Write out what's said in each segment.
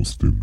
aus dem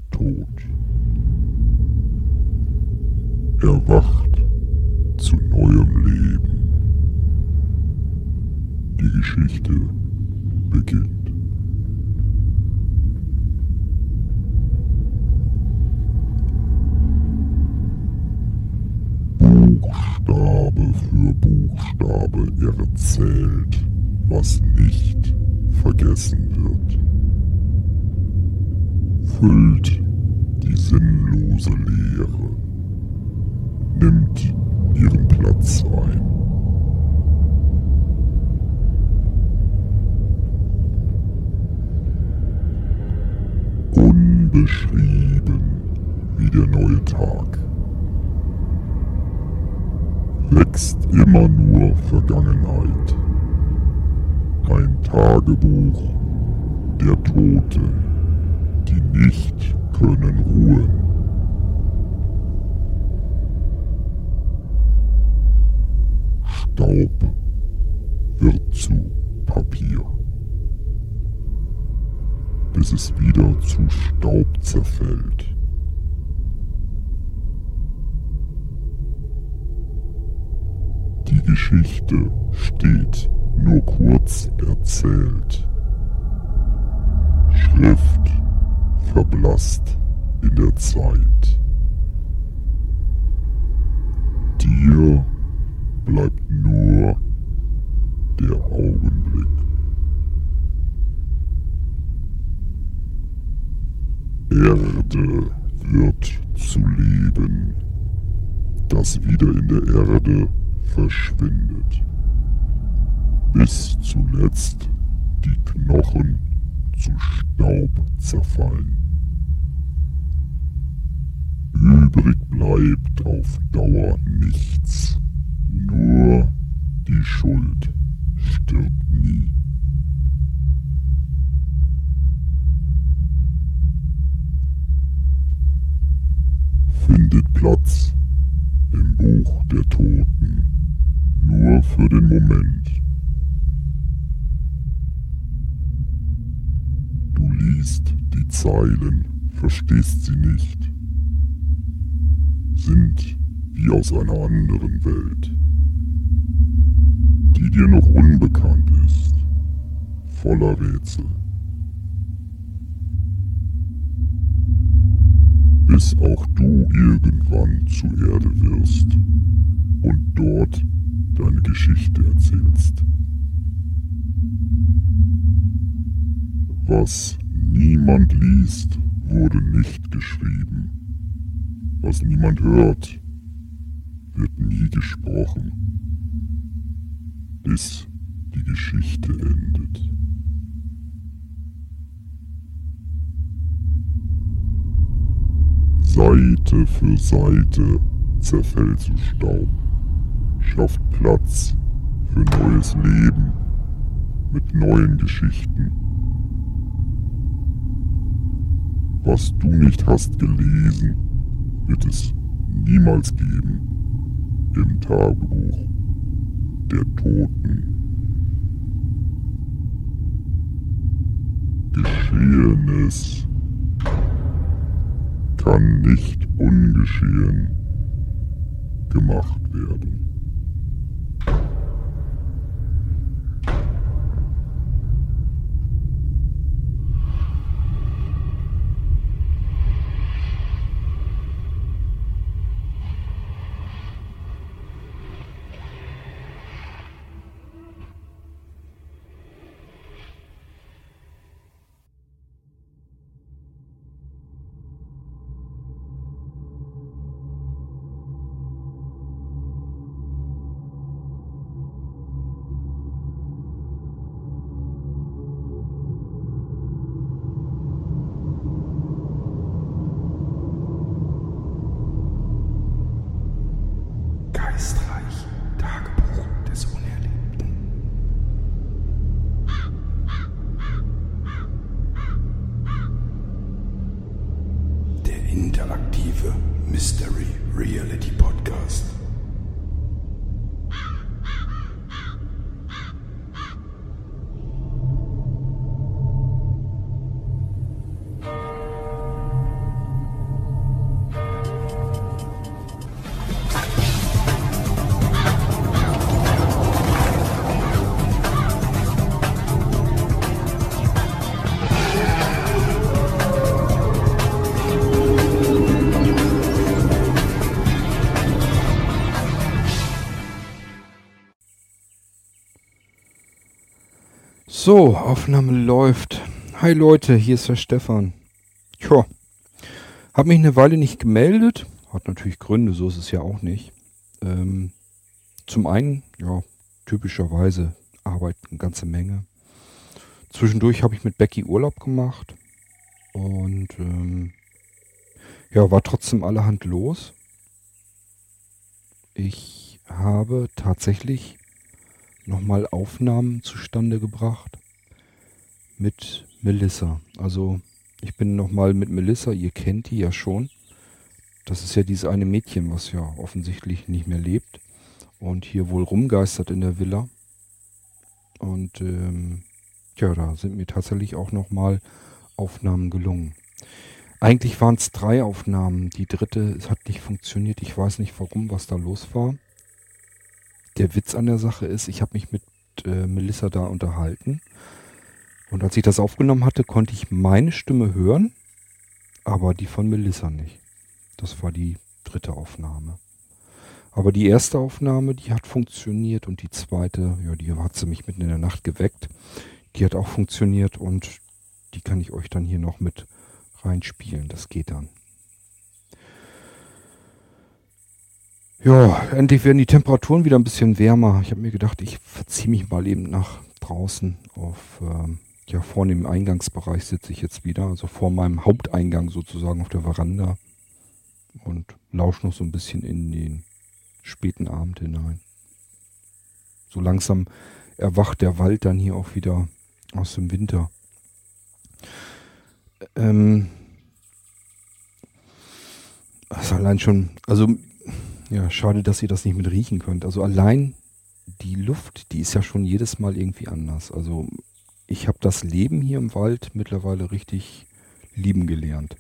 das wieder in der Erde verschwindet, bis zuletzt die Knochen zu Staub zerfallen. Übrig bleibt auf Dauer nichts, nur die Schuld stirbt nie. Findet Platz im Buch der Toten nur für den Moment. Du liest die Zeilen, verstehst sie nicht, sind wie aus einer anderen Welt, die dir noch unbekannt ist, voller Rätsel. Bis auch du irgendwann zur Erde wirst und dort deine Geschichte erzählst. Was niemand liest, wurde nicht geschrieben. Was niemand hört, wird nie gesprochen, bis die Geschichte endet. Seite für Seite zerfällt zu Staub schafft Platz für neues Leben mit neuen Geschichten. Was du nicht hast gelesen, wird es niemals geben im Tagebuch der Toten. Geschehenes kann nicht ungeschehen gemacht werden. Aufnahme läuft. Hi Leute, hier ist der Stefan. Tja, hab mich eine Weile nicht gemeldet. Hat natürlich Gründe, so ist es ja auch nicht. Ähm, zum einen, ja, typischerweise Arbeit eine ganze Menge. Zwischendurch habe ich mit Becky Urlaub gemacht. Und ähm, ja, war trotzdem allerhand los. Ich habe tatsächlich nochmal Aufnahmen zustande gebracht mit Melissa. Also ich bin nochmal mit Melissa, ihr kennt die ja schon. Das ist ja dieses eine Mädchen, was ja offensichtlich nicht mehr lebt und hier wohl rumgeistert in der Villa. Und ähm, ja, da sind mir tatsächlich auch nochmal Aufnahmen gelungen. Eigentlich waren es drei Aufnahmen. Die dritte es hat nicht funktioniert. Ich weiß nicht warum, was da los war der Witz an der Sache ist, ich habe mich mit äh, Melissa da unterhalten. Und als ich das aufgenommen hatte, konnte ich meine Stimme hören, aber die von Melissa nicht. Das war die dritte Aufnahme. Aber die erste Aufnahme, die hat funktioniert und die zweite, ja, die hat sie mich mitten in der Nacht geweckt. Die hat auch funktioniert und die kann ich euch dann hier noch mit reinspielen. Das geht dann. Ja, endlich werden die Temperaturen wieder ein bisschen wärmer. Ich habe mir gedacht, ich verziehe mich mal eben nach draußen auf, ähm, ja, vorne im Eingangsbereich sitze ich jetzt wieder, also vor meinem Haupteingang sozusagen auf der Veranda und lausche noch so ein bisschen in den späten Abend hinein. So langsam erwacht der Wald dann hier auch wieder aus dem Winter. Ähm, ist allein schon, also ja, schade, dass ihr das nicht mit riechen könnt. Also allein die Luft, die ist ja schon jedes Mal irgendwie anders. Also ich habe das Leben hier im Wald mittlerweile richtig lieben gelernt.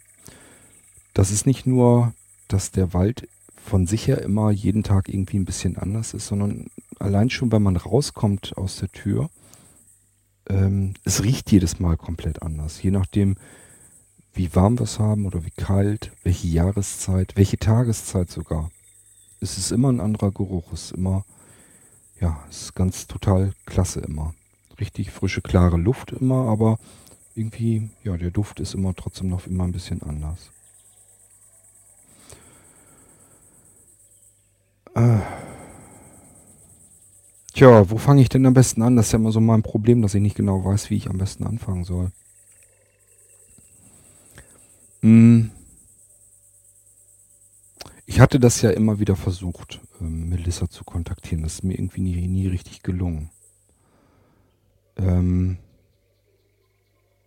Das ist nicht nur, dass der Wald von sich her immer jeden Tag irgendwie ein bisschen anders ist, sondern allein schon, wenn man rauskommt aus der Tür, ähm, es riecht jedes Mal komplett anders. Je nachdem, wie warm wir es haben oder wie kalt, welche Jahreszeit, welche Tageszeit sogar es ist immer ein anderer Geruch. Es ist immer, ja, es ist ganz total klasse immer. Richtig frische, klare Luft immer, aber irgendwie, ja, der Duft ist immer trotzdem noch immer ein bisschen anders. Äh. Tja, wo fange ich denn am besten an? Das ist ja immer so mein Problem, dass ich nicht genau weiß, wie ich am besten anfangen soll. Hm. Ich hatte das ja immer wieder versucht, ähm, Melissa zu kontaktieren. Das ist mir irgendwie nie, nie richtig gelungen. Ähm,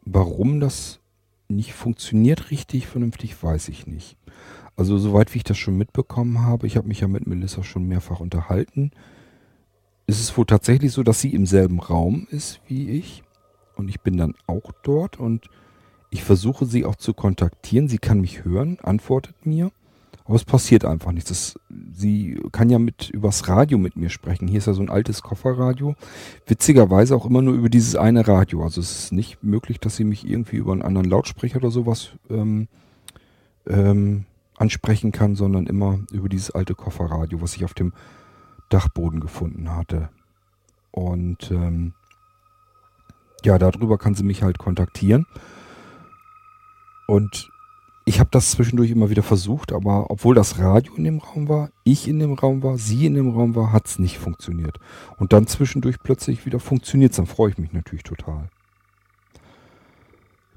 warum das nicht funktioniert richtig vernünftig, weiß ich nicht. Also soweit wie ich das schon mitbekommen habe, ich habe mich ja mit Melissa schon mehrfach unterhalten, ist es wohl tatsächlich so, dass sie im selben Raum ist wie ich und ich bin dann auch dort und ich versuche sie auch zu kontaktieren. Sie kann mich hören, antwortet mir. Aber es passiert einfach nichts. Das, sie kann ja mit übers Radio mit mir sprechen. Hier ist ja so ein altes Kofferradio. Witzigerweise auch immer nur über dieses eine Radio. Also es ist nicht möglich, dass sie mich irgendwie über einen anderen Lautsprecher oder sowas ähm, ähm, ansprechen kann, sondern immer über dieses alte Kofferradio, was ich auf dem Dachboden gefunden hatte. Und ähm, ja, darüber kann sie mich halt kontaktieren. Und ich habe das zwischendurch immer wieder versucht, aber obwohl das Radio in dem Raum war, ich in dem Raum war, sie in dem Raum war, hat es nicht funktioniert. Und dann zwischendurch plötzlich wieder funktioniert es, dann freue ich mich natürlich total.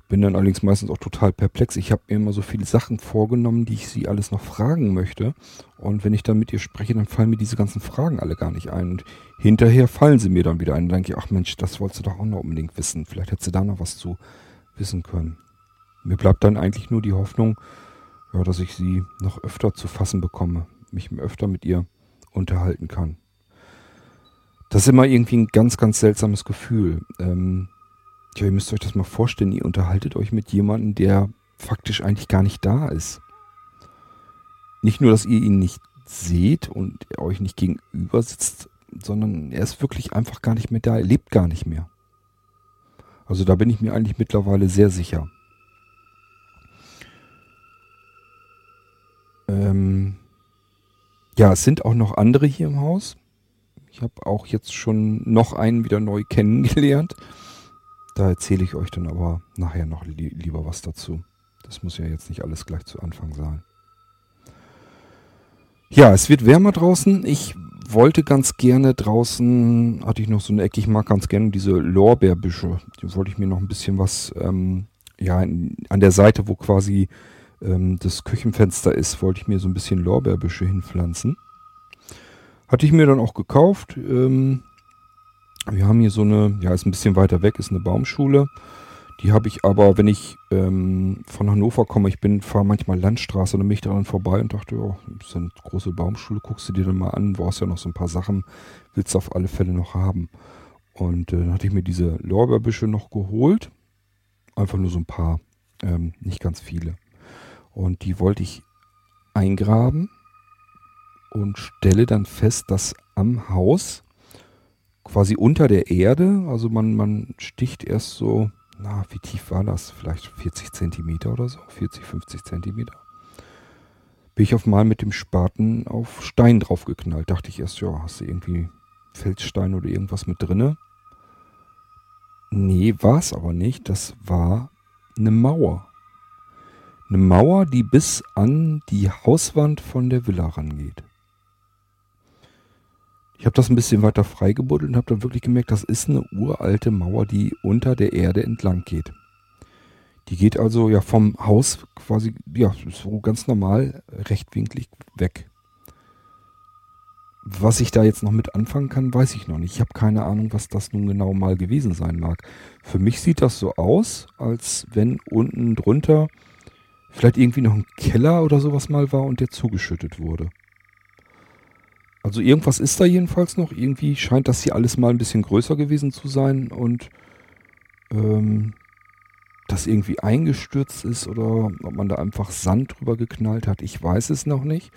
Bin dann allerdings meistens auch total perplex. Ich habe mir immer so viele Sachen vorgenommen, die ich sie alles noch fragen möchte. Und wenn ich dann mit ihr spreche, dann fallen mir diese ganzen Fragen alle gar nicht ein. Und hinterher fallen sie mir dann wieder ein. Dann denke ich, ach Mensch, das wolltest du doch auch noch unbedingt wissen. Vielleicht hättest du da noch was zu wissen können. Mir bleibt dann eigentlich nur die Hoffnung, ja, dass ich sie noch öfter zu fassen bekomme, mich öfter mit ihr unterhalten kann. Das ist immer irgendwie ein ganz, ganz seltsames Gefühl. Ähm, ja, ihr müsst euch das mal vorstellen, ihr unterhaltet euch mit jemandem, der faktisch eigentlich gar nicht da ist. Nicht nur, dass ihr ihn nicht seht und er euch nicht gegenüber sitzt, sondern er ist wirklich einfach gar nicht mehr da, er lebt gar nicht mehr. Also da bin ich mir eigentlich mittlerweile sehr sicher. Ähm, ja, es sind auch noch andere hier im Haus. Ich habe auch jetzt schon noch einen wieder neu kennengelernt. Da erzähle ich euch dann aber nachher noch li lieber was dazu. Das muss ja jetzt nicht alles gleich zu Anfang sein. Ja, es wird wärmer draußen. Ich wollte ganz gerne draußen, hatte ich noch so eine Ecke, ich mag ganz gerne diese Lorbeerbüsche. Die wollte ich mir noch ein bisschen was, ähm, ja, an der Seite, wo quasi ähm, das Küchenfenster ist, wollte ich mir so ein bisschen Lorbeerbüsche hinpflanzen. Hatte ich mir dann auch gekauft. Ähm, wir haben hier so eine, ja, ist ein bisschen weiter weg, ist eine Baumschule. Die habe ich aber, wenn ich ähm, von Hannover komme, ich bin, fahre manchmal Landstraße, dann bin ich daran vorbei und dachte, ja, das ist eine große Baumschule, guckst du dir dann mal an, brauchst ja noch so ein paar Sachen, willst du auf alle Fälle noch haben. Und äh, dann hatte ich mir diese Lorbeerbüsche noch geholt. Einfach nur so ein paar, ähm, nicht ganz viele. Und die wollte ich eingraben und stelle dann fest, dass am Haus quasi unter der Erde, also man, man sticht erst so, na, wie tief war das? Vielleicht 40 Zentimeter oder so, 40, 50 Zentimeter. Bin ich auf mal mit dem Spaten auf Stein draufgeknallt. Dachte ich erst, ja, hast du irgendwie Felsstein oder irgendwas mit drinne? Nee, war es aber nicht. Das war eine Mauer. Eine Mauer, die bis an die Hauswand von der Villa rangeht. Ich habe das ein bisschen weiter freigebuddelt und habe dann wirklich gemerkt, das ist eine uralte Mauer, die unter der Erde entlang geht. Die geht also ja vom Haus quasi, ja, so ganz normal rechtwinklig weg. Was ich da jetzt noch mit anfangen kann, weiß ich noch nicht. Ich habe keine Ahnung, was das nun genau mal gewesen sein mag. Für mich sieht das so aus, als wenn unten drunter vielleicht irgendwie noch ein Keller oder sowas mal war und der zugeschüttet wurde. Also irgendwas ist da jedenfalls noch. Irgendwie scheint das hier alles mal ein bisschen größer gewesen zu sein und ähm, das irgendwie eingestürzt ist oder ob man da einfach Sand drüber geknallt hat. Ich weiß es noch nicht.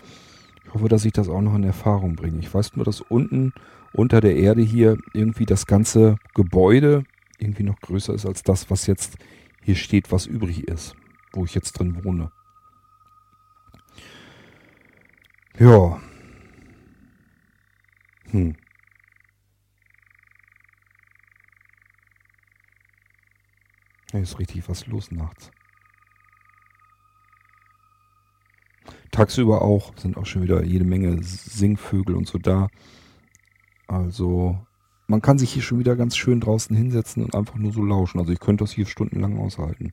Ich hoffe, dass ich das auch noch in Erfahrung bringe. Ich weiß nur, dass unten unter der Erde hier irgendwie das ganze Gebäude irgendwie noch größer ist als das, was jetzt hier steht, was übrig ist, wo ich jetzt drin wohne. Ja, hm. Hier ist richtig was los nachts. Tagsüber auch, sind auch schon wieder jede Menge Singvögel und so da. Also, man kann sich hier schon wieder ganz schön draußen hinsetzen und einfach nur so lauschen. Also ich könnte das hier stundenlang aushalten.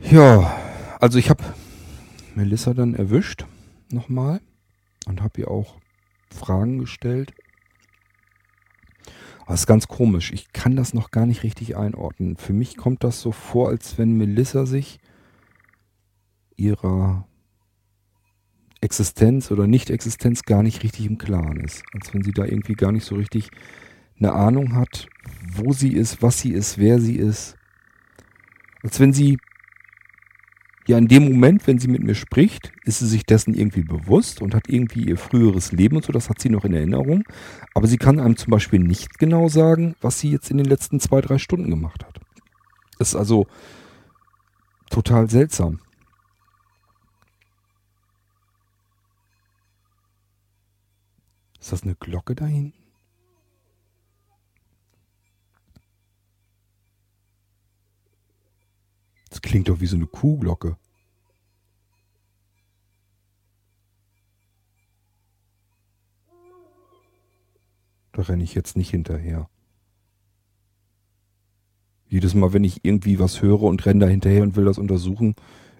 Ja, also ich habe Melissa dann erwischt, nochmal, und habe ihr auch Fragen gestellt. Es ist ganz komisch. Ich kann das noch gar nicht richtig einordnen. Für mich kommt das so vor, als wenn Melissa sich ihrer Existenz oder Nicht-Existenz gar nicht richtig im Klaren ist. Als wenn sie da irgendwie gar nicht so richtig eine Ahnung hat, wo sie ist, was sie ist, wer sie ist. Als wenn sie ja, in dem Moment, wenn sie mit mir spricht, ist sie sich dessen irgendwie bewusst und hat irgendwie ihr früheres Leben und so, das hat sie noch in Erinnerung. Aber sie kann einem zum Beispiel nicht genau sagen, was sie jetzt in den letzten zwei, drei Stunden gemacht hat. Das ist also total seltsam. Ist das eine Glocke da hinten? Klingt doch wie so eine Kuhglocke. Da renne ich jetzt nicht hinterher. Jedes Mal, wenn ich irgendwie was höre und renne da hinterher und will das untersuchen,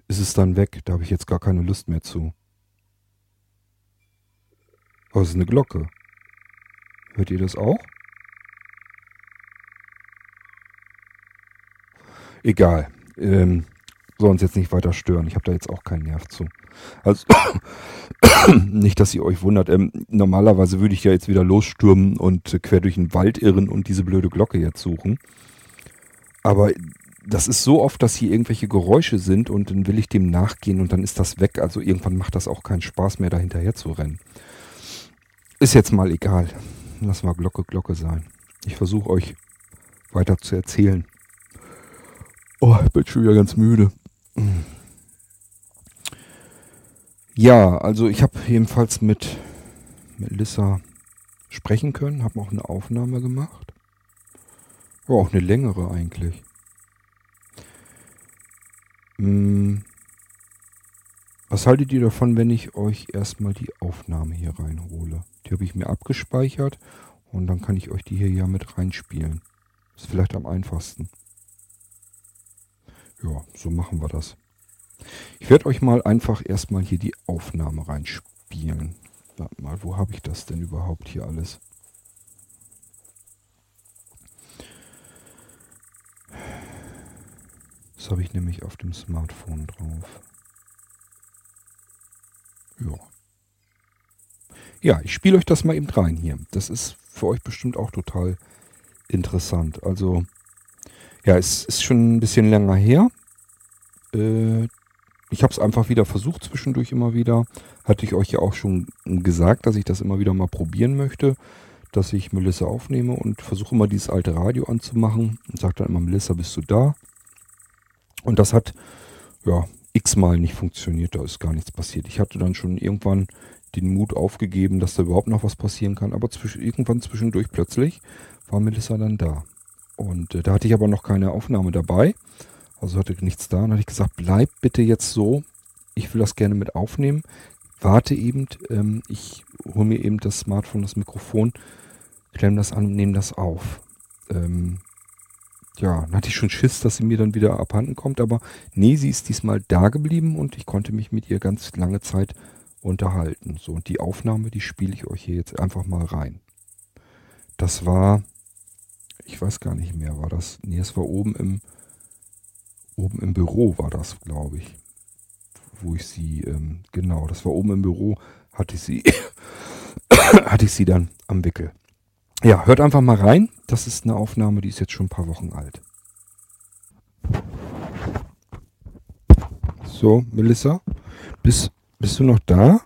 ist es dann weg. Da habe ich jetzt gar keine Lust mehr zu. Aber es ist eine Glocke. Hört ihr das auch? Egal ähm, soll uns jetzt nicht weiter stören. Ich habe da jetzt auch keinen Nerv zu. Also nicht, dass ihr euch wundert. Ähm, normalerweise würde ich ja jetzt wieder losstürmen und äh, quer durch den Wald irren und diese blöde Glocke jetzt suchen. Aber das ist so oft, dass hier irgendwelche Geräusche sind und dann will ich dem nachgehen und dann ist das weg. Also irgendwann macht das auch keinen Spaß mehr, da hinterher zu rennen. Ist jetzt mal egal. Lass mal Glocke, Glocke sein. Ich versuche euch weiter zu erzählen. Oh, ich bin schon wieder ganz müde. Ja, also ich habe jedenfalls mit Melissa sprechen können, haben auch eine Aufnahme gemacht. War auch eine längere eigentlich. Hm. Was haltet ihr davon, wenn ich euch erstmal die Aufnahme hier reinhole? Die habe ich mir abgespeichert und dann kann ich euch die hier ja mit reinspielen. Ist vielleicht am einfachsten. Ja, so machen wir das. Ich werde euch mal einfach erstmal hier die Aufnahme reinspielen. Warte mal, wo habe ich das denn überhaupt hier alles? Das habe ich nämlich auf dem Smartphone drauf. Ja. Ja, ich spiele euch das mal eben rein hier. Das ist für euch bestimmt auch total interessant. Also, ja, es ist schon ein bisschen länger her. Äh, ich habe es einfach wieder versucht, zwischendurch immer wieder. Hatte ich euch ja auch schon gesagt, dass ich das immer wieder mal probieren möchte, dass ich Melissa aufnehme und versuche immer dieses alte Radio anzumachen und sage dann immer, Melissa, bist du da? Und das hat, ja, x-mal nicht funktioniert, da ist gar nichts passiert. Ich hatte dann schon irgendwann den Mut aufgegeben, dass da überhaupt noch was passieren kann, aber zwischen, irgendwann zwischendurch plötzlich war Melissa dann da. Und äh, da hatte ich aber noch keine Aufnahme dabei, also hatte nichts da. Und hatte ich gesagt, bleib bitte jetzt so, ich will das gerne mit aufnehmen. Warte eben, ähm, ich hole mir eben das Smartphone, das Mikrofon, klemme das an und nehme das auf. Ähm, ja, dann hatte ich schon Schiss, dass sie mir dann wieder abhanden kommt, aber nee, sie ist diesmal da geblieben und ich konnte mich mit ihr ganz lange Zeit unterhalten. So, und die Aufnahme, die spiele ich euch hier jetzt einfach mal rein. Das war, ich weiß gar nicht mehr, war das, nee, es war oben im, oben im Büro war das, glaube ich, wo ich sie, ähm, genau, das war oben im Büro, hatte ich sie, hatte ich sie dann am Wickel. Ja, hört einfach mal rein. Das ist eine Aufnahme, die ist jetzt schon ein paar Wochen alt. So, Melissa, bist, bist du noch da?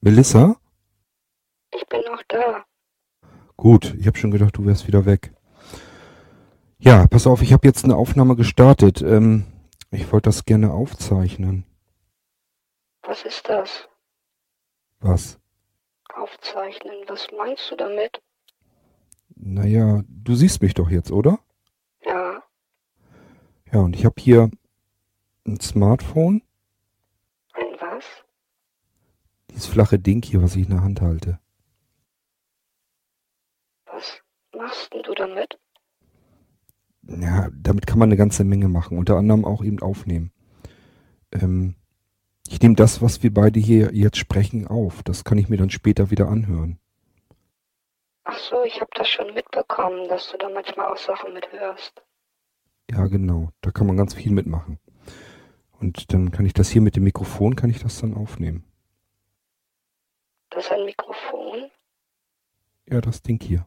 Melissa? Ich bin noch da. Gut, ich habe schon gedacht, du wärst wieder weg. Ja, pass auf, ich habe jetzt eine Aufnahme gestartet. Ähm, ich wollte das gerne aufzeichnen. Was ist das? Was? Aufzeichnen. Was meinst du damit? Naja, du siehst mich doch jetzt, oder? Ja. Ja, und ich habe hier ein Smartphone. Ein was? Dieses flache Ding hier, was ich in der Hand halte. Was machst denn du damit? Ja, damit kann man eine ganze Menge machen. Unter anderem auch eben aufnehmen. Ähm, ich nehme das, was wir beide hier jetzt sprechen, auf. Das kann ich mir dann später wieder anhören. Ach so, ich habe das schon mitbekommen, dass du da manchmal auch Sachen mithörst. Ja, genau. Da kann man ganz viel mitmachen. Und dann kann ich das hier mit dem Mikrofon, kann ich das dann aufnehmen. Das ist ein Mikrofon? Ja, das Ding hier.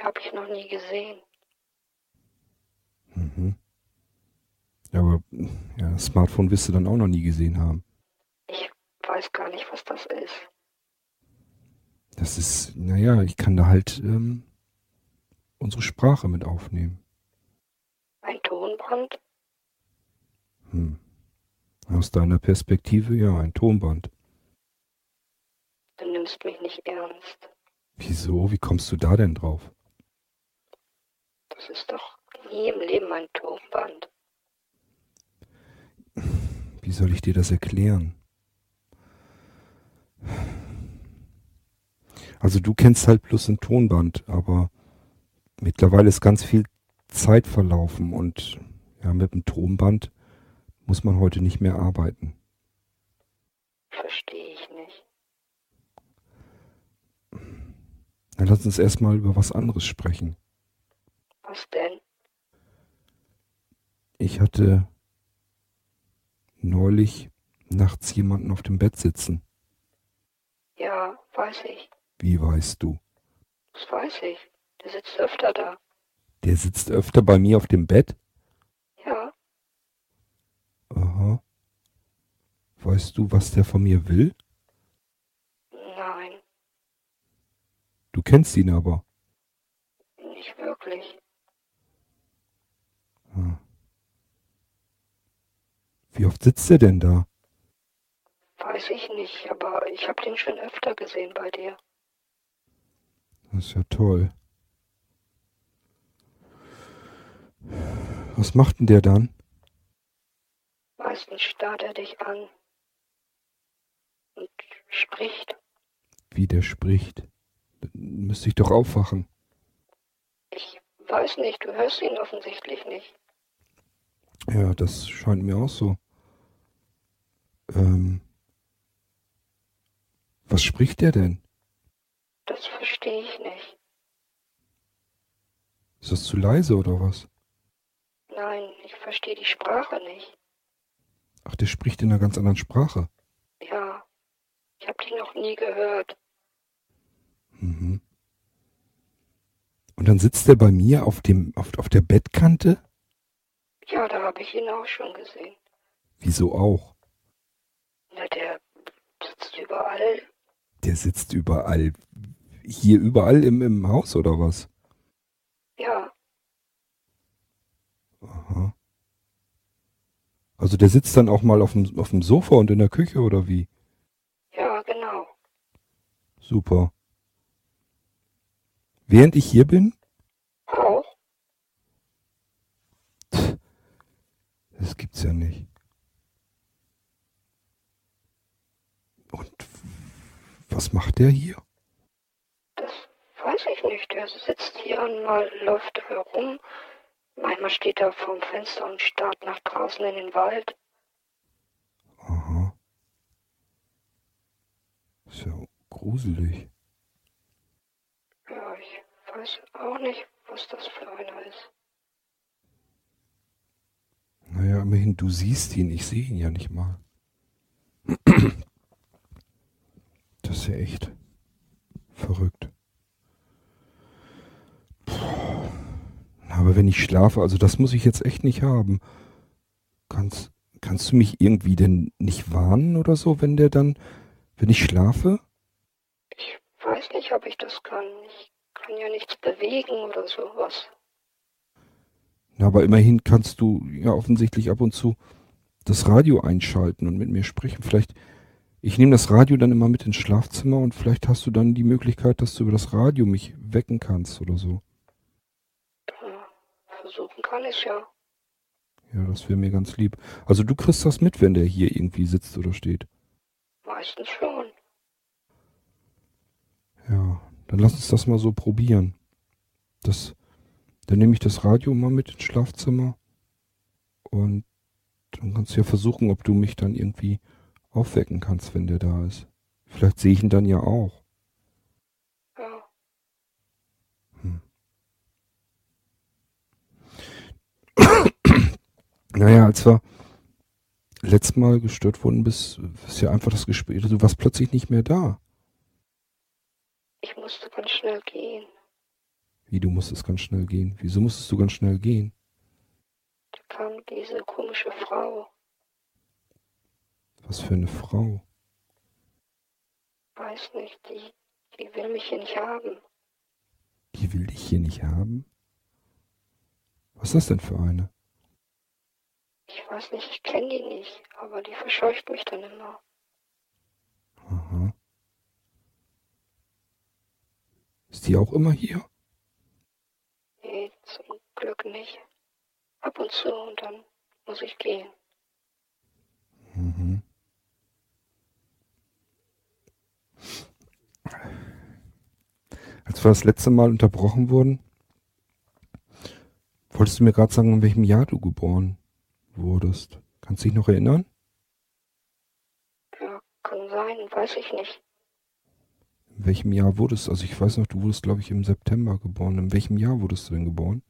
Die habe ich noch nie gesehen. Mhm. Ja, aber ja, das Smartphone wirst du dann auch noch nie gesehen haben. Ich weiß gar nicht, was das ist. Das ist, naja, ich kann da halt ähm, unsere Sprache mit aufnehmen. Ein Tonband? Hm. Aus deiner Perspektive, ja, ein Tonband. Du nimmst mich nicht ernst. Wieso? Wie kommst du da denn drauf? Das ist doch nie im Leben ein Tonband. Wie soll ich dir das erklären? Also du kennst halt bloß ein Tonband, aber mittlerweile ist ganz viel Zeit verlaufen und ja, mit dem Tonband muss man heute nicht mehr arbeiten. Verstehe ich nicht. Dann lass uns erstmal über was anderes sprechen. Was denn? Ich hatte neulich nachts jemanden auf dem Bett sitzen. Ja, weiß ich. Wie weißt du? Das weiß ich. Der sitzt öfter da. Der sitzt öfter bei mir auf dem Bett? Ja, Aha. Weißt du, was der von mir will? nein, Du kennst ihn aber. nicht wirklich. Ah. Wie oft sitzt er denn da? Weiß Weiß ich nicht, aber ich habe den schon öfter gesehen bei dir. Das ist ja toll. Was macht denn der dann? Meistens starrt er dich an und spricht. Wie der spricht. Dann müsste ich doch aufwachen. Ich weiß nicht, du hörst ihn offensichtlich nicht. Ja, das scheint mir auch so. Ähm, was spricht der denn? Das verstehe ich nicht. Ist das zu leise oder was? Nein, ich verstehe die Sprache nicht. Ach, der spricht in einer ganz anderen Sprache. Ja, ich habe die noch nie gehört. Mhm. Und dann sitzt er bei mir auf dem, auf, auf der Bettkante? Ja, da habe ich ihn auch schon gesehen. Wieso auch? Na, der sitzt überall. Der sitzt überall. Hier überall im, im Haus oder was? Ja, Aha. Also der sitzt dann auch mal auf dem, auf dem Sofa und in der Küche oder wie? ja, genau. Super. Während ich hier bin? Auch? Das gibt's ja nicht. Und was macht der hier? Das weiß ich nicht. Er sitzt hier und mal läuft er herum. Manchmal steht er vorm Fenster und starrt nach draußen in den Wald. Aha. Ist ja gruselig. Ja, ich weiß auch nicht, was das für einer ist. Naja, immerhin, du siehst ihn, ich sehe ihn ja nicht mal. Das ist ja echt verrückt. Puh. Aber wenn ich schlafe, also das muss ich jetzt echt nicht haben. Kannst, kannst du mich irgendwie denn nicht warnen oder so, wenn der dann, wenn ich schlafe? Ich weiß nicht, ob ich das kann. Ich kann ja nichts bewegen oder sowas. Na, aber immerhin kannst du ja offensichtlich ab und zu das Radio einschalten und mit mir sprechen. Vielleicht, ich nehme das Radio dann immer mit ins Schlafzimmer und vielleicht hast du dann die Möglichkeit, dass du über das Radio mich wecken kannst oder so. Ja, versuchen kann ich ja. Ja, das wäre mir ganz lieb. Also du kriegst das mit, wenn der hier irgendwie sitzt oder steht. Meistens schon. Ja, dann lass uns das mal so probieren. Das, dann nehme ich das Radio mal mit ins Schlafzimmer und dann kannst du ja versuchen, ob du mich dann irgendwie aufwecken kannst, wenn der da ist. Vielleicht sehe ich ihn dann ja auch. Ja, Naja, als wir letztes Mal gestört wurden, bist, ist ja einfach das Gespräch, du warst plötzlich nicht mehr da. ich musste ganz schnell gehen. Wie, du musstest ganz schnell gehen? Wieso musstest du ganz schnell gehen? Da kam diese komische Frau. Was für eine Frau. Weiß nicht, die, die will mich hier nicht haben. Die will dich hier nicht haben? Was ist das denn für eine? Ich weiß nicht, ich kenne die nicht, aber die verscheucht mich dann immer. Aha. Ist die auch immer hier? Zum Glück nicht. Ab und zu und dann muss ich gehen. Mhm. Als wir das letzte Mal unterbrochen wurden, wolltest du mir gerade sagen, in welchem Jahr du geboren wurdest. Kannst du dich noch erinnern? Ja, kann sein, weiß ich nicht. In welchem Jahr wurdest du? Also ich weiß noch, du wurdest, glaube ich, im September geboren. In welchem Jahr wurdest du denn geboren?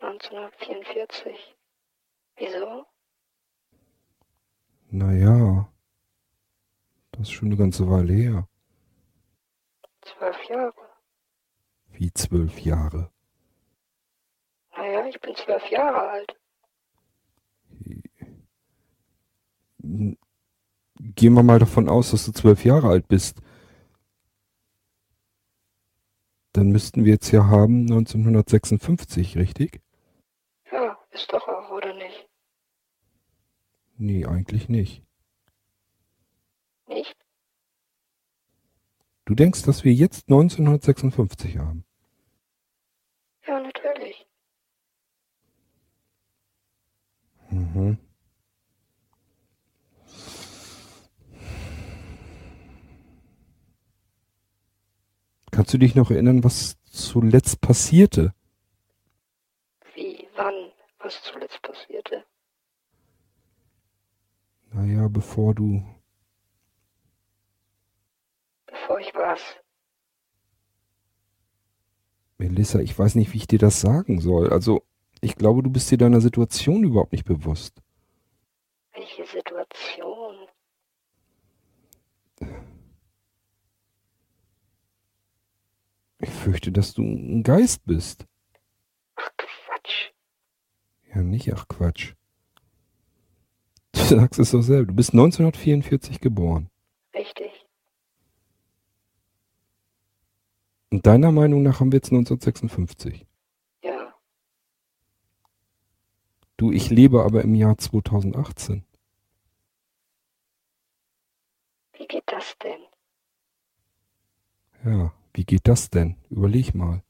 1944. Wieso? Naja, das ist schon eine ganze Weile her. Zwölf Jahre. Wie zwölf Jahre. Naja, ich bin zwölf Jahre alt. N- Gehen wir mal davon aus, dass du zwölf Jahre alt bist. Dann müssten wir jetzt ja haben 1956, richtig? Ja, ist doch auch, oder nicht? Nee, eigentlich nicht. Nicht? Du denkst, dass wir jetzt 1956 haben? Ja, natürlich. Mhm. Kannst du dich noch erinnern, was zuletzt passierte? Wie, wann, was zuletzt passierte? Naja, bevor du. Bevor ich was? Melissa, ich weiß nicht, wie ich dir das sagen soll. Also, ich glaube, du bist dir deiner Situation überhaupt nicht bewusst. Welche Situation? Fürchte, dass du ein Geist bist. Ach Quatsch. Ja, nicht ach Quatsch. Du sagst es doch selber. Du bist 1944 geboren. Richtig. Und deiner Meinung nach haben wir jetzt 1956. Ja. Du, ich lebe aber im Jahr 2018. Wie geht das denn? Ja, wie geht das denn? Überleg mal.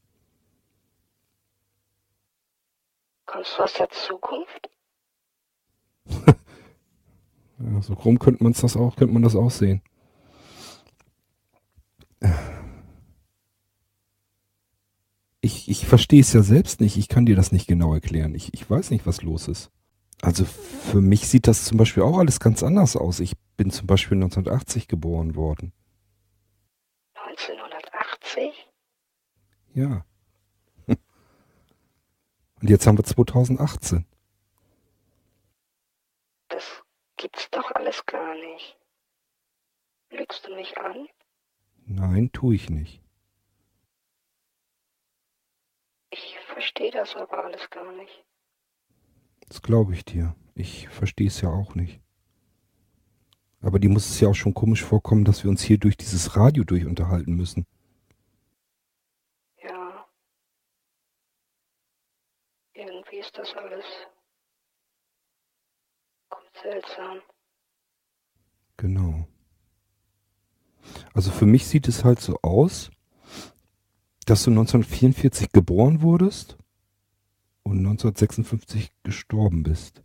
Kommst du aus der Zukunft? Ja, so rum könnte man das auch, könnte man das auch sehen. Ich, ich verstehe es ja selbst nicht. Ich kann dir das nicht genau erklären. Ich, ich weiß nicht, was los ist. Also für mich sieht das zum Beispiel auch alles ganz anders aus. Ich bin zum Beispiel 1980 geboren worden. 1980? Ja. Und jetzt haben wir 2018. Das gibt's doch alles gar nicht. Lügst du mich an? Nein, tue ich nicht. Ich verstehe das aber alles gar nicht. Das glaube ich dir. Ich verstehe es ja auch nicht. Aber die muss es ja auch schon komisch vorkommen, dass wir uns hier durch dieses Radio durch unterhalten müssen. Ja. Irgendwie ist das alles seltsam. Genau. Also für mich sieht es halt so aus, dass du 1944 geboren wurdest und 1956 gestorben bist.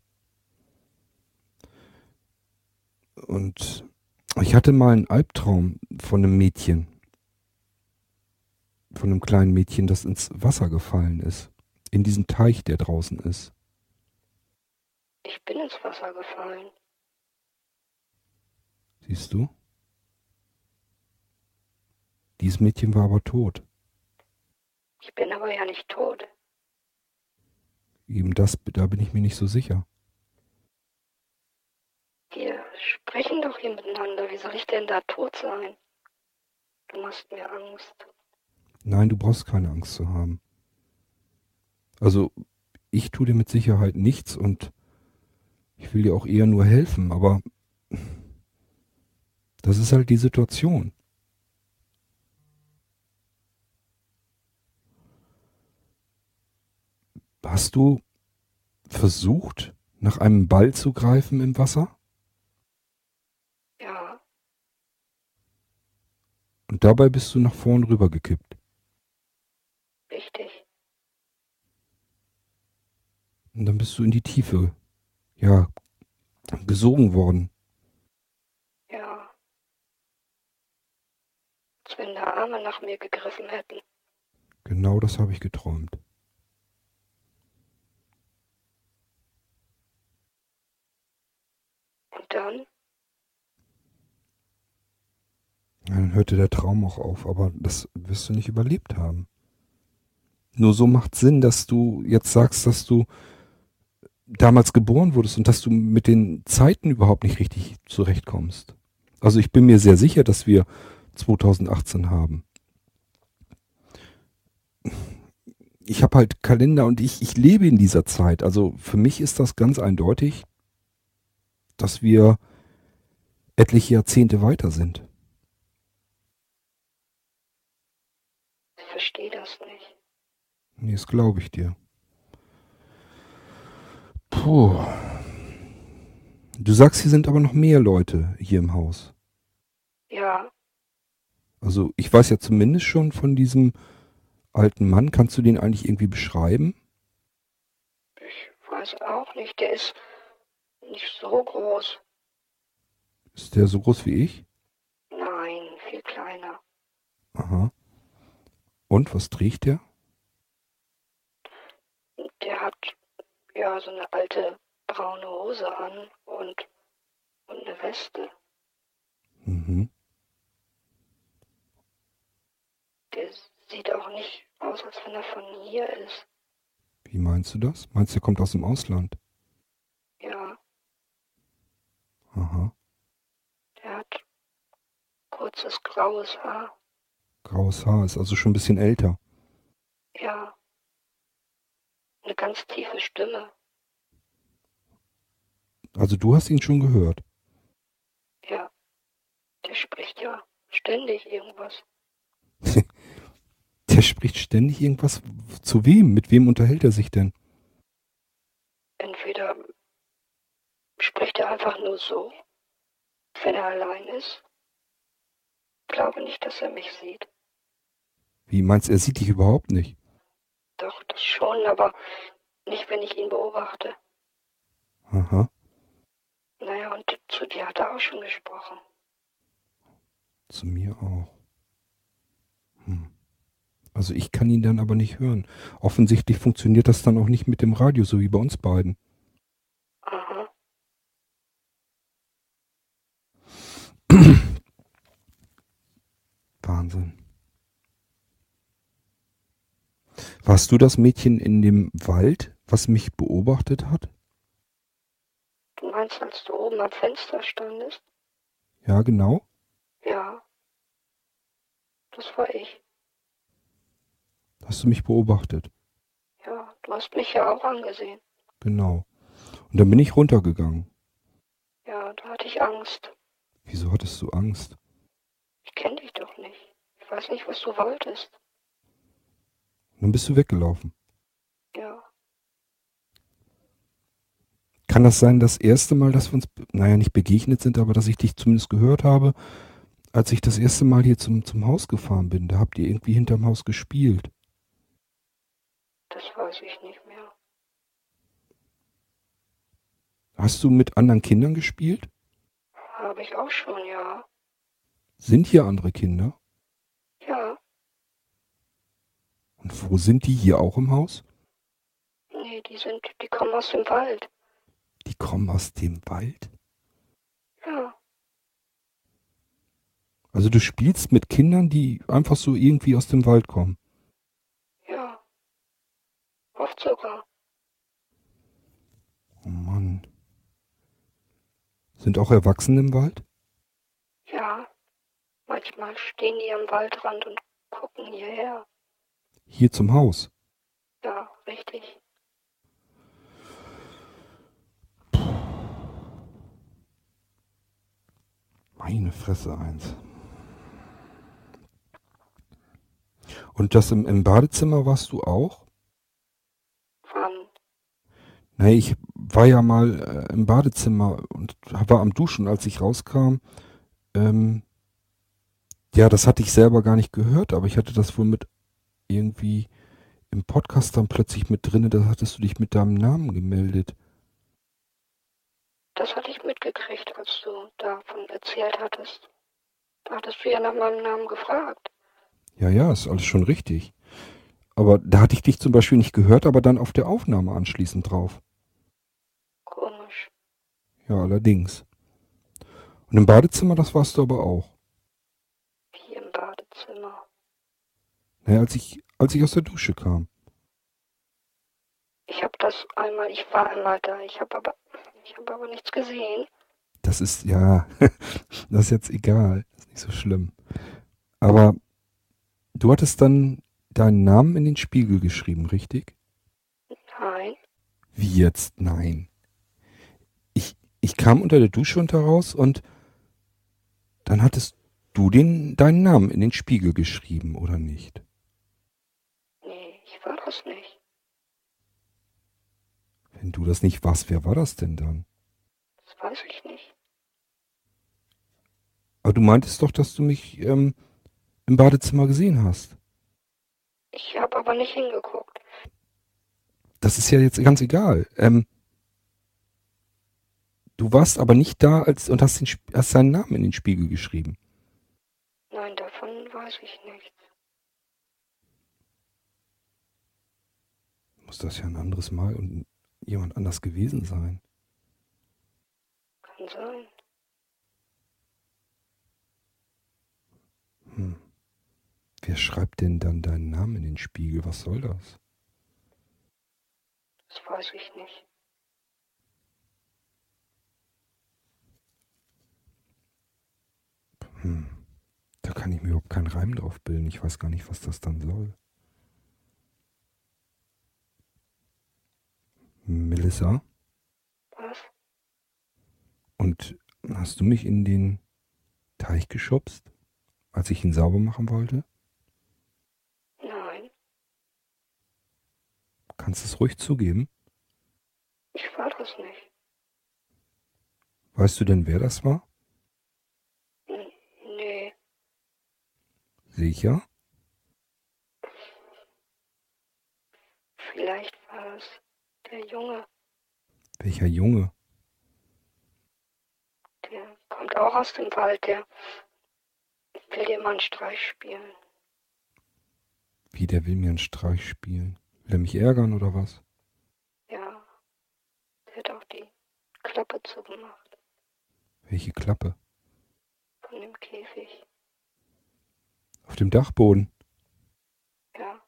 Und ich hatte mal einen Albtraum von einem Mädchen, von einem kleinen Mädchen, das ins Wasser gefallen ist, in diesen Teich, der draußen ist. Ich bin ins Wasser gefallen. Siehst du? Dieses Mädchen war aber tot. Ich bin aber ja nicht tot. Eben das, da bin ich mir nicht so sicher. Wir sprechen doch hier miteinander. Wie soll ich denn da tot sein? Du machst mir Angst. Nein, du brauchst keine Angst zu haben. Also, ich tue dir mit Sicherheit nichts und ich will dir auch eher nur helfen, aber das ist halt die Situation. Hast du versucht, nach einem Ball zu greifen im Wasser? Ja, Und dabei bist du nach vorn rüber gekippt. richtig. Und dann bist du in die Tiefe, ja, gesogen worden. Ja. Als wenn da Arme nach mir gegriffen hätten. Genau das habe ich geträumt. Und dann? Dann hörte der Traum auch auf, aber das wirst du nicht überlebt haben. Nur so macht Sinn, dass du jetzt sagst, dass du damals geboren wurdest und dass du mit den Zeiten überhaupt nicht richtig zurechtkommst. Also ich bin mir sehr sicher, dass wir 2018 haben. Ich habe halt Kalender und ich, ich lebe in dieser Zeit. Also für mich ist das ganz eindeutig, dass wir etliche Jahrzehnte weiter sind. Ich verstehe das nicht. Nee, das glaube ich dir. Puh. Du sagst, hier sind aber noch mehr Leute hier im Haus. Also ich weiß ja zumindest schon von diesem alten Mann. Kannst du den eigentlich irgendwie beschreiben? Ich weiß auch nicht. Der ist nicht so groß. Ist der so groß wie ich? Nein, viel kleiner. Aha. Und was trägt der? Der hat ja so eine alte braune Hose an und, und eine Weste. Mhm. Der sieht auch nicht aus, als wenn er von hier ist. Wie meinst du das? Meinst du, der kommt aus dem Ausland? Ja, Aha. der hat kurzes graues Haar. Graues Haar ist also schon ein bisschen älter. Ja. Eine ganz tiefe Stimme. Also du hast ihn schon gehört. Ja. Der spricht ja ständig irgendwas. Der spricht ständig irgendwas. Zu wem? Mit wem unterhält er sich denn? Entweder spricht er einfach nur so, wenn er allein ist. Ich glaube nicht, dass er mich sieht. Wie meinst du, er sieht dich überhaupt nicht? Doch, das schon, aber nicht, wenn ich ihn beobachte. Aha. Naja, und zu dir hat er auch schon gesprochen. Zu mir auch. Hm. Also ich kann ihn dann aber nicht hören. Offensichtlich funktioniert das dann auch nicht mit dem Radio, so wie bei uns beiden. Aha. Wahnsinn. Warst du das Mädchen in dem Wald, was mich beobachtet hat? Du meinst, als du oben am Fenster standest? Ja, genau. Ja. Das war ich. Hast du mich beobachtet? Ja, du hast mich ja auch angesehen. Genau. Und dann bin ich runtergegangen. Ja, da hatte ich Angst. Wieso hattest du Angst? Ich kenne dich doch nicht. Ich weiß nicht, was du wolltest. Dann bist du weggelaufen. Ja. Kann das sein, das erste Mal, dass wir uns, naja, nicht begegnet sind, aber dass ich dich zumindest gehört habe, als ich das erste Mal hier zum, zum Haus gefahren bin? Da habt ihr irgendwie hinterm Haus gespielt. Das weiß ich nicht mehr. Hast du mit anderen Kindern gespielt? Habe ich auch schon, ja. Sind hier andere Kinder? Ja. Und wo sind die hier auch im Haus? Nee, die sind, die kommen aus dem Wald. Die kommen aus dem Wald? Ja. Also du spielst mit Kindern, die einfach so irgendwie aus dem Wald kommen. Ja. Oft sogar. Oh Mann. Sind auch Erwachsene im Wald? Ja. Manchmal stehen die am Waldrand und gucken hierher. Hier zum Haus? Ja, richtig. Meine Fresse eins. Und das im, im Badezimmer warst du auch? Wann? Nee, ich war ja mal äh, im Badezimmer und war am Duschen, als ich rauskam. Ähm, ja, das hatte ich selber gar nicht gehört, aber ich hatte das wohl mit irgendwie im Podcast dann plötzlich mit drinne. Da hattest du dich mit deinem Namen gemeldet. Das hatte ich mitgekriegt, als du davon erzählt hattest. Da hattest du ja nach meinem Namen gefragt. Ja, ja, ist alles schon richtig. Aber da hatte ich dich zum Beispiel nicht gehört, aber dann auf der Aufnahme anschließend drauf. Komisch. Ja, allerdings. Und im Badezimmer, das warst du aber auch. Wie im Badezimmer. Naja, als ich, als ich aus der Dusche kam. Ich habe das einmal, ich war einmal da, ich habe aber, ich habe aber nichts gesehen. Das ist, ja, das ist jetzt egal. Das ist nicht so schlimm. Aber du hattest dann deinen Namen in den Spiegel geschrieben, richtig? Nein, Wie jetzt? Nein. Ich, ich kam unter der Dusche unter raus und dann hattest du den, deinen Namen in den Spiegel geschrieben, oder nicht? Ich war das nicht. Wenn du das nicht warst, wer war das denn dann? Das weiß ich nicht. Aber du meintest doch, dass du mich ähm, im Badezimmer gesehen hast. Ich habe aber nicht hingeguckt. Das ist ja jetzt ganz egal. Ähm, du warst aber nicht da als und hast, den, hast seinen Namen in den Spiegel geschrieben. Nein, davon weiß ich nichts. Muss das ja ein anderes Mal und jemand anders gewesen sein. Kann sein. Hm. Wer schreibt denn dann deinen Namen in den Spiegel? Was soll das? Das weiß ich nicht. Hm. Da kann ich mir überhaupt keinen Reim drauf bilden. Ich weiß gar nicht, was das dann soll. Melissa? Was? Und hast du mich in den Teich geschubst, als ich ihn sauber machen wollte? Nein, Kannst du es ruhig zugeben? ich war das nicht. Weißt du denn, wer das war? N nee, Sicher? vielleicht war es der Junge. Welcher Junge? Der kommt auch aus dem Wald. Der will dir mal einen Streich spielen. Wie, der will mir einen Streich spielen? Will er mich ärgern oder was? Ja, der hat auch die Klappe zugemacht Welche Klappe? von dem Käfig. Auf dem Dachboden. Ja,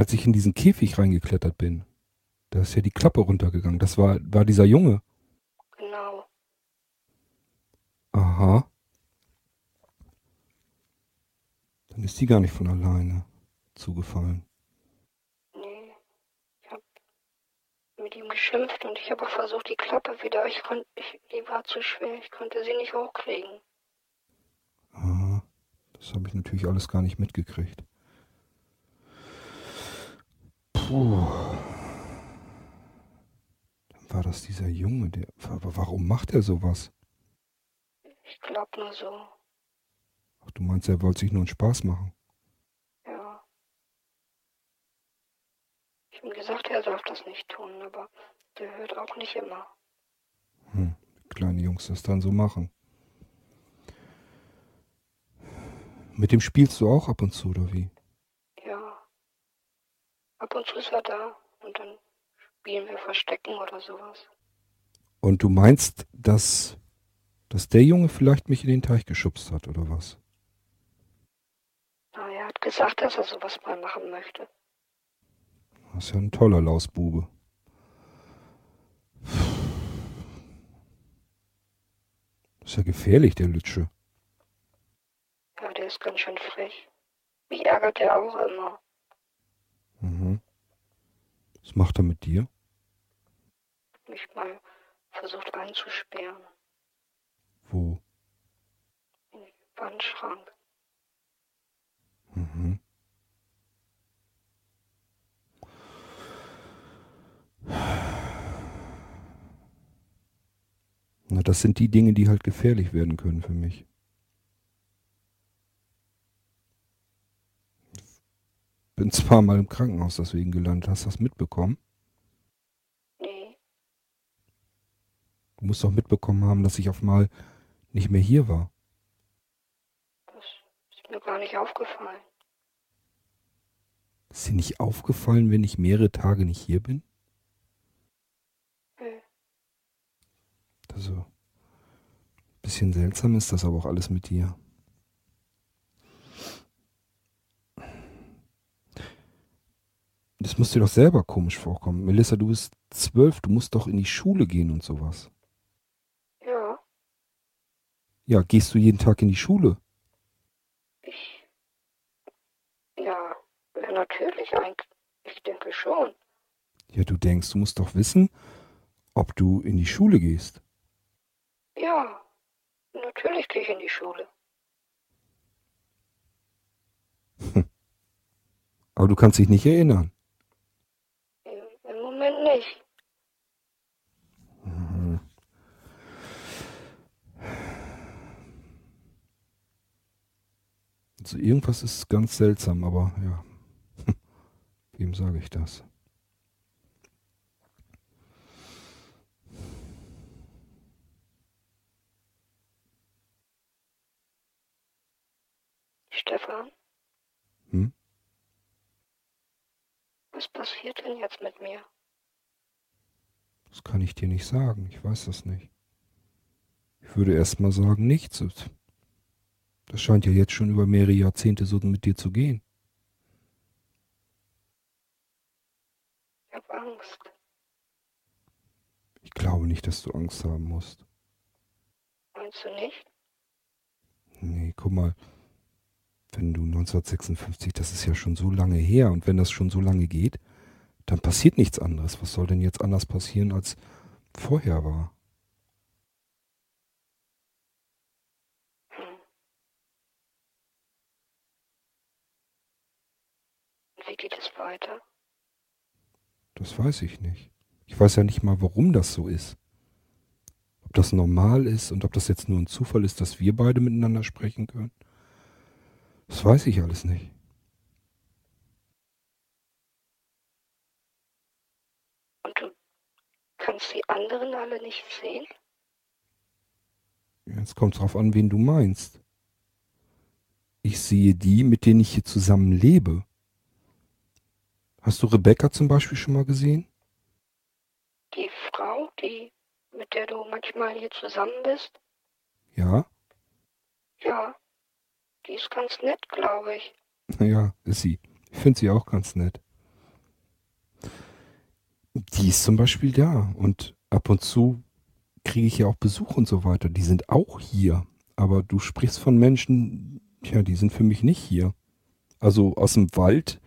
Als ich in diesen Käfig reingeklettert bin, da ist ja die Klappe runtergegangen. Das war, war dieser Junge. genau. Aha. Dann ist die gar nicht von alleine zugefallen. Nee, ich hab mit ihm geschimpft und ich habe auch versucht, die Klappe wieder. Ich konnte, die war zu schwer. Ich konnte sie nicht hochkriegen. Aha. Das habe ich natürlich alles gar nicht mitgekriegt. Puh. Dann war das dieser Junge, der. Aber warum macht er sowas? Ich glaub nur so. Ach, du meinst, er wollte sich nur einen Spaß machen. Ja. Ich ihm gesagt, er darf das nicht tun, aber der hört auch nicht immer. Hm, kleine Jungs das dann so machen. Mit dem spielst du auch ab und zu, oder wie? Ab und zu ist er da und dann spielen wir Verstecken oder sowas. Und du meinst, dass, dass der Junge vielleicht mich in den Teich geschubst hat, oder was? Na, er hat gesagt, dass er sowas mal machen möchte. Das ist ja ein toller Lausbube. Das ist ja gefährlich, der Lütsche. Ja, der ist ganz schön frech. Mich ärgert er auch immer. Mhm. Was macht er mit dir? Mich mal versucht einzusperren. Wo? In den Wandschrank. Mhm. Na, das sind die Dinge, die halt gefährlich werden können für mich. Bin zwar mal im Krankenhaus deswegen gelandet. Hast du das mitbekommen? Nee, Du musst doch mitbekommen haben, dass ich auf mal nicht mehr hier war. das ist mir gar nicht aufgefallen. Ist dir nicht aufgefallen, wenn ich mehrere Tage nicht hier bin? Nee. Also, bisschen seltsam ist das aber auch alles mit dir. Das muss dir doch selber komisch vorkommen. Melissa, du bist zwölf, du musst doch in die Schule gehen und sowas. Ja, Ja, gehst du jeden Tag in die Schule? ich. Ja, natürlich eigentlich. Ich denke schon. Ja, du denkst, du musst doch wissen, ob du in die Schule gehst. Ja, natürlich gehe ich in die Schule. Aber du kannst dich nicht erinnern. Im, im Moment nicht. Mhm. Also irgendwas ist ganz seltsam, aber ja. Wem sage ich das? Stefan? Hm? Was passiert denn jetzt mit mir? Das kann ich dir nicht sagen. Ich weiß das nicht. Ich würde erst mal sagen, nichts. Das scheint ja jetzt schon über mehrere Jahrzehnte so mit dir zu gehen. Ich habe Angst. Ich glaube nicht, dass du Angst haben musst. Meinst du nicht? Nee, guck mal. Wenn du 1956, das ist ja schon so lange her, und wenn das schon so lange geht, dann passiert nichts anderes. Was soll denn jetzt anders passieren, als vorher war? Hm. Wie geht es weiter? Das weiß ich nicht. Ich weiß ja nicht mal, warum das so ist. Ob das normal ist und ob das jetzt nur ein Zufall ist, dass wir beide miteinander sprechen können. Das weiß ich alles nicht. Und du kannst die anderen alle nicht sehen? Jetzt kommt drauf an, wen du meinst. Ich sehe die, mit denen ich hier zusammen lebe. Hast du Rebecca zum Beispiel schon mal gesehen? Die Frau, die, mit der du manchmal hier zusammen bist? Ja? Ja. Die ist ganz nett, glaube ich. Ja, ist sie. Ich finde sie auch ganz nett. Die ist zum Beispiel da und ab und zu kriege ich ja auch Besuch und so weiter. Die sind auch hier. Aber du sprichst von Menschen, ja, die sind für mich nicht hier. Also aus dem Wald,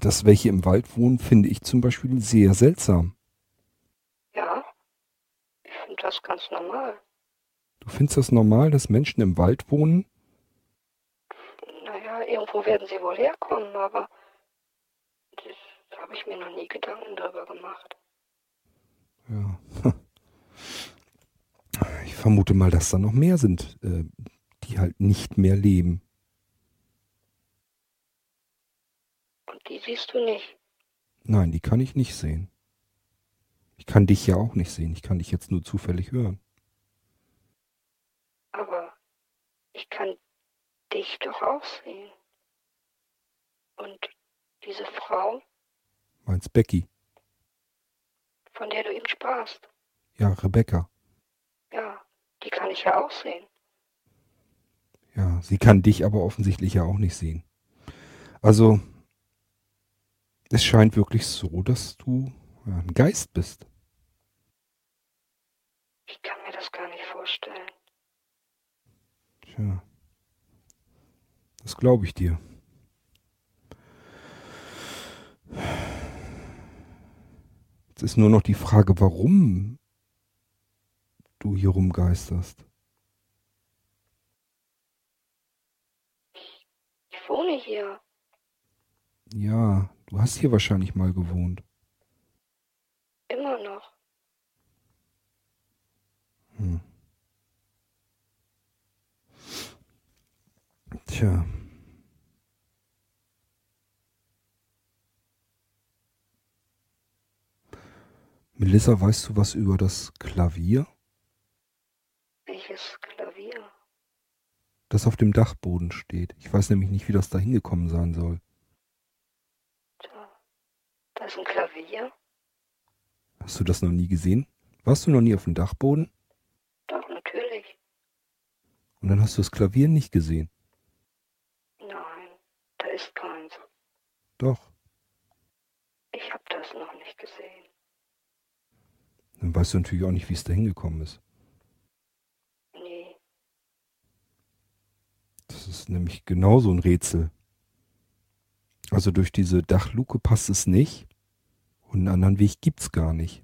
dass welche im Wald wohnen, finde ich zum Beispiel sehr seltsam. Ja. Ich finde das ganz normal. Du findest das normal, dass Menschen im Wald wohnen? Naja, irgendwo werden sie wohl herkommen, aber das habe ich mir noch nie Gedanken darüber gemacht. Ja. Ich vermute mal, dass da noch mehr sind, äh, die halt nicht mehr leben. Und die siehst du nicht. Nein, die kann ich nicht sehen. Ich kann dich ja auch nicht sehen. Ich kann dich jetzt nur zufällig hören. Aber ich kann dich doch auch sehen. Und diese Frau, Meinst Becky? von der du eben sprachst, Ja, Rebecca. ja, die kann ich ja auch sehen. Ja, sie kann dich aber offensichtlich ja auch nicht sehen. Also, es scheint wirklich so, dass du ja, ein Geist bist. Ich kann mir das gar nicht vorstellen. Tja. Das glaube ich dir. Jetzt ist nur noch die Frage, warum du hier rumgeisterst. Ich wohne hier. Ja, du hast hier wahrscheinlich mal gewohnt. Immer noch. Hm. Tja. Melissa, weißt du was über das Klavier, Welches Klavier? das auf dem Dachboden steht? Ich weiß nämlich nicht, wie das da hingekommen sein soll. Da, da ist ein Klavier. Hast du das noch nie gesehen? Warst du noch nie auf dem Dachboden? Doch, natürlich. Und dann hast du das Klavier nicht gesehen? Nein, da ist keins. Doch. Ich habe das noch nicht gesehen. Dann weißt du natürlich auch nicht, wie es da hingekommen ist. Nee, Das ist nämlich genauso ein Rätsel. Also durch diese Dachluke passt es nicht und einen anderen Weg gibt's gar nicht.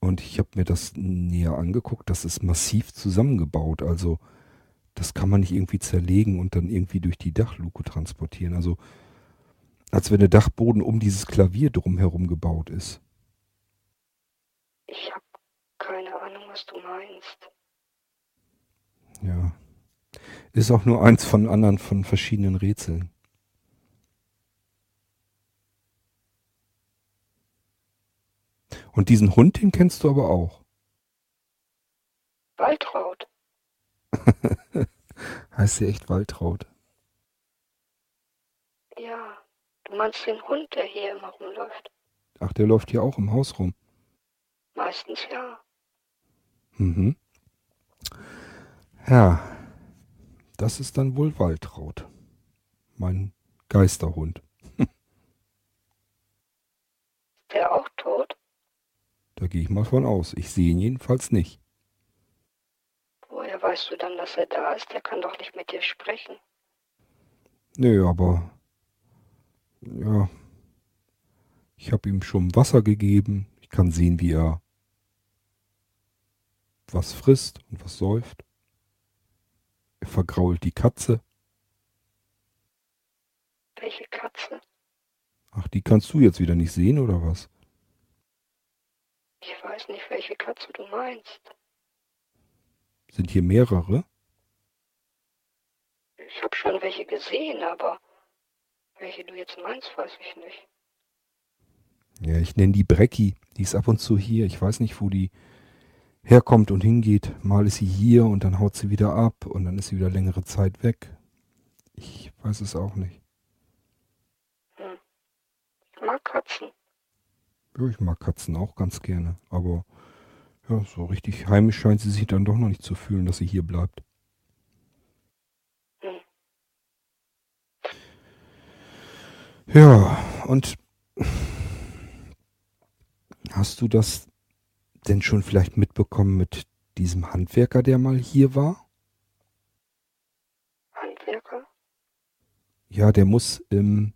Und ich habe mir das näher angeguckt, das ist massiv zusammengebaut. Also das kann man nicht irgendwie zerlegen und dann irgendwie durch die Dachluke transportieren. Also als wenn der Dachboden um dieses Klavier drumherum gebaut ist. ich habe keine Ahnung, was du meinst. Ja. Ist auch nur eins von anderen, von verschiedenen Rätseln. Und diesen Hund, den kennst du aber auch. Waltraud. heißt sie echt Waltraud? Ja, du meinst den Hund, der hier immer rumläuft? Ach, der läuft hier auch im Haus rum. Meistens ja. Mhm. Ja, das ist dann wohl Waltraud. Mein Geisterhund. Ist der auch tot? Da gehe ich mal von aus. Ich sehe ihn jedenfalls nicht. Woher weißt du dann, dass er da ist? Der kann doch nicht mit dir sprechen. Nö, aber ja, ich habe ihm schon Wasser gegeben. Ich kann sehen, wie er was frisst und was säuft. Er vergrault die Katze. Welche Katze? Ach, die kannst du jetzt wieder nicht sehen, oder was? Ich weiß nicht, welche Katze du meinst. Sind hier mehrere? Ich habe schon welche gesehen, aber welche du jetzt meinst, weiß ich nicht. Ja, ich nenne die Brecki. Die ist ab und zu hier. Ich weiß nicht, wo die herkommt und hingeht. Mal ist sie hier und dann haut sie wieder ab und dann ist sie wieder längere Zeit weg. Ich weiß es auch nicht. Hm. Ich mag Katzen. Ja, ich mag Katzen auch ganz gerne. Aber ja, so richtig heimisch scheint sie sich dann doch noch nicht zu fühlen, dass sie hier bleibt. Ja, und hast du das denn schon vielleicht mitbekommen mit diesem Handwerker, der mal hier war? Handwerker? Ja, der muss im,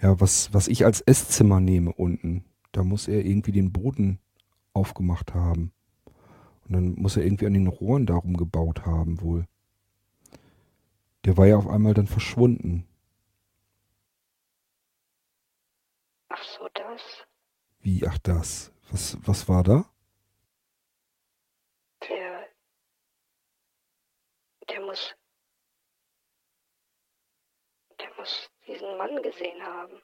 ja, was, was ich als Esszimmer nehme unten, da muss er irgendwie den Boden aufgemacht haben. Und dann muss er irgendwie an den Rohren darum gebaut haben wohl. Der war ja auf einmal dann verschwunden. Ach so, das. Wie, ach das? Was, was war da? Der. Der muss. Der muss diesen Mann gesehen haben.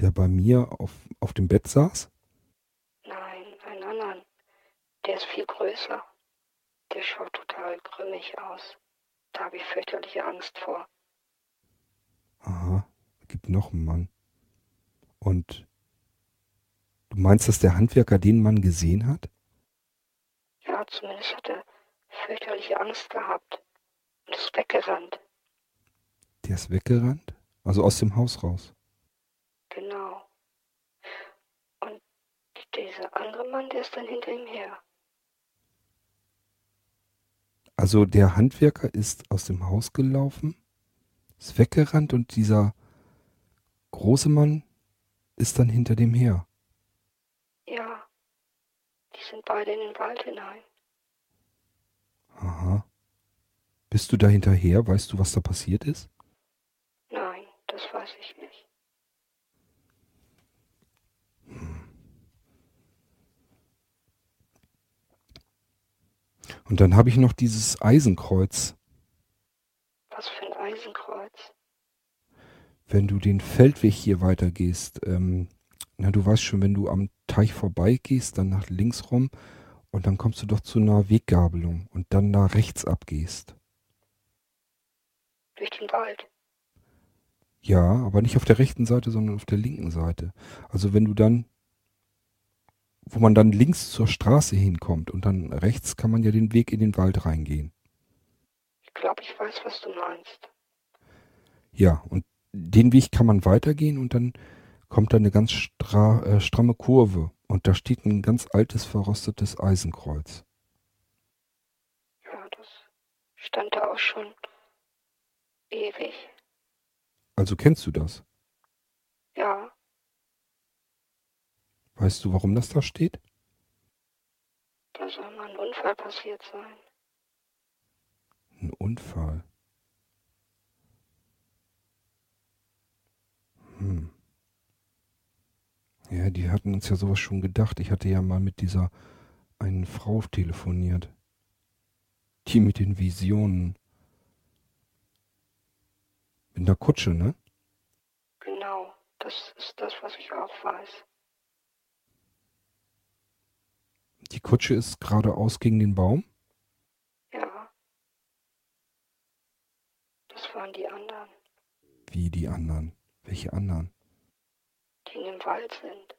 Der bei mir auf, auf dem Bett saß? Nein, einen anderen. Der ist viel größer. Der schaut total grimmig aus. Da habe ich fürchterliche Angst vor. Aha, gibt noch einen Mann. Und du meinst, dass der Handwerker den Mann gesehen hat? Ja, zumindest hat er fürchterliche Angst gehabt und ist weggerannt. Der ist weggerannt? Also aus dem Haus raus? Genau. Und dieser andere Mann, der ist dann hinter ihm her. Also der Handwerker ist aus dem Haus gelaufen, ist weggerannt und dieser große Mann ist dann hinter dem her. Ja, die sind beide in den Wald hinein. Aha. Bist du da hinterher? Weißt du, was da passiert ist? Das weiß ich nicht. Und dann habe ich noch dieses Eisenkreuz. Was für ein Eisenkreuz. Wenn du den Feldweg hier weitergehst, ähm, na du weißt schon, wenn du am Teich vorbeigehst, dann nach links rum und dann kommst du doch zu einer Weggabelung und dann nach rechts abgehst. Durch den Wald. Ja, aber nicht auf der rechten Seite, sondern auf der linken Seite. Also wenn du dann, wo man dann links zur Straße hinkommt und dann rechts kann man ja den Weg in den Wald reingehen. Ich glaube, ich weiß, was du meinst. Ja, und den Weg kann man weitergehen und dann kommt da eine ganz stra äh, stramme Kurve und da steht ein ganz altes, verrostetes Eisenkreuz. Ja, das stand da auch schon ewig. Also kennst du das? Ja, Weißt du, warum das da steht? da soll mal ein Unfall passiert sein. Ein Unfall. Hm. Ja, die hatten uns ja sowas schon gedacht. Ich hatte ja mal mit dieser einen Frau telefoniert. Die mit den Visionen. In der Kutsche, ne? Genau, das ist das, was ich auch weiß. Die Kutsche ist geradeaus gegen den Baum? Ja. Das waren die anderen, Wie die anderen? Welche anderen? die in dem Wald sind.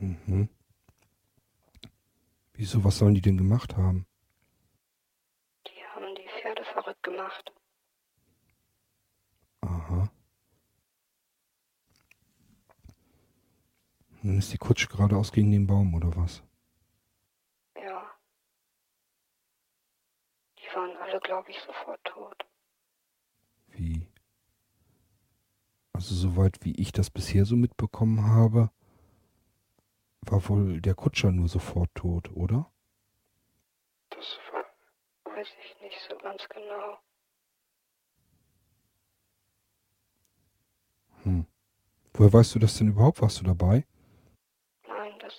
Mhm. Wieso, was sollen die denn gemacht haben? Die haben die Pferde verrückt gemacht. Aha. Nun ist die Kutsche geradeaus gegen den Baum, oder was? Ja. Die waren alle, glaube ich, sofort tot. Wie? Also soweit wie ich das bisher so mitbekommen habe, war wohl der Kutscher nur sofort tot, oder? Das weiß ich nicht so ganz genau. Hm. Woher weißt du das denn überhaupt? Warst du dabei? Nein, das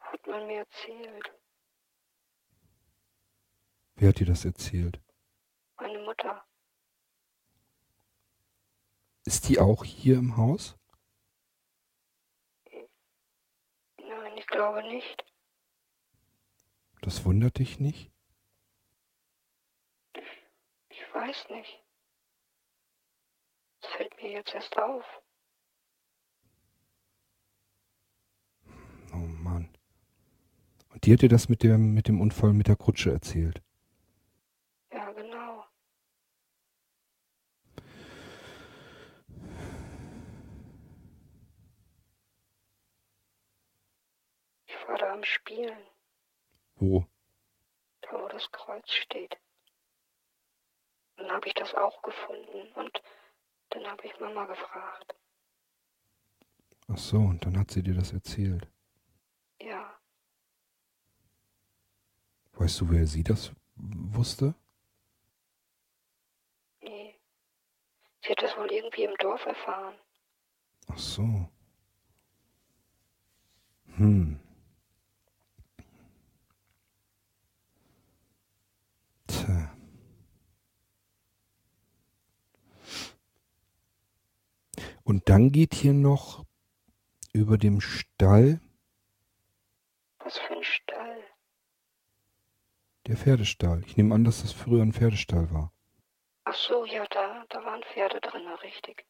hat man mir erzählt. Wer hat dir das erzählt? Meine Mutter. Ist die auch hier im Haus? Nein, ich glaube nicht. Das wundert dich nicht? Ich weiß nicht. Das fällt mir jetzt erst auf. Oh Mann. Und die hat dir das mit dem, mit dem Unfall mit der Kutsche erzählt? Ja, genau. Ich war da am Spielen, Wo? da wo das Kreuz steht. Dann habe ich das auch gefunden und dann habe ich Mama gefragt. Ach so, und dann hat sie dir das erzählt. Ja, Weißt du, wer sie das wusste? nee. Sie hat das wohl irgendwie im Dorf erfahren. Ach so. Hm. Tja. Und dann geht hier noch über dem Stall Was für ein Stall. der Pferdestall. Ich nehme an, dass das früher ein Pferdestall war. Ach so, ja, da, da waren Pferde drin, richtig.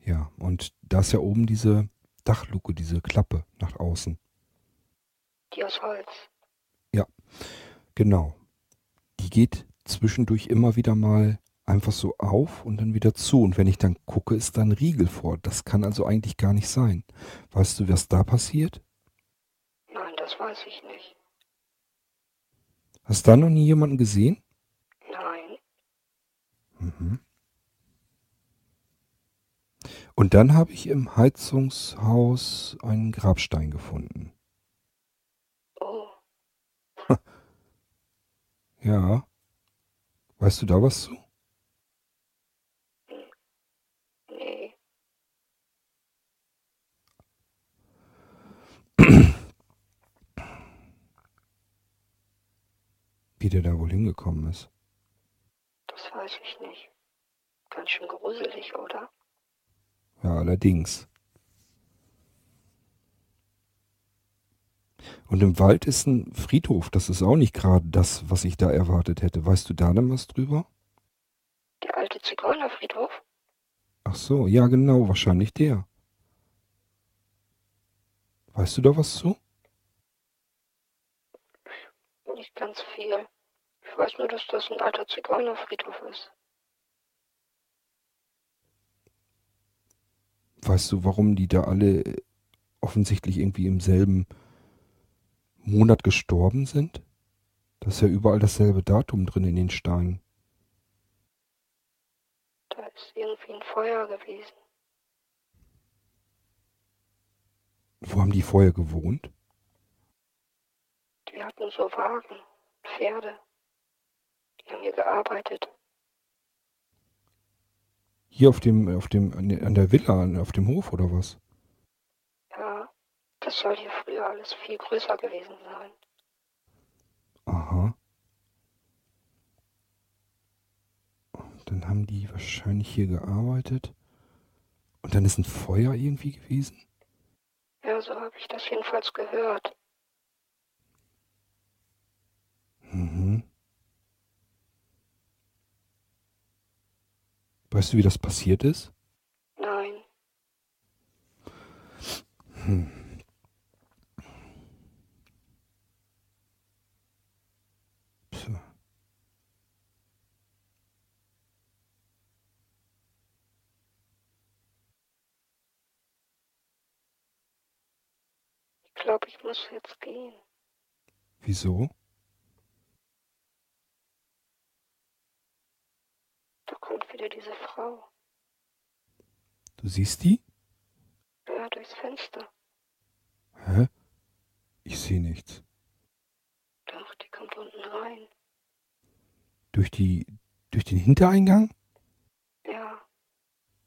Ja, und da ist ja oben diese Dachluke, diese Klappe nach außen. Die aus Holz. Genau. Die geht zwischendurch immer wieder mal einfach so auf und dann wieder zu. Und wenn ich dann gucke, ist da ein Riegel vor. Das kann also eigentlich gar nicht sein. Weißt du, was da passiert? Nein, das weiß ich nicht. Hast du da noch nie jemanden gesehen? Nein. Mhm. Und dann habe ich im Heizungshaus einen Grabstein gefunden. Oh, Ja. Weißt du da was zu? nee. Wie der da wohl hingekommen ist. Das weiß ich nicht. Ganz schön gruselig, oder? Ja, allerdings. Und im Wald ist ein Friedhof. Das ist auch nicht gerade das, was ich da erwartet hätte. Weißt du da denn was drüber? Der alte Zigeunerfriedhof? Ach so, ja genau, wahrscheinlich der. Weißt du da was zu? Nicht ganz viel. Ich weiß nur, dass das ein alter Zigeunerfriedhof ist. Weißt du, warum die da alle offensichtlich irgendwie im selben Monat gestorben sind? Da ist ja überall dasselbe Datum drin in den Steinen. Da ist irgendwie ein Feuer gewesen. Wo haben die vorher gewohnt? Die hatten so Wagen, Pferde. Die haben hier gearbeitet. Hier auf dem, auf dem, an der- Villa, auf dem Hof oder was? Ja, Das soll hier früher alles viel größer gewesen sein. Aha. Dann haben die wahrscheinlich hier gearbeitet. Und dann ist ein Feuer irgendwie gewesen? Ja, so habe ich das jedenfalls gehört. Mhm. Weißt du, wie das passiert ist? Nein. Hm. Tja. Ich glaube, ich muss jetzt gehen. Wieso? Da kommt wieder diese Frau. Du siehst die? Ja, durchs Fenster. Hä? Ich sehe nichts. Doch, die kommt unten rein. Durch die. durch den Hintereingang? Ja,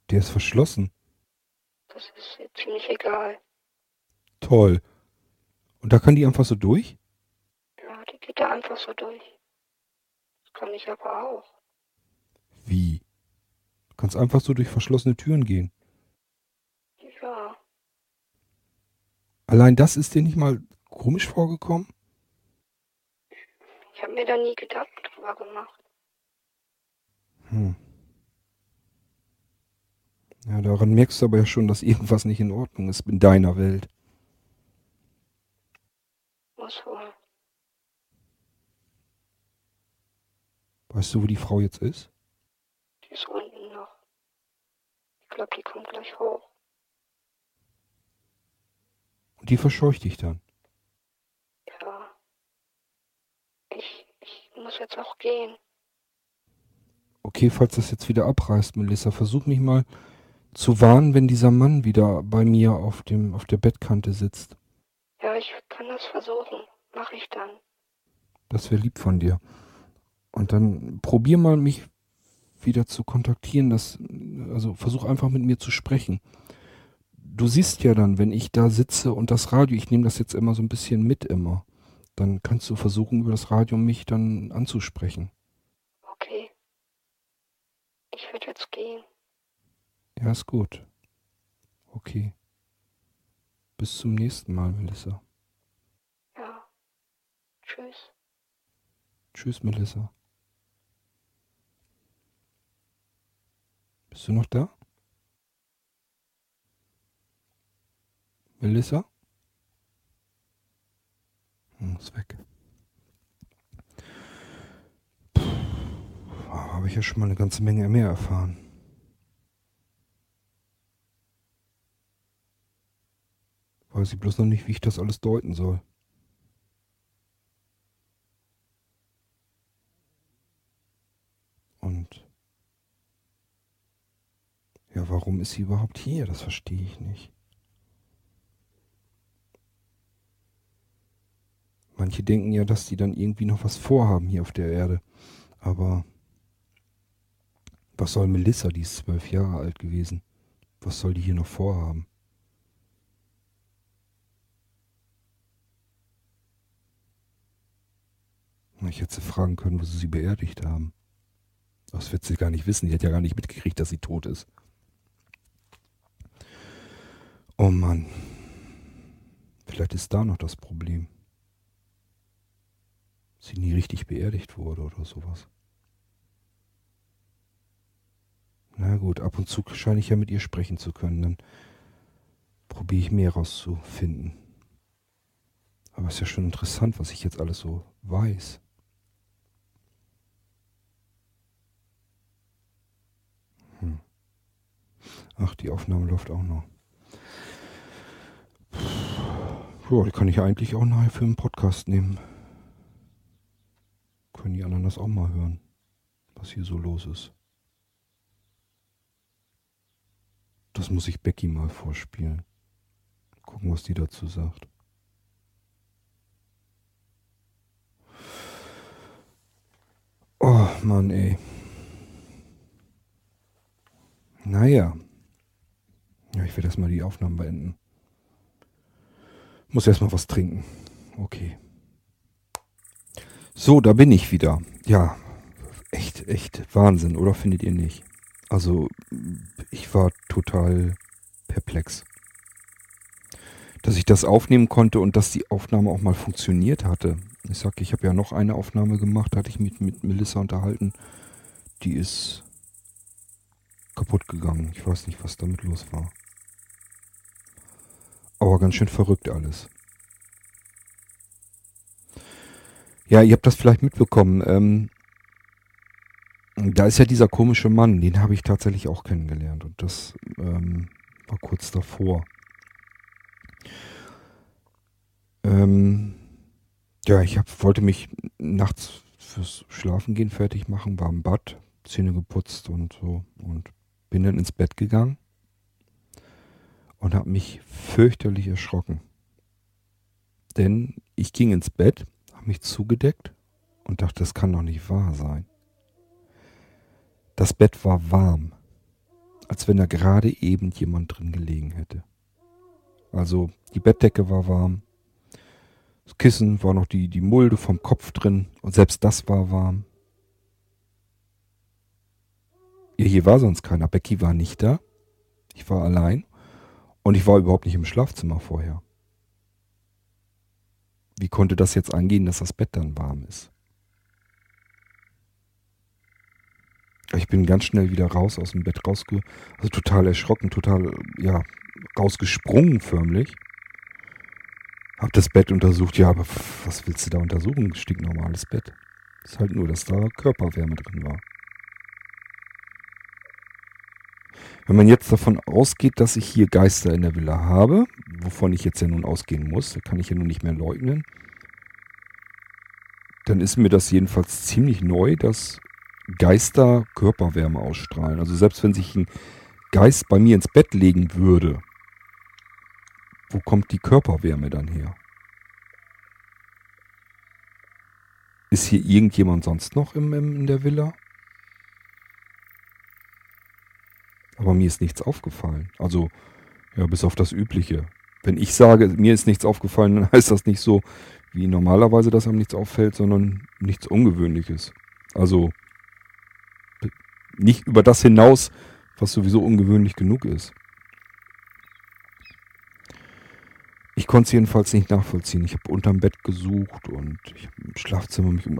Der ist verschlossen. das ist ihr ziemlich egal. Toll. Und da kann die einfach so durch? Ja, die geht da einfach so durch. Das kann ich aber auch. Wie? Du kannst einfach so durch verschlossene Türen gehen. Ja, Allein das ist dir nicht mal komisch vorgekommen? ich habe mir da nie Gedanken drüber gemacht. Hm. Ja, daran merkst du aber ja schon, dass irgendwas nicht in Ordnung ist in deiner Welt. Muss wohl. Weißt du, wo die Frau jetzt ist? Die ist unten noch. Ich glaube, die kommt gleich hoch. Und die verscheucht dich dann. Ja. Ich, ich muss jetzt auch gehen. Okay, falls das jetzt wieder abreißt, Melissa, versuch mich mal zu warnen, wenn dieser Mann wieder bei mir auf dem auf der Bettkante sitzt. Ja, ich kann das versuchen. Mach ich dann. Das wäre lieb von dir. Und dann probier mal mich wieder zu kontaktieren, das also versuch einfach mit mir zu sprechen. Du siehst ja dann, wenn ich da sitze und das Radio, ich nehme das jetzt immer so ein bisschen mit immer, dann kannst du versuchen über das Radio mich dann anzusprechen. Okay. Ich würde jetzt gehen. Ja, ist gut. Okay. Bis zum nächsten Mal, Melissa. Ja. Tschüss. Tschüss, Melissa. Bist du noch da? Melissa? Hm, ist weg. Puh, habe ich ja schon mal eine ganze Menge mehr erfahren. Weiß ich bloß noch nicht, wie ich das alles deuten soll. Und ja, warum ist sie überhaupt hier? Das verstehe ich nicht. Manche denken ja, dass die dann irgendwie noch was vorhaben hier auf der Erde. Aber was soll Melissa, die ist zwölf Jahre alt gewesen, was soll die hier noch vorhaben? Ich hätte sie fragen können, wo sie sie beerdigt haben. Das wird sie gar nicht wissen. Die hat ja gar nicht mitgekriegt, dass sie tot ist. Oh Mann. Vielleicht ist da noch das Problem. Sie nie richtig beerdigt wurde oder sowas. Na gut, ab und zu scheine ich ja mit ihr sprechen zu können. Dann probiere ich mehr rauszufinden. Aber es ist ja schon interessant, was ich jetzt alles so weiß. Hm. Ach, die Aufnahme läuft auch noch. Ja, die kann ich eigentlich auch nachher für einen Podcast nehmen. Können die anderen das auch mal hören, was hier so los ist. Das muss ich Becky mal vorspielen. Gucken, was die dazu sagt. Oh Mann, ey. Naja. Ja, ich werde erstmal die Aufnahmen beenden. Muss erstmal was trinken. Okay. So, da bin ich wieder. Ja, echt, echt Wahnsinn, oder findet ihr nicht? Also, ich war total perplex. Dass ich das aufnehmen konnte und dass die Aufnahme auch mal funktioniert hatte. Ich sag, ich habe ja noch eine Aufnahme gemacht, hatte ich mich mit Melissa unterhalten. Die ist kaputt gegangen. Ich weiß nicht, was damit los war. Aber ganz schön verrückt alles. Ja, ihr habt das vielleicht mitbekommen. Ähm, da ist ja dieser komische Mann, den habe ich tatsächlich auch kennengelernt. Und das ähm, war kurz davor. Ähm, ja, ich hab, wollte mich nachts fürs Schlafengehen fertig machen, war im Bad, Zähne geputzt und so. Und bin dann ins Bett gegangen und habe mich fürchterlich erschrocken. Denn ich ging ins Bett, habe mich zugedeckt und dachte, das kann doch nicht wahr sein. Das Bett war warm, als wenn da gerade eben jemand drin gelegen hätte. Also die Bettdecke war warm, das Kissen war noch die, die Mulde vom Kopf drin und selbst das war warm. Ja, hier war sonst keiner. Becky war nicht da. Ich war allein. Und ich war überhaupt nicht im Schlafzimmer vorher. Wie konnte das jetzt angehen, dass das Bett dann warm ist? Ich bin ganz schnell wieder raus aus dem Bett rausge... Also total erschrocken, total, ja, rausgesprungen förmlich. Hab das Bett untersucht. Ja, aber was willst du da untersuchen? Stinknormales Bett. Ist halt nur, dass da Körperwärme drin war. Wenn man jetzt davon ausgeht, dass ich hier Geister in der Villa habe, wovon ich jetzt ja nun ausgehen muss, kann ich ja nun nicht mehr leugnen, dann ist mir das jedenfalls ziemlich neu, dass Geister Körperwärme ausstrahlen. Also selbst wenn sich ein Geist bei mir ins Bett legen würde, wo kommt die Körperwärme dann her? Ist hier irgendjemand sonst noch im, im, in der Villa? Aber mir ist nichts aufgefallen. Also, ja, bis auf das Übliche. Wenn ich sage, mir ist nichts aufgefallen, dann heißt das nicht so, wie normalerweise, dass einem nichts auffällt, sondern nichts Ungewöhnliches. Also, nicht über das hinaus, was sowieso ungewöhnlich genug ist. Ich konnte es jedenfalls nicht nachvollziehen. Ich habe unterm Bett gesucht und ich habe im Schlafzimmer mich um.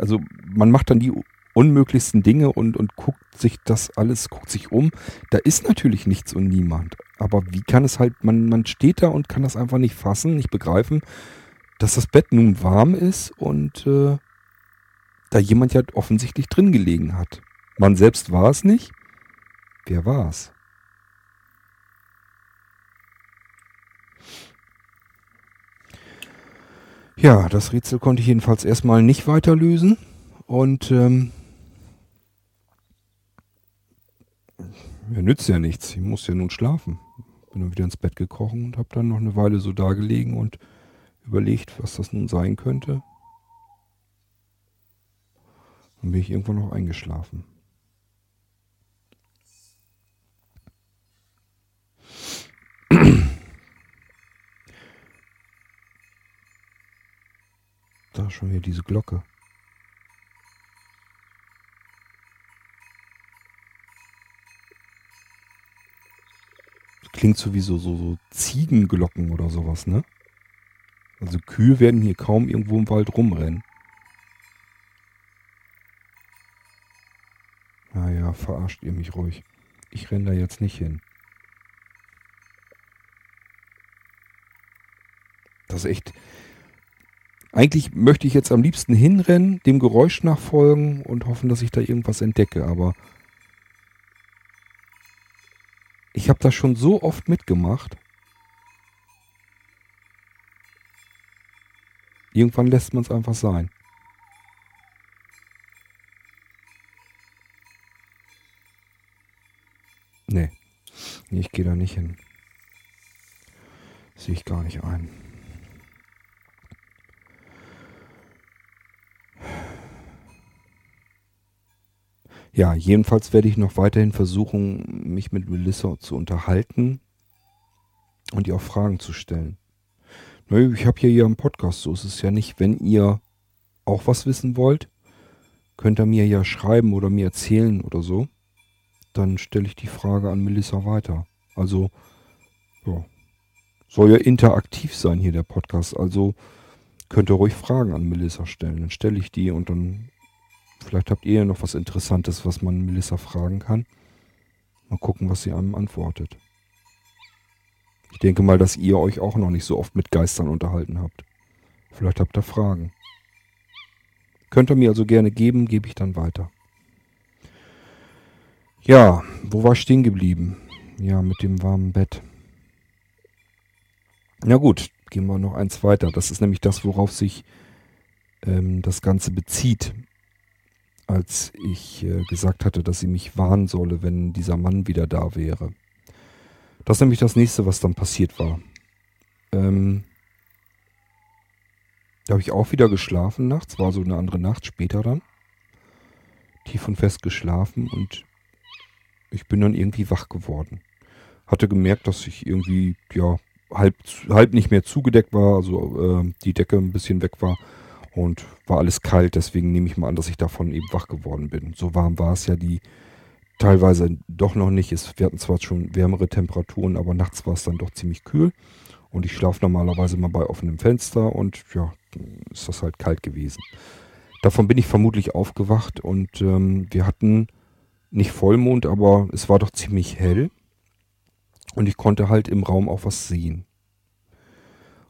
Also man macht dann die unmöglichsten Dinge und, und guckt sich das alles, guckt sich um. Da ist natürlich nichts und niemand. Aber wie kann es halt, man, man steht da und kann das einfach nicht fassen, nicht begreifen, dass das Bett nun warm ist und äh, da jemand ja offensichtlich drin gelegen hat. Man selbst war es nicht. Wer war es? Ja, das Rätsel konnte ich jedenfalls erstmal nicht weiter lösen. Und ähm, ja, nützt ja nichts. Ich muss ja nun schlafen. Bin dann wieder ins Bett gekrochen und habe dann noch eine Weile so da gelegen und überlegt, was das nun sein könnte. Dann bin ich irgendwann noch eingeschlafen. Da schon wieder diese Glocke. Klingt sowieso so, so Ziegenglocken oder sowas, ne? Also Kühe werden hier kaum irgendwo im Wald rumrennen. Naja, verarscht ihr mich ruhig. Ich renne da jetzt nicht hin. Das ist echt. Eigentlich möchte ich jetzt am liebsten hinrennen, dem Geräusch nachfolgen und hoffen, dass ich da irgendwas entdecke, aber Ich habe das schon so oft mitgemacht. Irgendwann lässt man es einfach sein. Nee. nee ich gehe da nicht hin. Sehe ich gar nicht ein. Ja, jedenfalls werde ich noch weiterhin versuchen, mich mit Melissa zu unterhalten und ihr auch Fragen zu stellen. Ich habe hier ja einen Podcast, so ist es ja nicht. Wenn ihr auch was wissen wollt, könnt ihr mir ja schreiben oder mir erzählen oder so. Dann stelle ich die Frage an Melissa weiter. Also, ja, soll ja interaktiv sein hier der Podcast. Also könnt ihr ruhig Fragen an Melissa stellen. Dann stelle ich die und dann vielleicht habt ihr ja noch was Interessantes, was man Melissa fragen kann. Mal gucken, was sie einem antwortet. Ich denke mal, dass ihr euch auch noch nicht so oft mit Geistern unterhalten habt. Vielleicht habt ihr Fragen. Könnt ihr mir also gerne geben, gebe ich dann weiter. Ja, wo war ich stehen geblieben? Ja, mit dem warmen Bett. Na gut, gehen wir noch eins weiter. Das ist nämlich das, worauf sich ähm, das Ganze bezieht. Als ich äh, gesagt hatte, dass sie mich warnen solle, wenn dieser Mann wieder da wäre. Das ist nämlich das nächste, was dann passiert war. Ähm, da habe ich auch wieder geschlafen nachts, war so eine andere Nacht später dann. Tief und fest geschlafen und ich bin dann irgendwie wach geworden. Hatte gemerkt, dass ich irgendwie, ja, halb, halb nicht mehr zugedeckt war, also äh, die Decke ein bisschen weg war und war alles kalt, deswegen nehme ich mal an, dass ich davon eben wach geworden bin. So warm war es ja die teilweise doch noch nicht. wir hatten zwar schon wärmere Temperaturen, aber nachts war es dann doch ziemlich kühl. Und ich schlafe normalerweise mal bei offenem Fenster und ja, ist das halt kalt gewesen. Davon bin ich vermutlich aufgewacht und ähm, wir hatten nicht Vollmond, aber es war doch ziemlich hell. Und ich konnte halt im Raum auch was sehen.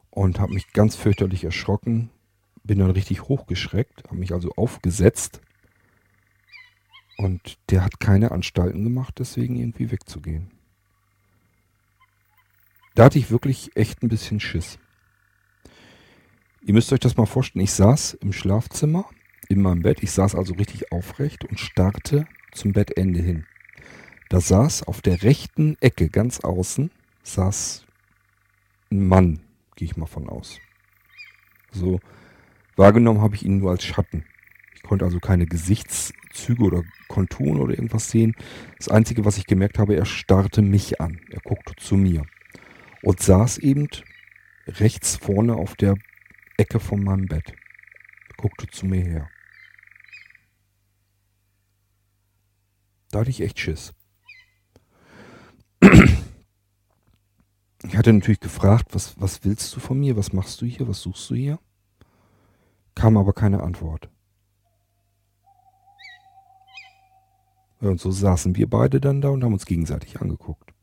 Und habe mich ganz fürchterlich erschrocken. Bin dann richtig hochgeschreckt, habe mich also aufgesetzt. Und der hat keine Anstalten gemacht, deswegen irgendwie wegzugehen. Da hatte ich wirklich echt ein bisschen Schiss. Ihr müsst euch das mal vorstellen. Ich saß im Schlafzimmer in meinem Bett. Ich saß also richtig aufrecht und starrte zum Bettende hin. Da saß auf der rechten Ecke ganz außen saß ein Mann, gehe ich mal von aus. So wahrgenommen habe ich ihn nur als Schatten. Ich konnte also keine Gesichtszüge oder Konturen oder irgendwas sehen. Das Einzige, was ich gemerkt habe, er starrte mich an. Er guckte zu mir und saß eben rechts vorne auf der Ecke von meinem Bett. Guckte zu mir her. Da hatte ich echt Schiss. Ich hatte natürlich gefragt, was, was willst du von mir? Was machst du hier? Was suchst du hier? Kam aber keine Antwort. Und so saßen wir beide dann da und haben uns gegenseitig angeguckt.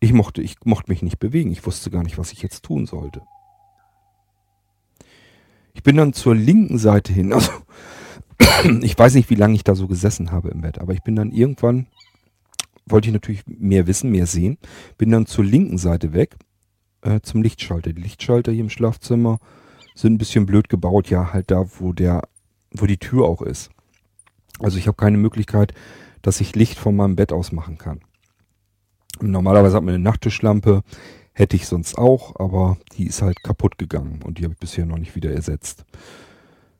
Ich mochte, ich mochte mich nicht bewegen. Ich wusste gar nicht, was ich jetzt tun sollte. Ich bin dann zur linken Seite hin. Also, ich weiß nicht, wie lange ich da so gesessen habe im Bett, aber ich bin dann irgendwann, wollte ich natürlich mehr wissen, mehr sehen, bin dann zur linken Seite weg, äh, zum Lichtschalter. Die Lichtschalter hier im Schlafzimmer sind ein bisschen blöd gebaut, ja, halt da, wo der, wo die Tür auch ist. Also ich habe keine Möglichkeit, dass ich Licht von meinem Bett aus machen kann. Normalerweise hat man eine Nachttischlampe, hätte ich sonst auch, aber die ist halt kaputt gegangen und die habe ich bisher noch nicht wieder ersetzt.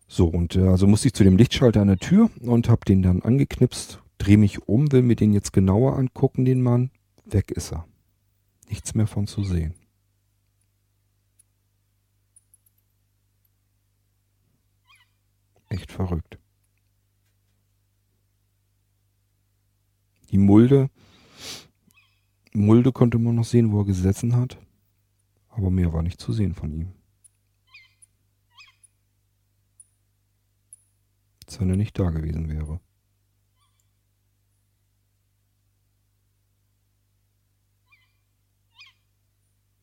So, und äh, also musste ich zu dem Lichtschalter an der Tür und habe den dann angeknipst, drehe mich um, will mir den jetzt genauer angucken, den Mann. Weg ist er. Nichts mehr von zu sehen. Echt verrückt. Die Mulde Mulde konnte man noch sehen, wo er gesessen hat, aber mehr war nicht zu sehen von ihm. Als wenn er nicht da gewesen wäre.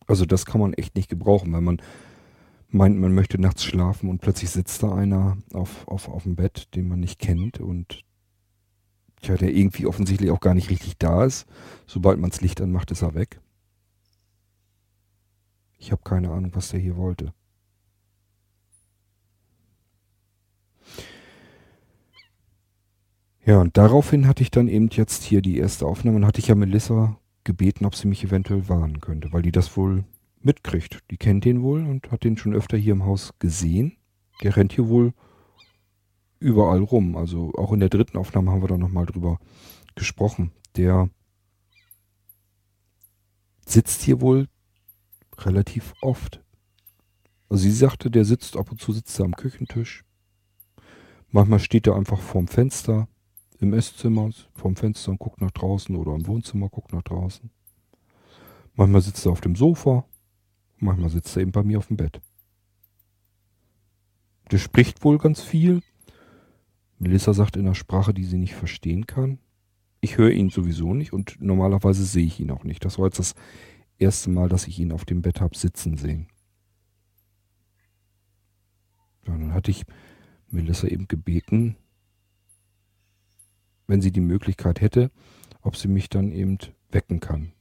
Also das kann man echt nicht gebrauchen, wenn man meint, man möchte nachts schlafen und plötzlich sitzt da einer auf, auf, auf dem Bett, den man nicht kennt und Tja, der irgendwie offensichtlich auch gar nicht richtig da ist. Sobald man das Licht anmacht, ist er weg. Ich habe keine Ahnung, was der hier wollte. Ja, und daraufhin hatte ich dann eben jetzt hier die erste Aufnahme und hatte ich ja Melissa gebeten, ob sie mich eventuell warnen könnte, weil die das wohl mitkriegt. Die kennt den wohl und hat den schon öfter hier im Haus gesehen. Der rennt hier wohl überall rum. Also auch in der dritten Aufnahme haben wir da nochmal drüber gesprochen. Der sitzt hier wohl relativ oft. Also sie sagte, der sitzt ab und zu sitzt er am Küchentisch. Manchmal steht er einfach vorm Fenster im Esszimmer, vorm Fenster und guckt nach draußen oder im Wohnzimmer guckt nach draußen. Manchmal sitzt er auf dem Sofa, manchmal sitzt er eben bei mir auf dem Bett. Der spricht wohl ganz viel. Melissa sagt in einer Sprache, die sie nicht verstehen kann. Ich höre ihn sowieso nicht und normalerweise sehe ich ihn auch nicht. Das war jetzt das erste Mal, dass ich ihn auf dem Bett habe sitzen sehen. Ja, dann hatte ich Melissa eben gebeten, wenn sie die Möglichkeit hätte, ob sie mich dann eben wecken kann.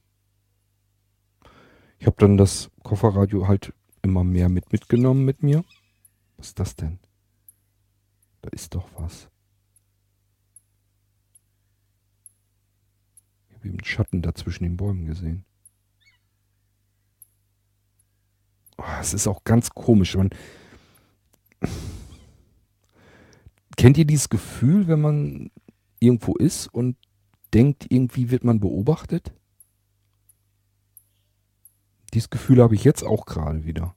Ich habe dann das Kofferradio halt immer mehr mit mitgenommen mit mir. Was ist das denn? Da ist doch was. Ich habe eben Schatten da zwischen den Bäumen gesehen. Oh, es ist auch ganz komisch. Man Kennt ihr dieses Gefühl, wenn man irgendwo ist und denkt, irgendwie wird man beobachtet? Dieses Gefühl habe ich jetzt auch gerade wieder.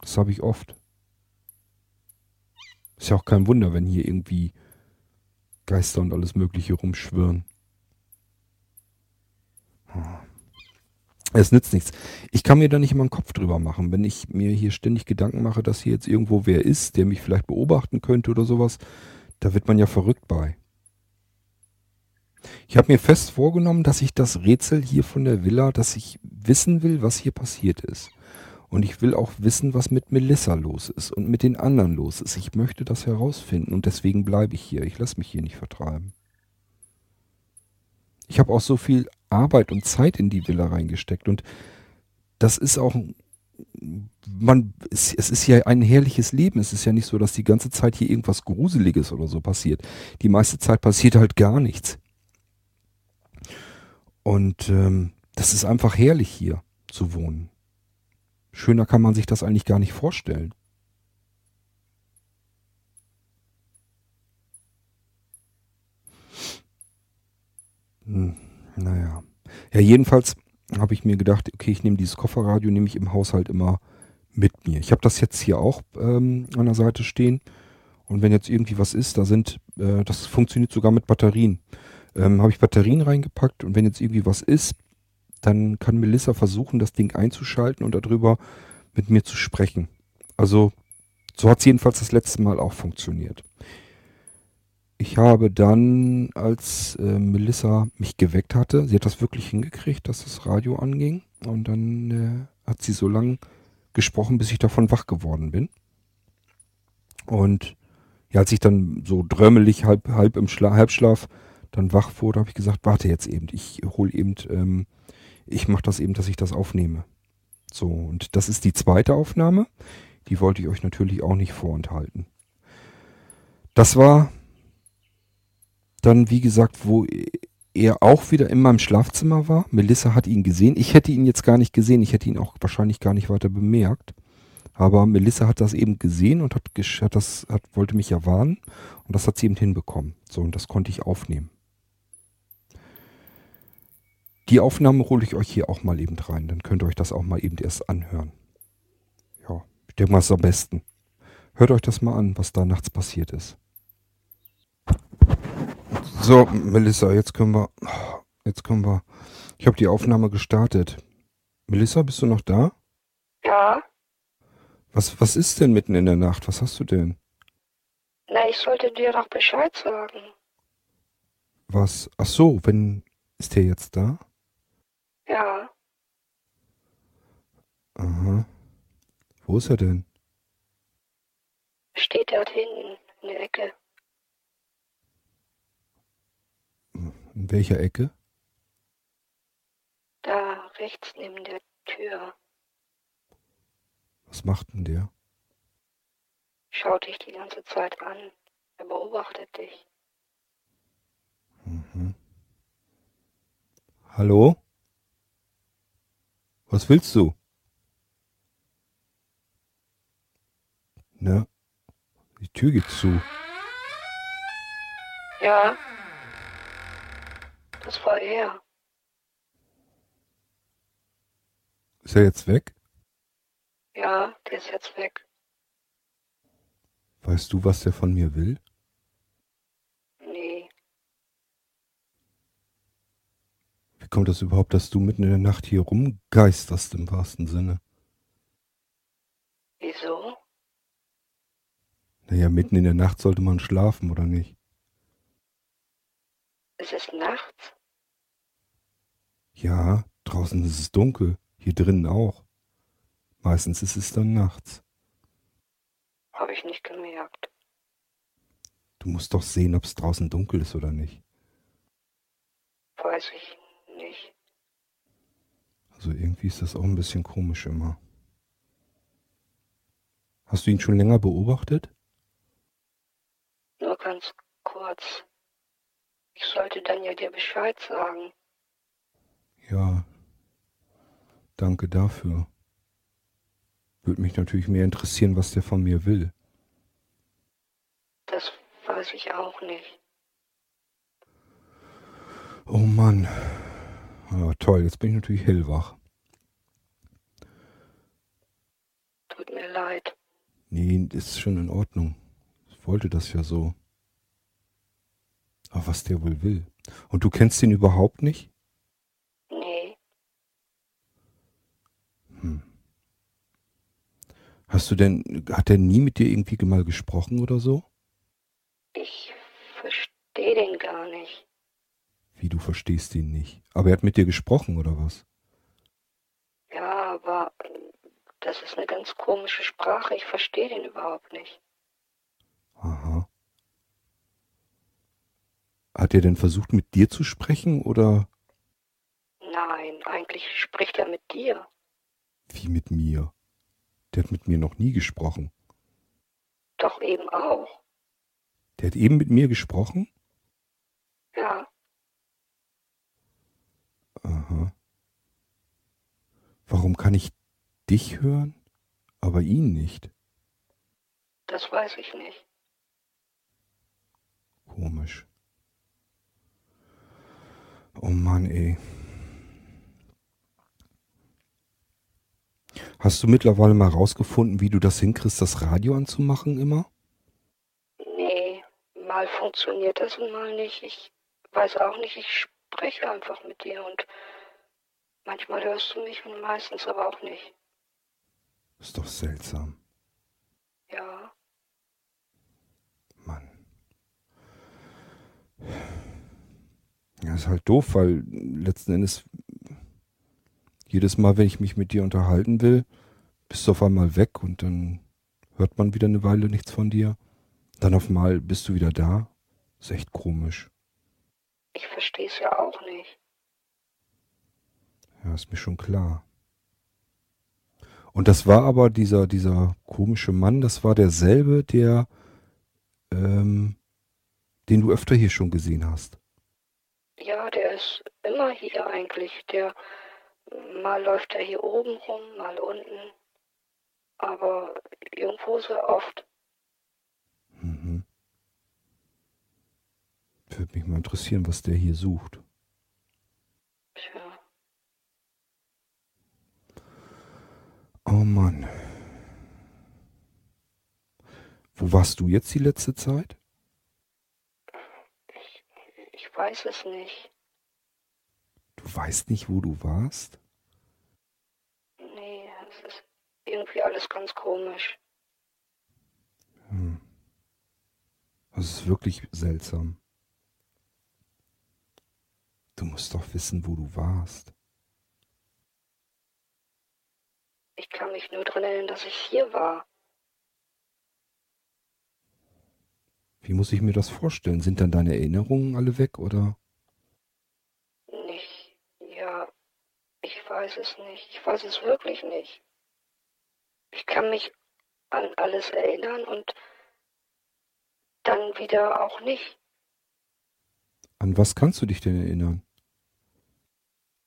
Das habe ich oft. Ist ja auch kein Wunder, wenn hier irgendwie Geister und alles Mögliche rumschwirren. Es nützt nichts. Ich kann mir da nicht immer einen Kopf drüber machen. Wenn ich mir hier ständig Gedanken mache, dass hier jetzt irgendwo wer ist, der mich vielleicht beobachten könnte oder sowas, da wird man ja verrückt bei. Ich habe mir fest vorgenommen, dass ich das Rätsel hier von der Villa, dass ich wissen will, was hier passiert ist. Und ich will auch wissen, was mit Melissa los ist und mit den anderen los ist. Ich möchte das herausfinden und deswegen bleibe ich hier. Ich lasse mich hier nicht vertreiben. Ich habe auch so viel Arbeit und Zeit in die Villa reingesteckt und das ist auch man, es, es, ist ja ein herrliches Leben. Es ist ja nicht so, dass die ganze Zeit hier irgendwas Gruseliges oder so passiert. Die meiste Zeit passiert halt gar nichts. Und ähm, das ist einfach herrlich hier zu wohnen. Schöner kann man sich das eigentlich gar nicht vorstellen. Hm, naja. Ja, jedenfalls habe ich mir gedacht, okay, ich nehme dieses Kofferradio, nehme ich im Haushalt immer mit mir. Ich habe das jetzt hier auch ähm, an der Seite stehen. Und wenn jetzt irgendwie was ist, da sind, äh, das funktioniert sogar mit Batterien. Ähm, habe ich Batterien reingepackt und wenn jetzt irgendwie was ist, dann kann Melissa versuchen, das Ding einzuschalten und darüber mit mir zu sprechen. Also so hat es jedenfalls das letzte Mal auch funktioniert. Ich habe dann, als äh, Melissa mich geweckt hatte, sie hat das wirklich hingekriegt, dass das Radio anging. Und dann äh, hat sie so lange gesprochen, bis ich davon wach geworden bin. Und ja, als ich dann so drömmelig, halb, halb im Schla Halbschlaf dann wach wurde, habe ich gesagt, warte jetzt eben, ich hole eben, ähm, ich mache das eben, dass ich das aufnehme. So, und das ist die zweite Aufnahme. Die wollte ich euch natürlich auch nicht vorenthalten. Das war dann, wie gesagt, wo er auch wieder in meinem Schlafzimmer war. Melissa hat ihn gesehen. Ich hätte ihn jetzt gar nicht gesehen. Ich hätte ihn auch wahrscheinlich gar nicht weiter bemerkt. Aber Melissa hat das eben gesehen und hat, hat das, hat, wollte mich ja warnen. Und das hat sie eben hinbekommen. So, und das konnte ich aufnehmen. Die Aufnahme hole ich euch hier auch mal eben rein. Dann könnt ihr euch das auch mal eben erst anhören. Ja, ich denke mal, es ist am besten. Hört euch das mal an, was da nachts passiert ist. So, Melissa, jetzt können wir. Jetzt können wir. Ich habe die Aufnahme gestartet. Melissa, bist du noch da? Ja. Was, was ist denn mitten in der Nacht? Was hast du denn? Na, ich sollte dir doch Bescheid sagen. Was? Ach so, wenn. Ist der jetzt da? Ja. Aha. Wo ist er denn? Steht dort hinten in der Ecke. In welcher Ecke? Da rechts neben der Tür. Was macht denn der? Schaut dich die ganze Zeit an. Er beobachtet dich. Mhm. Hallo? Was willst du? Ne? Die Tür geht zu. Ja. Das war er. Ist er jetzt weg? Ja, der ist jetzt weg. Weißt du, was der von mir will? Nee, Wie kommt das überhaupt, dass du mitten in der Nacht hier rumgeisterst im wahrsten Sinne? wieso? Naja, mitten in der Nacht sollte man schlafen, oder nicht? Es ist nachts? Ja, draußen ist es dunkel, hier drinnen auch. Meistens ist es dann nachts. Habe ich nicht gemerkt. Du musst doch sehen, ob es draußen dunkel ist oder nicht. Weiß ich nicht. Also irgendwie ist das auch ein bisschen komisch immer. Hast du ihn schon länger beobachtet? Nur ganz kurz. Ich sollte dann ja dir Bescheid sagen. Ja. Danke dafür. Würde mich natürlich mehr interessieren, was der von mir will. Das weiß ich auch nicht. Oh Mann. Ja, toll, jetzt bin ich natürlich hellwach. Tut mir leid. Nee, ist schon in Ordnung. Ich wollte das ja so. Aber was der wohl will. Und du kennst ihn überhaupt nicht? Nee, Hm. Hast du denn, hat er nie mit dir irgendwie mal gesprochen oder so? ich verstehe den gar nicht. Wie, du verstehst ihn nicht. Aber er hat mit dir gesprochen oder was? Ja, aber das ist eine ganz komische Sprache. Ich verstehe den überhaupt nicht. Aha. Hat er denn versucht mit dir zu sprechen oder Nein, eigentlich spricht er mit dir. wie mit mir? Der hat mit mir noch nie gesprochen. Doch eben auch. Der hat eben mit mir gesprochen? Ja, Aha. Warum kann ich dich hören, aber ihn nicht? das weiß ich nicht. Komisch. Oh Mann, ey. Hast du mittlerweile mal rausgefunden, wie du das hinkriegst, das Radio anzumachen immer? Nee, mal funktioniert das und mal nicht. Ich weiß auch nicht, ich spreche einfach mit dir und manchmal hörst du mich und meistens aber auch nicht. Ist doch seltsam. Ja, Mann. Ja, ist halt doof, weil letzten Endes jedes Mal, wenn ich mich mit dir unterhalten will, bist du auf einmal weg und dann hört man wieder eine Weile nichts von dir. Dann auf einmal bist du wieder da. Ist echt komisch. ich verstehe es ja auch nicht. Ja, ist mir schon klar. Und das war aber dieser, dieser komische Mann, das war derselbe, der, ähm, den du öfter hier schon gesehen hast. Ja, der ist immer hier eigentlich. Der mal läuft er hier oben rum, mal unten. Aber irgendwo sehr oft. Mhm. Würde mich mal interessieren, was der hier sucht. Tja, Oh Mann. Wo warst du jetzt die letzte Zeit? ich, ich weiß es nicht. Du weißt nicht, wo du warst? Nee, es ist irgendwie alles ganz komisch. Hm. Das ist wirklich seltsam. Du musst doch wissen, wo du warst. Ich kann mich nur daran erinnern, dass ich hier war. Wie muss ich mir das vorstellen? Sind dann deine Erinnerungen alle weg oder? Nicht. Ja, ich weiß es nicht. Ich weiß es wirklich nicht. Ich kann mich an alles erinnern und dann wieder auch nicht. An was kannst du dich denn erinnern?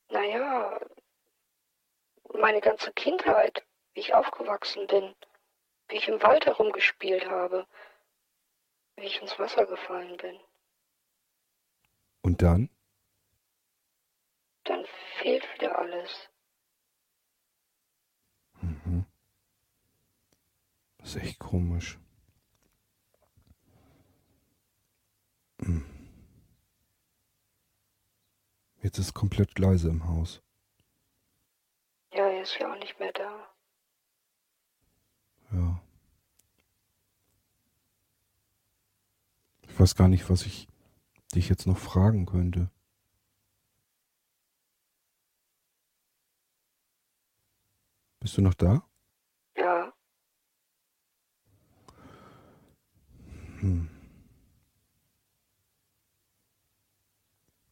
Naja, meine ganze Kindheit, wie ich aufgewachsen bin, wie ich im Wald herumgespielt habe, wie ich ins Wasser gefallen bin. Und dann? Dann fehlt wieder alles. Mhm. Das ist echt komisch. Hm. Jetzt ist komplett leise im Haus. Ja, er ist ja auch nicht mehr da. Ja. Ich weiß gar nicht, was ich dich jetzt noch fragen könnte. Bist du noch da? Ja, Hm.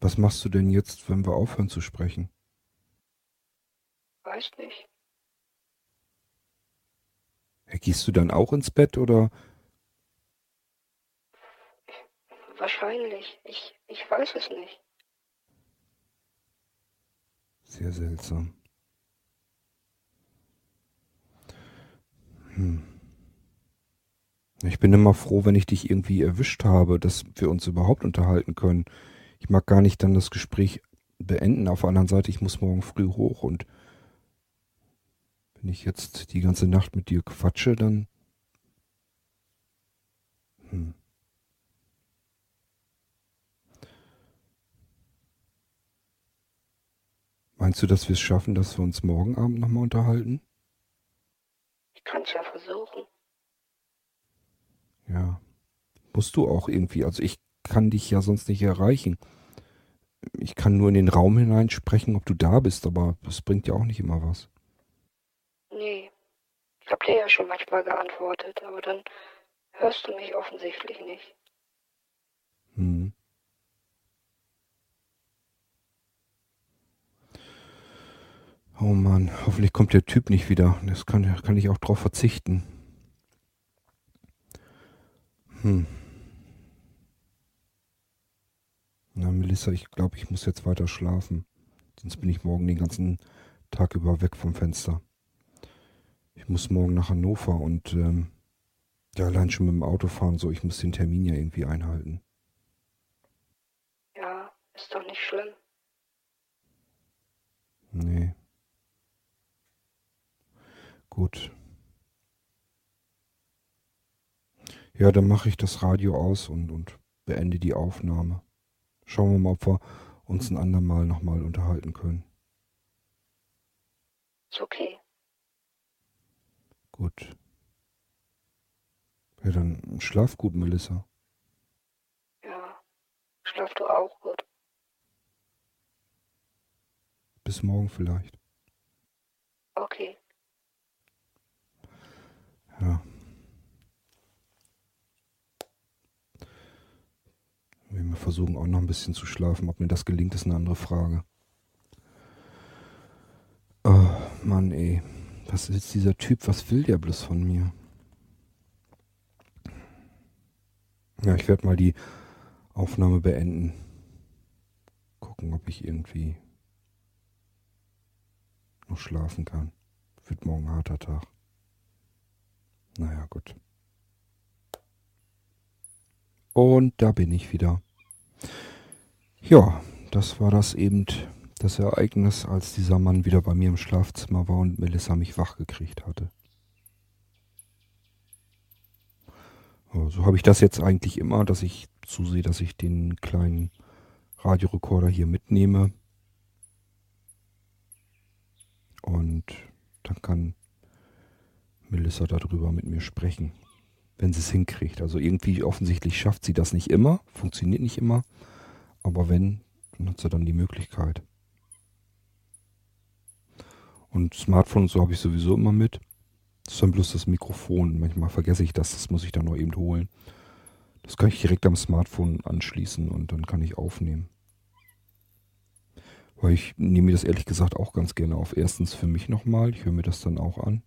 Was machst du denn jetzt, wenn wir aufhören zu sprechen? Weiß nicht. Ja, Gehst du dann auch ins Bett oder? Wahrscheinlich. Ich, ich weiß es nicht. Sehr seltsam. Hm. Ich bin immer froh, wenn ich dich irgendwie erwischt habe, dass wir uns überhaupt unterhalten können. Ich mag gar nicht dann das Gespräch beenden. Auf der anderen Seite, ich muss morgen früh hoch und wenn ich jetzt die ganze Nacht mit dir quatsche, dann... Hm. Meinst du, dass wir es schaffen, dass wir uns morgen Abend nochmal unterhalten? Ich kann es ja versuchen. Ja. Musst du auch irgendwie. Also ich kann dich ja sonst nicht erreichen. Ich kann nur in den Raum hineinsprechen, ob du da bist, aber das bringt ja auch nicht immer was. Ich hab dir ja schon manchmal geantwortet, aber dann hörst du mich offensichtlich nicht. Hm. Oh Mann, hoffentlich kommt der Typ nicht wieder. Das kann, kann ich auch drauf verzichten. Hm. Na, Melissa, ich glaube, ich muss jetzt weiter schlafen. Sonst bin ich morgen den ganzen Tag über weg vom Fenster. Ich muss morgen nach Hannover und ähm, ja, allein schon mit dem Auto fahren, so, ich muss den Termin ja irgendwie einhalten. Ja, ist doch nicht schlimm. Nee. Gut. Ja, dann mache ich das Radio aus und, und beende die Aufnahme. Schauen wir mal, ob wir uns ein andermal nochmal unterhalten können. Ist okay. Gut. Ja, dann schlaf gut, Melissa. Ja. Schlaf du auch gut. Bis morgen vielleicht. Okay. Ja. Wir versuchen auch noch ein bisschen zu schlafen. Ob mir das gelingt, ist eine andere Frage. Oh, Mann, ey. Was ist dieser Typ? Was will der bloß von mir? Ja, ich werde mal die Aufnahme beenden. Gucken, ob ich irgendwie noch schlafen kann. Wird morgen ein harter Tag. Naja, gut. Und da bin ich wieder. Ja, das war das eben das Ereignis, als dieser Mann wieder bei mir im Schlafzimmer war und Melissa mich wach gekriegt hatte. So habe ich das jetzt eigentlich immer, dass ich zusehe, dass ich den kleinen Radiorekorder hier mitnehme. Und dann kann Melissa darüber mit mir sprechen, wenn sie es hinkriegt. Also irgendwie offensichtlich schafft sie das nicht immer, funktioniert nicht immer, aber wenn, dann hat sie dann die Möglichkeit. Und Smartphone und so habe ich sowieso immer mit. Das ist dann bloß das Mikrofon. Manchmal vergesse ich das, das muss ich dann noch eben holen. Das kann ich direkt am Smartphone anschließen und dann kann ich aufnehmen. Weil ich nehme mir das ehrlich gesagt auch ganz gerne auf. Erstens für mich nochmal, ich höre mir das dann auch an.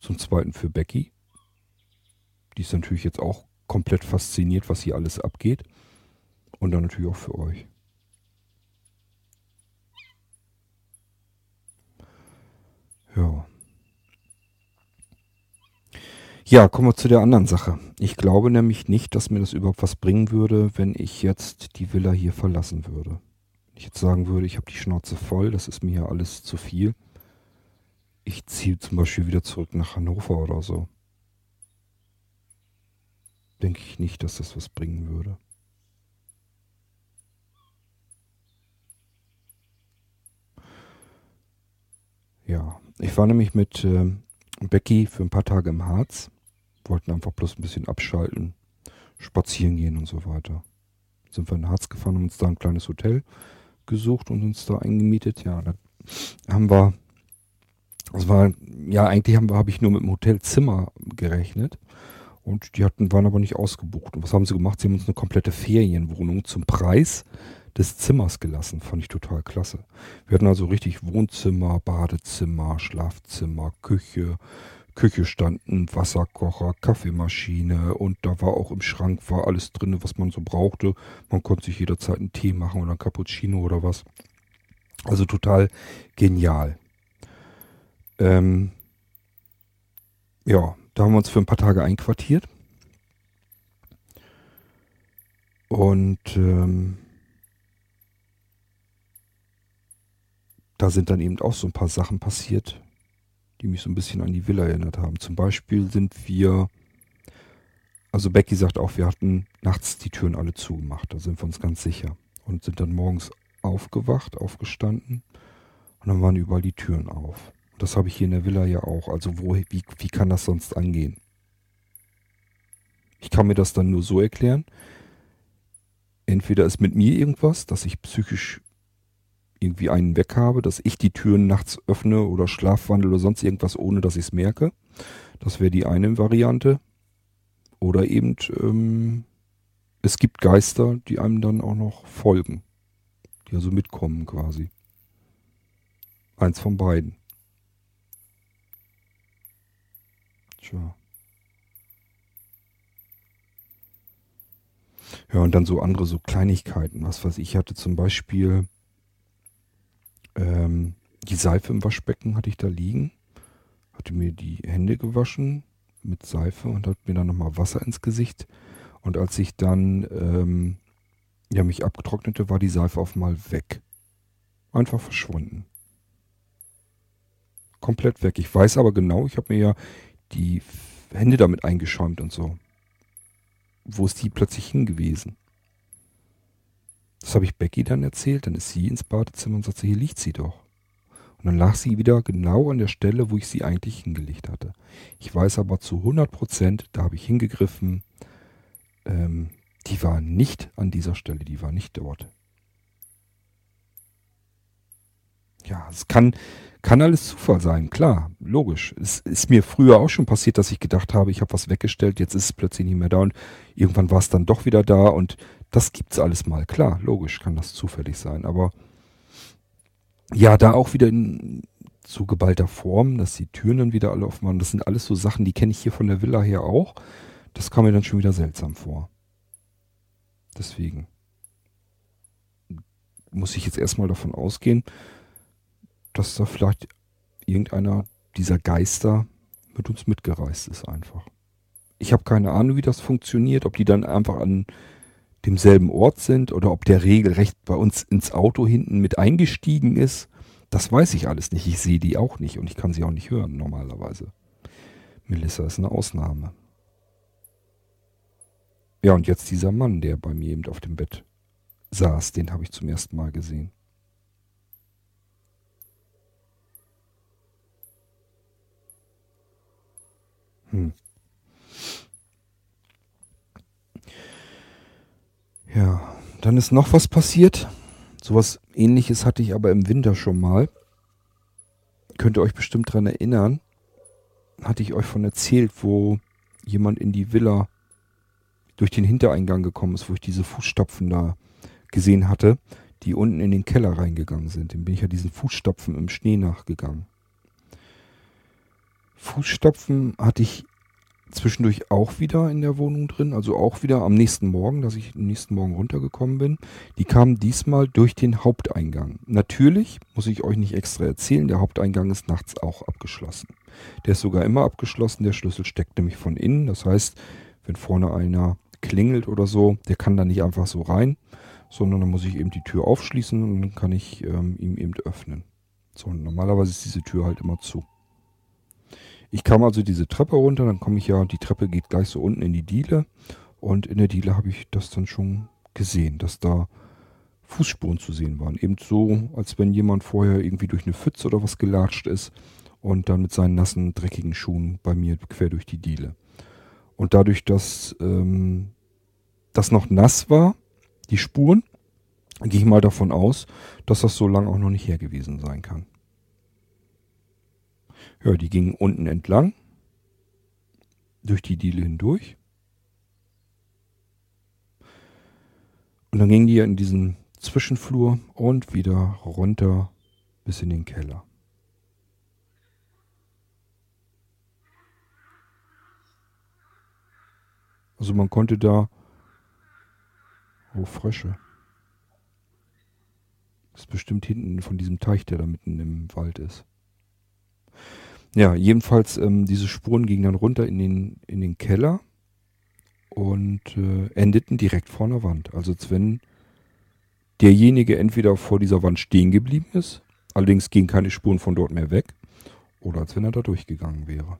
Zum zweiten für Becky. Die ist natürlich jetzt auch komplett fasziniert, was hier alles abgeht. Und dann natürlich auch für euch. Ja. Ja, kommen wir zu der anderen Sache. Ich glaube nämlich nicht, dass mir das überhaupt was bringen würde, wenn ich jetzt die Villa hier verlassen würde. Wenn ich jetzt sagen würde, ich habe die Schnauze voll, das ist mir hier alles zu viel. Ich ziehe zum Beispiel wieder zurück nach Hannover oder so. denke ich nicht, dass das was bringen würde. Ja, ich war nämlich mit äh, Becky für ein paar Tage im Harz. Wollten einfach bloß ein bisschen abschalten, spazieren gehen und so weiter. Sind wir in Harz gefahren, haben uns da ein kleines Hotel gesucht und uns da eingemietet. Ja, da haben wir, das war, ja, eigentlich haben wir, habe ich nur mit dem Hotelzimmer gerechnet. Und die hatten, waren aber nicht ausgebucht. Und was haben sie gemacht? Sie haben uns eine komplette Ferienwohnung zum Preis des Zimmers gelassen. Fand ich total klasse. Wir hatten also richtig Wohnzimmer, Badezimmer, Schlafzimmer, Küche. Küche standen Wasserkocher, Kaffeemaschine und da war auch im Schrank war alles drin, was man so brauchte. Man konnte sich jederzeit einen Tee machen oder einen Cappuccino oder was. Also total genial. Ähm, ja, da haben wir uns für ein paar Tage einquartiert. Und ähm, da sind dann eben auch so ein paar Sachen passiert, die mich so ein bisschen an die Villa erinnert haben. Zum Beispiel sind wir, also Becky sagt auch, wir hatten nachts die Türen alle zugemacht, da sind wir uns ganz sicher. Und sind dann morgens aufgewacht, aufgestanden und dann waren überall die Türen auf. Das habe ich hier in der Villa ja auch. Also wo, wie, wie kann das sonst angehen? Ich kann mir das dann nur so erklären. Entweder ist mit mir irgendwas, dass ich psychisch irgendwie einen weg habe, dass ich die Türen nachts öffne oder schlafwandel oder sonst irgendwas, ohne dass ich es merke. Das wäre die eine Variante. Oder eben, ähm, es gibt Geister, die einem dann auch noch folgen. Die also mitkommen quasi. Eins von beiden. Tja. Ja, und dann so andere so Kleinigkeiten. Was weiß ich, hatte zum Beispiel ähm, die Seife im Waschbecken hatte ich da liegen. Hatte mir die Hände gewaschen mit Seife und hat mir dann nochmal Wasser ins Gesicht. Und als ich dann ähm, ja, mich abgetrocknete, war die Seife auf mal weg. Einfach verschwunden. Komplett weg. Ich weiß aber genau, ich habe mir ja die Hände damit eingeschäumt und so. Wo ist die plötzlich hingewiesen? Das habe ich Becky dann erzählt. Dann ist sie ins Badezimmer und sagt, hier liegt sie doch. Und dann lag sie wieder genau an der Stelle, wo ich sie eigentlich hingelegt hatte. Ich weiß aber zu 100 Prozent, da habe ich hingegriffen, ähm, die war nicht an dieser Stelle, die war nicht dort. Ja, es kann, kann alles Zufall sein, klar, logisch. Es ist mir früher auch schon passiert, dass ich gedacht habe, ich habe was weggestellt, jetzt ist es plötzlich nicht mehr da und irgendwann war es dann doch wieder da und das gibt's alles mal. Klar, logisch kann das zufällig sein, aber ja, da auch wieder in so geballter Form, dass die Türen dann wieder alle offen waren. Das sind alles so Sachen, die kenne ich hier von der Villa her auch. Das kam mir dann schon wieder seltsam vor. Deswegen muss ich jetzt erstmal davon ausgehen, dass da vielleicht irgendeiner dieser Geister mit uns mitgereist ist einfach. Ich habe keine Ahnung, wie das funktioniert, ob die dann einfach an demselben Ort sind oder ob der regelrecht bei uns ins Auto hinten mit eingestiegen ist. Das weiß ich alles nicht. Ich sehe die auch nicht und ich kann sie auch nicht hören normalerweise. Melissa ist eine Ausnahme. Ja, und jetzt dieser Mann, der bei mir eben auf dem Bett saß, den habe ich zum ersten Mal gesehen. Hm. Ja, dann ist noch was passiert. Sowas ähnliches hatte ich aber im Winter schon mal. Könnt ihr euch bestimmt dran erinnern. Hatte ich euch von erzählt, wo jemand in die Villa durch den Hintereingang gekommen ist, wo ich diese Fußstapfen da gesehen hatte, die unten in den Keller reingegangen sind. Dann bin ich ja diesen Fußstapfen im Schnee nachgegangen. Fußstapfen hatte ich zwischendurch auch wieder in der Wohnung drin, also auch wieder am nächsten Morgen, dass ich am nächsten Morgen runtergekommen bin. Die kamen diesmal durch den Haupteingang. Natürlich muss ich euch nicht extra erzählen, der Haupteingang ist nachts auch abgeschlossen. Der ist sogar immer abgeschlossen, der Schlüssel steckt nämlich von innen. Das heißt, wenn vorne einer klingelt oder so, der kann da nicht einfach so rein, sondern dann muss ich eben die Tür aufschließen und dann kann ich ähm, ihm eben öffnen. So, normalerweise ist diese Tür halt immer zu. Ich kam also diese Treppe runter, dann komme ich ja, die Treppe geht gleich so unten in die Diele Und in der Diele habe ich das dann schon gesehen, dass da Fußspuren zu sehen waren. Eben so, als wenn jemand vorher irgendwie durch eine Pfütze oder was gelatscht ist und dann mit seinen nassen, dreckigen Schuhen bei mir quer durch die Diele. Und dadurch, dass ähm, das noch nass war, die Spuren, gehe ich mal davon aus, dass das so lange auch noch nicht her gewesen sein kann. Ja, die gingen unten entlang, durch die Diele hindurch. Und dann gingen die in diesen Zwischenflur und wieder runter bis in den Keller. Also man konnte da... Oh, Frösche. Das ist bestimmt hinten von diesem Teich, der da mitten im Wald ist. Ja, jedenfalls, ähm, diese Spuren gingen dann runter in den, in den Keller und äh, endeten direkt vor einer Wand. Also als wenn derjenige entweder vor dieser Wand stehen geblieben ist, allerdings gingen keine Spuren von dort mehr weg, oder als wenn er da durchgegangen wäre.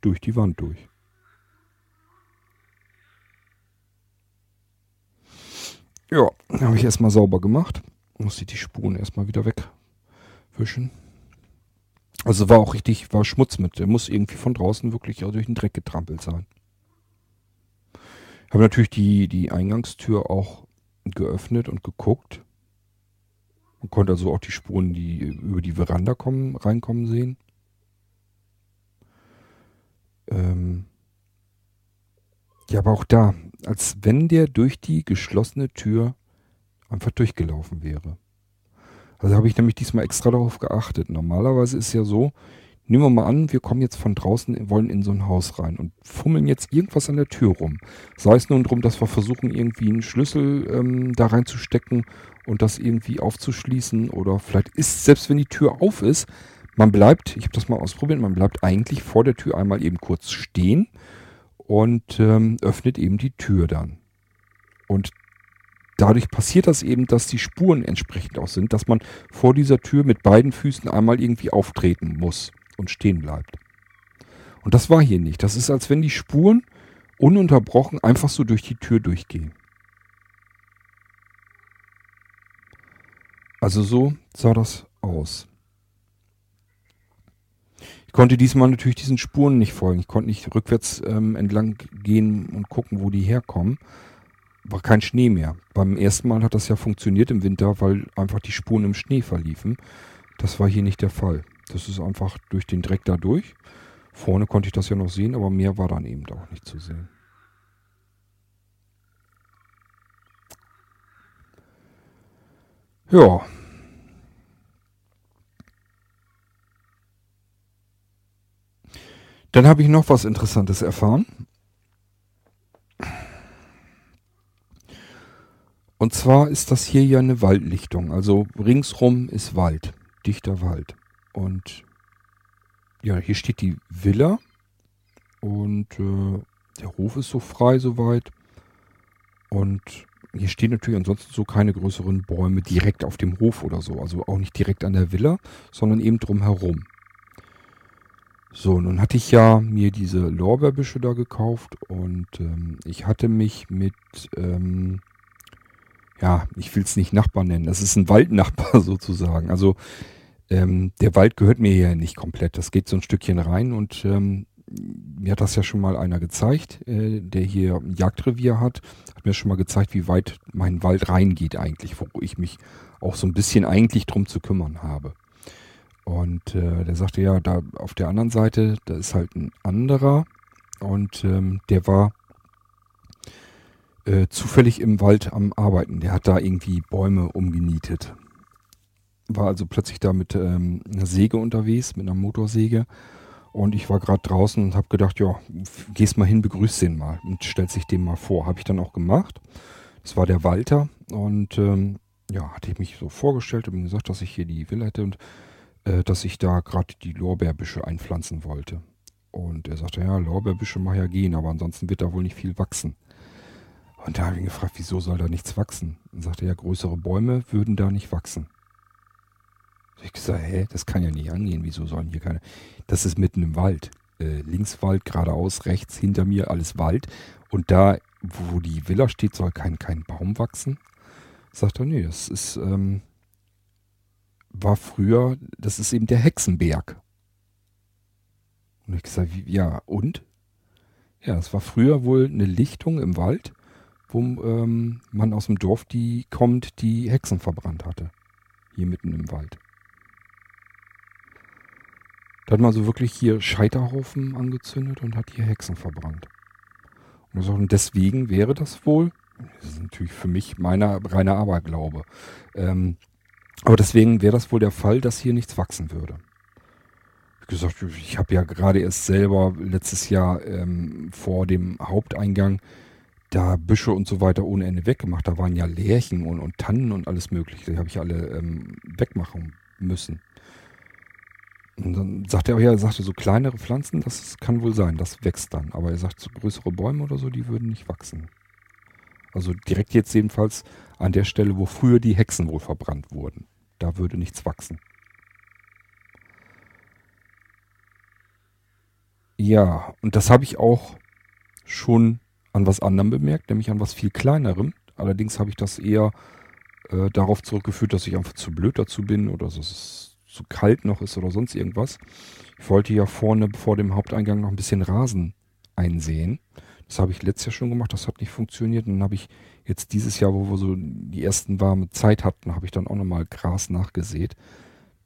Durch die Wand durch. Ja, habe ich erstmal sauber gemacht. Musste die Spuren erstmal wieder wegwischen. Also war auch richtig, war Schmutz mit. Der muss irgendwie von draußen wirklich durch den Dreck getrampelt sein. Habe natürlich die, die Eingangstür auch geöffnet und geguckt. Man konnte also auch die Spuren, die über die Veranda kommen, reinkommen sehen. Ähm ja, aber auch da, als wenn der durch die geschlossene Tür einfach durchgelaufen wäre. Also habe ich nämlich diesmal extra darauf geachtet. Normalerweise ist ja so, nehmen wir mal an, wir kommen jetzt von draußen, wollen in so ein Haus rein und fummeln jetzt irgendwas an der Tür rum. Sei es nun darum, dass wir versuchen, irgendwie einen Schlüssel ähm, da reinzustecken und das irgendwie aufzuschließen oder vielleicht ist, selbst wenn die Tür auf ist, man bleibt, ich habe das mal ausprobiert, man bleibt eigentlich vor der Tür einmal eben kurz stehen und ähm, öffnet eben die Tür dann. Und dadurch passiert das eben, dass die Spuren entsprechend auch sind, dass man vor dieser Tür mit beiden Füßen einmal irgendwie auftreten muss und stehen bleibt. Und das war hier nicht. Das ist, als wenn die Spuren ununterbrochen einfach so durch die Tür durchgehen. Also so sah das aus. Ich konnte diesmal natürlich diesen Spuren nicht folgen. Ich konnte nicht rückwärts ähm, entlang gehen und gucken, wo die herkommen war kein Schnee mehr. Beim ersten Mal hat das ja funktioniert im Winter, weil einfach die Spuren im Schnee verliefen. Das war hier nicht der Fall. Das ist einfach durch den Dreck da durch. Vorne konnte ich das ja noch sehen, aber mehr war dann eben auch nicht zu sehen. Ja. Dann habe ich noch was Interessantes erfahren. Und zwar ist das hier ja eine Waldlichtung. Also ringsrum ist Wald, dichter Wald. Und ja, hier steht die Villa. Und äh, der Hof ist so frei soweit. Und hier stehen natürlich ansonsten so keine größeren Bäume direkt auf dem Hof oder so. Also auch nicht direkt an der Villa, sondern eben drumherum. So, nun hatte ich ja mir diese Lorbeerbüsche da gekauft und ähm, ich hatte mich mit ähm, ja, ich will es nicht Nachbar nennen. Das ist ein Waldnachbar sozusagen. Also ähm, der Wald gehört mir hier nicht komplett. Das geht so ein Stückchen rein und ähm, mir hat das ja schon mal einer gezeigt, äh, der hier ein Jagdrevier hat, hat mir schon mal gezeigt, wie weit mein Wald reingeht eigentlich, wo ich mich auch so ein bisschen eigentlich drum zu kümmern habe. Und äh, der sagte ja, da auf der anderen Seite, da ist halt ein anderer und ähm, der war äh, zufällig im Wald am Arbeiten. Der hat da irgendwie Bäume umgenietet. War also plötzlich da mit ähm, einer Säge unterwegs, mit einer Motorsäge. Und ich war gerade draußen und habe gedacht, ja, gehst mal hin, begrüß den mal und stellt sich dem mal vor. Habe ich dann auch gemacht. Das war der Walter und ähm, ja, hatte ich mich so vorgestellt und gesagt, dass ich hier die Villa hätte und äh, dass ich da gerade die Lorbeerbüsche einpflanzen wollte. Und er sagte, ja, Lorbeerbüsche mag ja gehen, aber ansonsten wird da wohl nicht viel wachsen. Und da habe ich ihn gefragt, wieso soll da nichts wachsen? Und sagte er, größere Bäume würden da nicht wachsen. Ich gesagt, hä, das kann ja nicht angehen, wieso sollen hier keine... Das ist mitten im Wald. Äh, links Wald, geradeaus, rechts, hinter mir alles Wald. Und da, wo die Villa steht, soll kein, kein Baum wachsen. Sagt er, nee, das ist, ähm, war früher, das ist eben der Hexenberg. Und ich gesagt, ja, und? Ja, es war früher wohl eine Lichtung im Wald, wo ähm, man aus dem Dorf die kommt, die Hexen verbrannt hatte. Hier mitten im Wald. Da hat man so wirklich hier Scheiterhaufen angezündet und hat hier Hexen verbrannt. Und deswegen wäre das wohl, das ist natürlich für mich meiner reiner Aberglaube, ähm, aber deswegen wäre das wohl der Fall, dass hier nichts wachsen würde. Ich gesagt, ich habe ja gerade erst selber letztes Jahr ähm, vor dem Haupteingang da Büsche und so weiter ohne Ende weggemacht. Da waren ja Lärchen und, und Tannen und alles mögliche. Die habe ich alle ähm, wegmachen müssen. Und dann sagte er, ja, er sagte, so kleinere Pflanzen, das kann wohl sein, das wächst dann. Aber er sagt, so größere Bäume oder so, die würden nicht wachsen. Also direkt jetzt jedenfalls an der Stelle, wo früher die Hexen wohl verbrannt wurden. Da würde nichts wachsen. Ja, und das habe ich auch schon an was anderem bemerkt, nämlich an was viel kleinerem. Allerdings habe ich das eher äh, darauf zurückgeführt, dass ich einfach zu blöd dazu bin oder dass es zu kalt noch ist oder sonst irgendwas. Ich wollte ja vorne vor dem Haupteingang noch ein bisschen Rasen einsehen. Das habe ich letztes Jahr schon gemacht, das hat nicht funktioniert. Und dann habe ich jetzt dieses Jahr, wo wir so die ersten warme Zeit hatten, habe ich dann auch nochmal Gras nachgesät.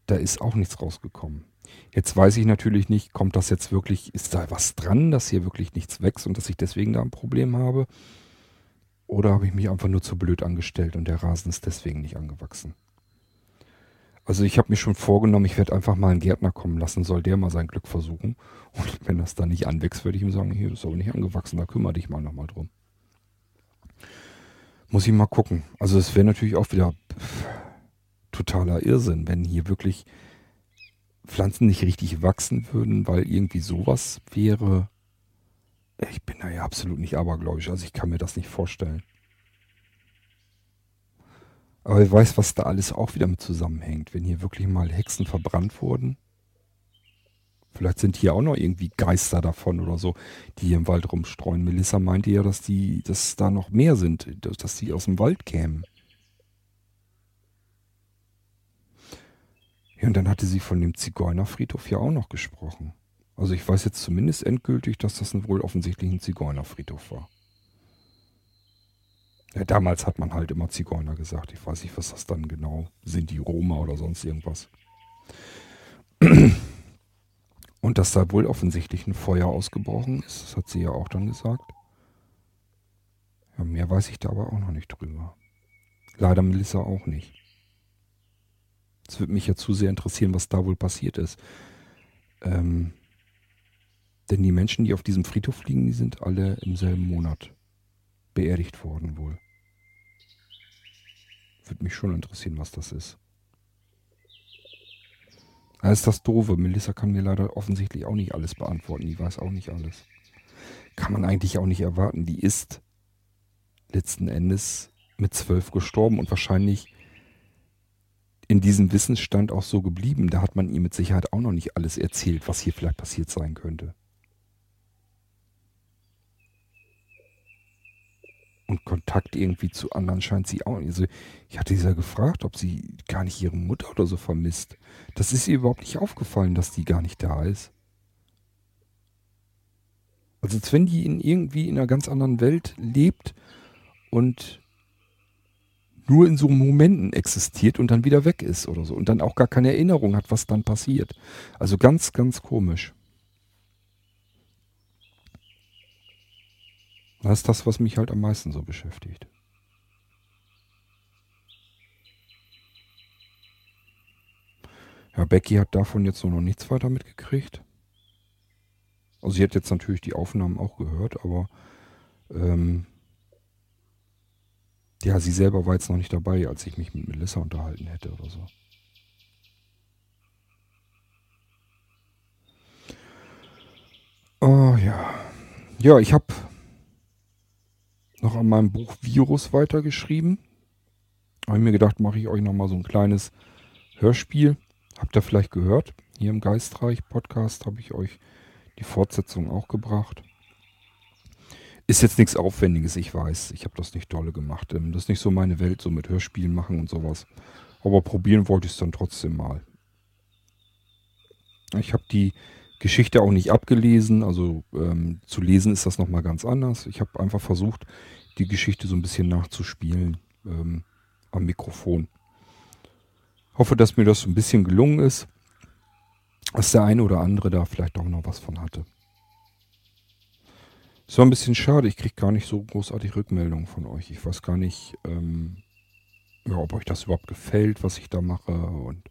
Da ist auch nichts rausgekommen. Jetzt weiß ich natürlich nicht, kommt das jetzt wirklich, ist da was dran, dass hier wirklich nichts wächst und dass ich deswegen da ein Problem habe? Oder habe ich mich einfach nur zu blöd angestellt und der Rasen ist deswegen nicht angewachsen? Also ich habe mir schon vorgenommen, ich werde einfach mal einen Gärtner kommen lassen, soll der mal sein Glück versuchen. Und wenn das dann nicht anwächst, würde ich ihm sagen, hier, ist aber nicht angewachsen, da kümmere dich mal nochmal drum. Muss ich mal gucken. Also es wäre natürlich auch wieder totaler Irrsinn, wenn hier wirklich Pflanzen nicht richtig wachsen würden, weil irgendwie sowas wäre. Ich bin da ja absolut nicht abergläubisch, also ich kann mir das nicht vorstellen. Aber wer weiß, was da alles auch wieder mit zusammenhängt, wenn hier wirklich mal Hexen verbrannt wurden. Vielleicht sind hier auch noch irgendwie Geister davon oder so, die hier im Wald rumstreuen. Melissa meinte ja, dass die, dass da noch mehr sind, dass die aus dem Wald kämen. Ja, und dann hatte sie von dem Zigeunerfriedhof ja auch noch gesprochen. Also ich weiß jetzt zumindest endgültig, dass das wohl offensichtlich ein Zigeunerfriedhof war. Ja, damals hat man halt immer Zigeuner gesagt. Ich weiß nicht, was das dann genau sind, die Roma oder sonst irgendwas. Und dass da wohl offensichtlich ein Feuer ausgebrochen ist, das hat sie ja auch dann gesagt. Ja, mehr weiß ich da aber auch noch nicht drüber. Leider Melissa auch nicht. Es würde mich ja zu sehr interessieren, was da wohl passiert ist. Ähm, denn die Menschen, die auf diesem Friedhof liegen, die sind alle im selben Monat beerdigt worden wohl. Würde mich schon interessieren, was das ist. Da ist das Doofe. Melissa kann mir leider offensichtlich auch nicht alles beantworten. Die weiß auch nicht alles. Kann man eigentlich auch nicht erwarten. Die ist letzten Endes mit zwölf gestorben und wahrscheinlich in diesem Wissensstand auch so geblieben. Da hat man ihm mit Sicherheit auch noch nicht alles erzählt, was hier vielleicht passiert sein könnte. Und Kontakt irgendwie zu anderen scheint sie auch. Also ich hatte sie ja gefragt, ob sie gar nicht ihre Mutter oder so vermisst. Das ist ihr überhaupt nicht aufgefallen, dass die gar nicht da ist. Also als wenn die in irgendwie in einer ganz anderen Welt lebt und nur in so Momenten existiert und dann wieder weg ist oder so und dann auch gar keine Erinnerung hat, was dann passiert. Also ganz, ganz komisch. Das ist das, was mich halt am meisten so beschäftigt. Ja, Becky hat davon jetzt noch nichts weiter mitgekriegt. Also sie hat jetzt natürlich die Aufnahmen auch gehört, aber ähm, ja, sie selber war jetzt noch nicht dabei, als ich mich mit Melissa unterhalten hätte oder so. Oh ja. Ja, ich habe noch an meinem Buch Virus weitergeschrieben. Habe mir gedacht, mache ich euch nochmal so ein kleines Hörspiel. Habt ihr vielleicht gehört? Hier im Geistreich Podcast habe ich euch die Fortsetzung auch gebracht. Ist jetzt nichts Aufwendiges, ich weiß. Ich habe das nicht dolle gemacht. Ähm, das ist nicht so meine Welt, so mit Hörspielen machen und sowas. Aber probieren wollte ich es dann trotzdem mal. Ich habe die Geschichte auch nicht abgelesen. Also ähm, zu lesen ist das nochmal ganz anders. Ich habe einfach versucht, die Geschichte so ein bisschen nachzuspielen ähm, am Mikrofon. Hoffe, dass mir das ein bisschen gelungen ist. Dass der eine oder andere da vielleicht auch noch was von hatte. Es war ein bisschen schade, ich kriege gar nicht so großartig Rückmeldungen von euch. Ich weiß gar nicht, ähm, ja, ob euch das überhaupt gefällt, was ich da mache. Und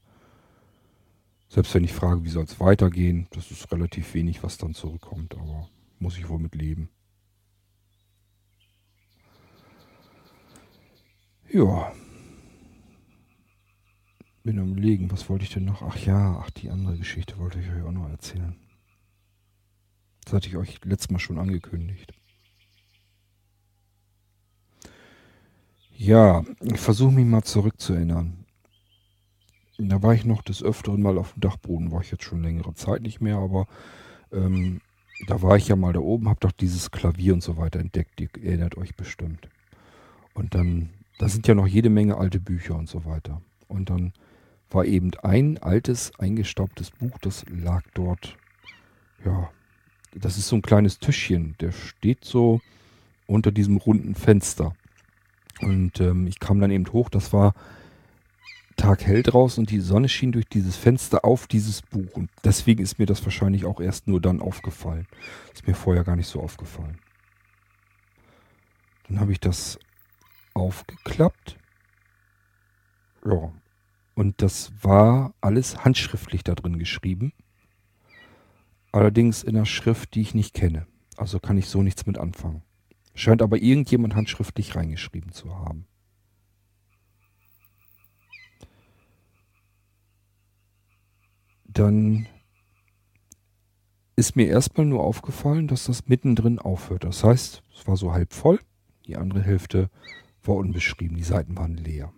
selbst wenn ich frage, wie soll es weitergehen, das ist relativ wenig, was dann zurückkommt, aber muss ich wohl mit leben. Ja. Bin am Legen, was wollte ich denn noch? Ach ja, ach, die andere Geschichte wollte ich euch auch noch erzählen. Das hatte ich euch letztes Mal schon angekündigt. Ja, ich versuche mich mal zurückzuerinnern. Da war ich noch des Öfteren mal auf dem Dachboden, war ich jetzt schon längere Zeit nicht mehr, aber ähm, da war ich ja mal da oben, hab doch dieses Klavier und so weiter entdeckt, ihr erinnert euch bestimmt. Und dann, da sind ja noch jede Menge alte Bücher und so weiter. Und dann war eben ein altes, eingestaubtes Buch, das lag dort, ja, das ist so ein kleines Tischchen, der steht so unter diesem runden Fenster. Und ähm, ich kam dann eben hoch, das war taghell draußen und die Sonne schien durch dieses Fenster auf dieses Buch. Und deswegen ist mir das wahrscheinlich auch erst nur dann aufgefallen. Ist mir vorher gar nicht so aufgefallen. Dann habe ich das aufgeklappt. Ja. Und das war alles handschriftlich da drin geschrieben. Allerdings in einer Schrift, die ich nicht kenne. Also kann ich so nichts mit anfangen. Scheint aber irgendjemand handschriftlich reingeschrieben zu haben. dann ist mir erstmal nur aufgefallen, dass das mittendrin aufhört. Das heißt, es war so halb voll, die andere Hälfte war unbeschrieben, die Seiten waren leer.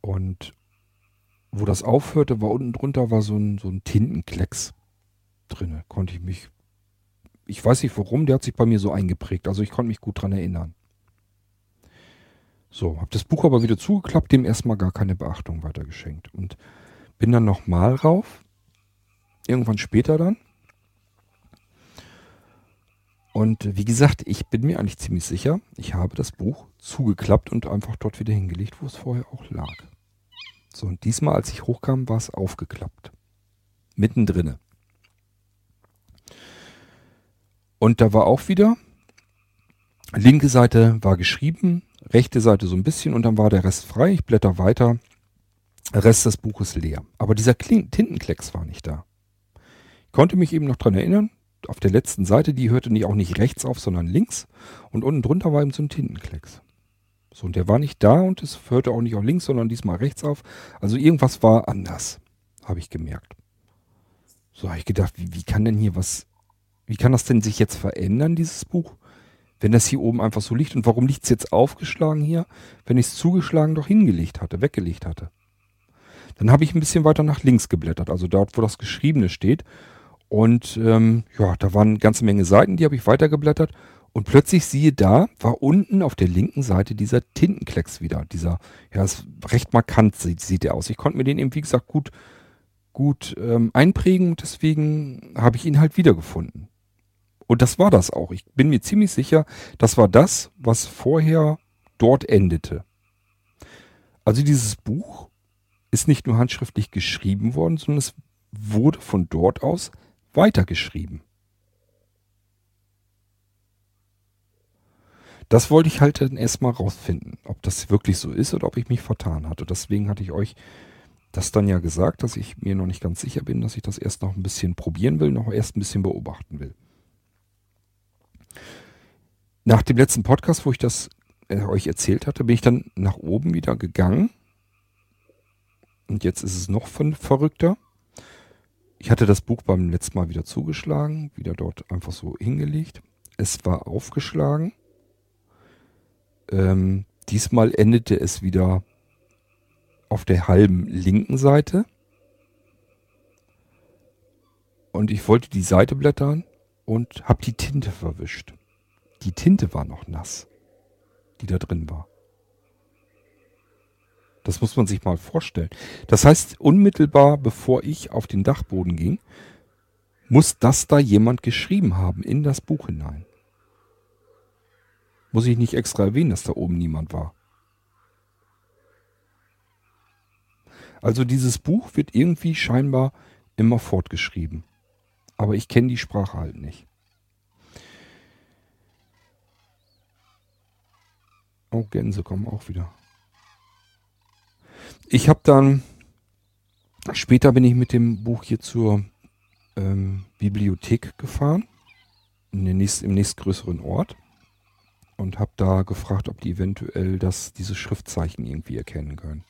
Und wo das aufhörte, war unten drunter war so ein, so ein Tintenklecks drin. Konnte ich mich, ich weiß nicht warum, der hat sich bei mir so eingeprägt. Also ich konnte mich gut dran erinnern. So, habe das Buch aber wieder zugeklappt, dem erstmal gar keine Beachtung weitergeschenkt. Und bin dann nochmal rauf. Irgendwann später dann. Und wie gesagt, ich bin mir eigentlich ziemlich sicher, ich habe das Buch zugeklappt und einfach dort wieder hingelegt, wo es vorher auch lag. So, und diesmal, als ich hochkam, war es aufgeklappt. Mittendrin. Und da war auch wieder, linke Seite war geschrieben, rechte Seite so ein bisschen und dann war der Rest frei. Ich blätter weiter. Rest des Buches leer. Aber dieser Tintenklecks war nicht da. Ich konnte mich eben noch dran erinnern, auf der letzten Seite, die hörte nicht auch nicht rechts auf, sondern links. Und unten drunter war eben so ein Tintenklecks. So, und der war nicht da und es hörte auch nicht auf links, sondern diesmal rechts auf. Also irgendwas war anders, habe ich gemerkt. So habe ich gedacht, wie, wie kann denn hier was, wie kann das denn sich jetzt verändern, dieses Buch? wenn das hier oben einfach so liegt. Und warum liegt es jetzt aufgeschlagen hier, wenn ich es zugeschlagen doch hingelegt hatte, weggelegt hatte? Dann habe ich ein bisschen weiter nach links geblättert, also dort, wo das Geschriebene steht. Und ähm, ja, da waren eine ganze Menge Seiten, die habe ich weitergeblättert. Und plötzlich siehe da, war unten auf der linken Seite dieser Tintenklecks wieder. Dieser, ja, ist recht markant sieht, sieht der aus. Ich konnte mir den eben, wie gesagt, gut, gut ähm, einprägen. Deswegen habe ich ihn halt wiedergefunden. Und das war das auch. Ich bin mir ziemlich sicher, das war das, was vorher dort endete. Also dieses Buch ist nicht nur handschriftlich geschrieben worden, sondern es wurde von dort aus weitergeschrieben. Das wollte ich halt dann erstmal rausfinden, ob das wirklich so ist oder ob ich mich vertan hatte. Deswegen hatte ich euch das dann ja gesagt, dass ich mir noch nicht ganz sicher bin, dass ich das erst noch ein bisschen probieren will, noch erst ein bisschen beobachten will. Nach dem letzten Podcast, wo ich das äh, euch erzählt hatte, bin ich dann nach oben wieder gegangen. Und jetzt ist es noch verrückter. Ich hatte das Buch beim letzten Mal wieder zugeschlagen, wieder dort einfach so hingelegt. Es war aufgeschlagen. Ähm, diesmal endete es wieder auf der halben linken Seite. Und ich wollte die Seite blättern und habe die Tinte verwischt. Die Tinte war noch nass, die da drin war. Das muss man sich mal vorstellen. Das heißt, unmittelbar bevor ich auf den Dachboden ging, muss das da jemand geschrieben haben in das Buch hinein. Muss ich nicht extra erwähnen, dass da oben niemand war. Also dieses Buch wird irgendwie scheinbar immer fortgeschrieben. Aber ich kenne die Sprache halt nicht. Oh, Gänse kommen auch wieder. Ich habe dann, später bin ich mit dem Buch hier zur ähm, Bibliothek gefahren, in den nächst, im nächstgrößeren Ort und habe da gefragt, ob die eventuell das, diese Schriftzeichen irgendwie erkennen können.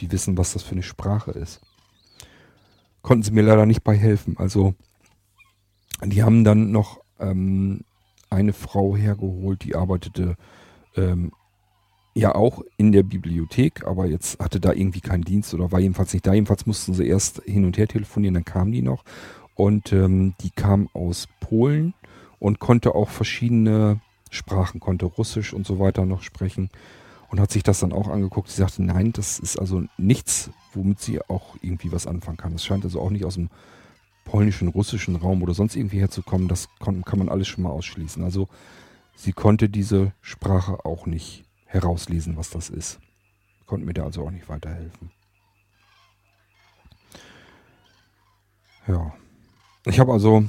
Die wissen, was das für eine Sprache ist. Konnten sie mir leider nicht bei helfen. Also, die haben dann noch ähm, eine Frau hergeholt, die arbeitete ähm, ja auch in der Bibliothek, aber jetzt hatte da irgendwie keinen Dienst oder war jedenfalls nicht da. Jedenfalls mussten sie erst hin und her telefonieren, dann kamen die noch. Und ähm, die kam aus Polen und konnte auch verschiedene Sprachen, konnte Russisch und so weiter noch sprechen und hat sich das dann auch angeguckt. Sie sagte, nein, das ist also nichts, womit sie auch irgendwie was anfangen kann. Es scheint also auch nicht aus dem polnischen, russischen Raum oder sonst irgendwie herzukommen. Das kann, man alles schon mal ausschließen. Also sie konnte diese Sprache auch nicht herauslesen, was das ist. Konnte mir da also auch nicht weiterhelfen. Ja. Ich habe also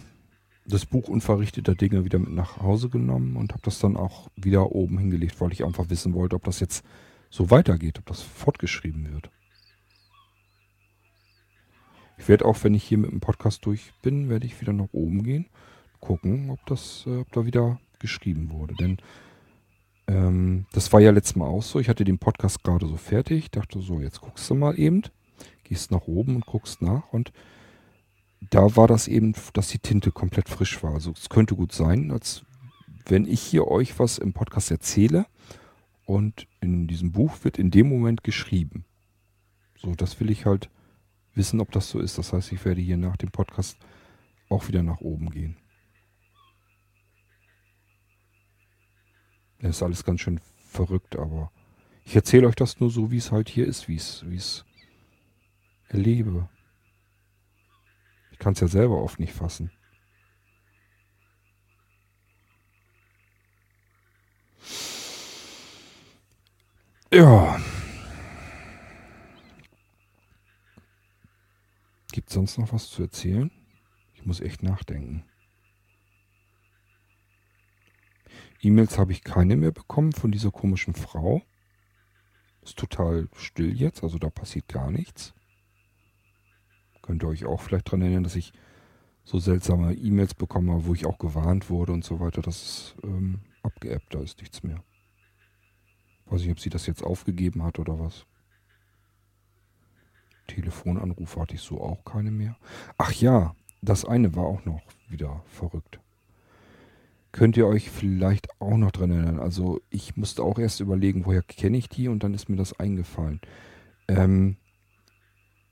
das Buch unverrichteter Dinge wieder mit nach Hause genommen und habe das dann auch wieder oben hingelegt, weil ich einfach wissen wollte, ob das jetzt so weitergeht, ob das fortgeschrieben wird. Ich werde auch, wenn ich hier mit dem Podcast durch bin, werde ich wieder nach oben gehen, gucken, ob das, äh, ob da wieder geschrieben wurde. Denn ähm, das war ja letztes Mal auch so. Ich hatte den Podcast gerade so fertig, dachte so, jetzt guckst du mal eben, gehst nach oben und guckst nach und da war das eben, dass die Tinte komplett frisch war. Also es könnte gut sein, als wenn ich hier euch was im Podcast erzähle und in diesem Buch wird in dem Moment geschrieben. So, das will ich halt wissen, ob das so ist. Das heißt, ich werde hier nach dem Podcast auch wieder nach oben gehen. Das ist alles ganz schön verrückt, aber ich erzähle euch das nur so, wie es halt hier ist, wie es, wie es erlebe kann es ja selber oft nicht fassen. Ja. Gibt es sonst noch was zu erzählen? Ich muss echt nachdenken. E-Mails habe ich keine mehr bekommen von dieser komischen Frau. Ist total still jetzt, also da passiert gar nichts. Könnt ihr euch auch vielleicht daran erinnern, dass ich so seltsame E-Mails bekomme, wo ich auch gewarnt wurde und so weiter. Das ist ähm, abgeebbt, da ist nichts mehr. Weiß nicht, ob sie das jetzt aufgegeben hat oder was. Telefonanrufe hatte ich so auch keine mehr. Ach ja, das eine war auch noch wieder verrückt. Könnt ihr euch vielleicht auch noch dran erinnern? Also ich musste auch erst überlegen, woher kenne ich die und dann ist mir das eingefallen. Ähm,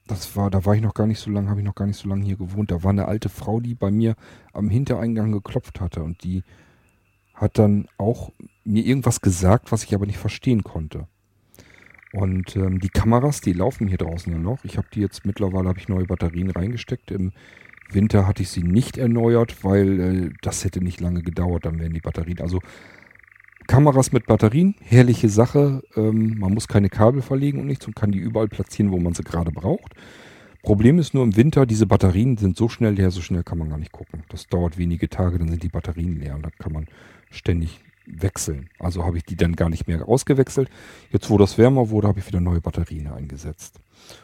das war, da war ich noch gar nicht so lange, habe ich noch gar nicht so lange hier gewohnt. Da war eine alte Frau, die bei mir am Hintereingang geklopft hatte und die hat dann auch mir irgendwas gesagt, was ich aber nicht verstehen konnte. Und ähm, die Kameras, die laufen hier draußen ja noch. Ich habe die jetzt mittlerweile, habe ich neue Batterien reingesteckt. Im Winter hatte ich sie nicht erneuert, weil äh, das hätte nicht lange gedauert. Dann wären die Batterien. Also Kameras mit Batterien, herrliche Sache. Ähm, man muss keine Kabel verlegen und nichts und kann die überall platzieren, wo man sie gerade braucht. Problem ist nur im Winter, diese Batterien sind so schnell leer, so schnell kann man gar nicht gucken. Das dauert wenige Tage, dann sind die Batterien leer und dann kann man ständig wechseln. Also habe ich die dann gar nicht mehr ausgewechselt. Jetzt, wo das wärmer wurde, habe ich wieder neue Batterien eingesetzt.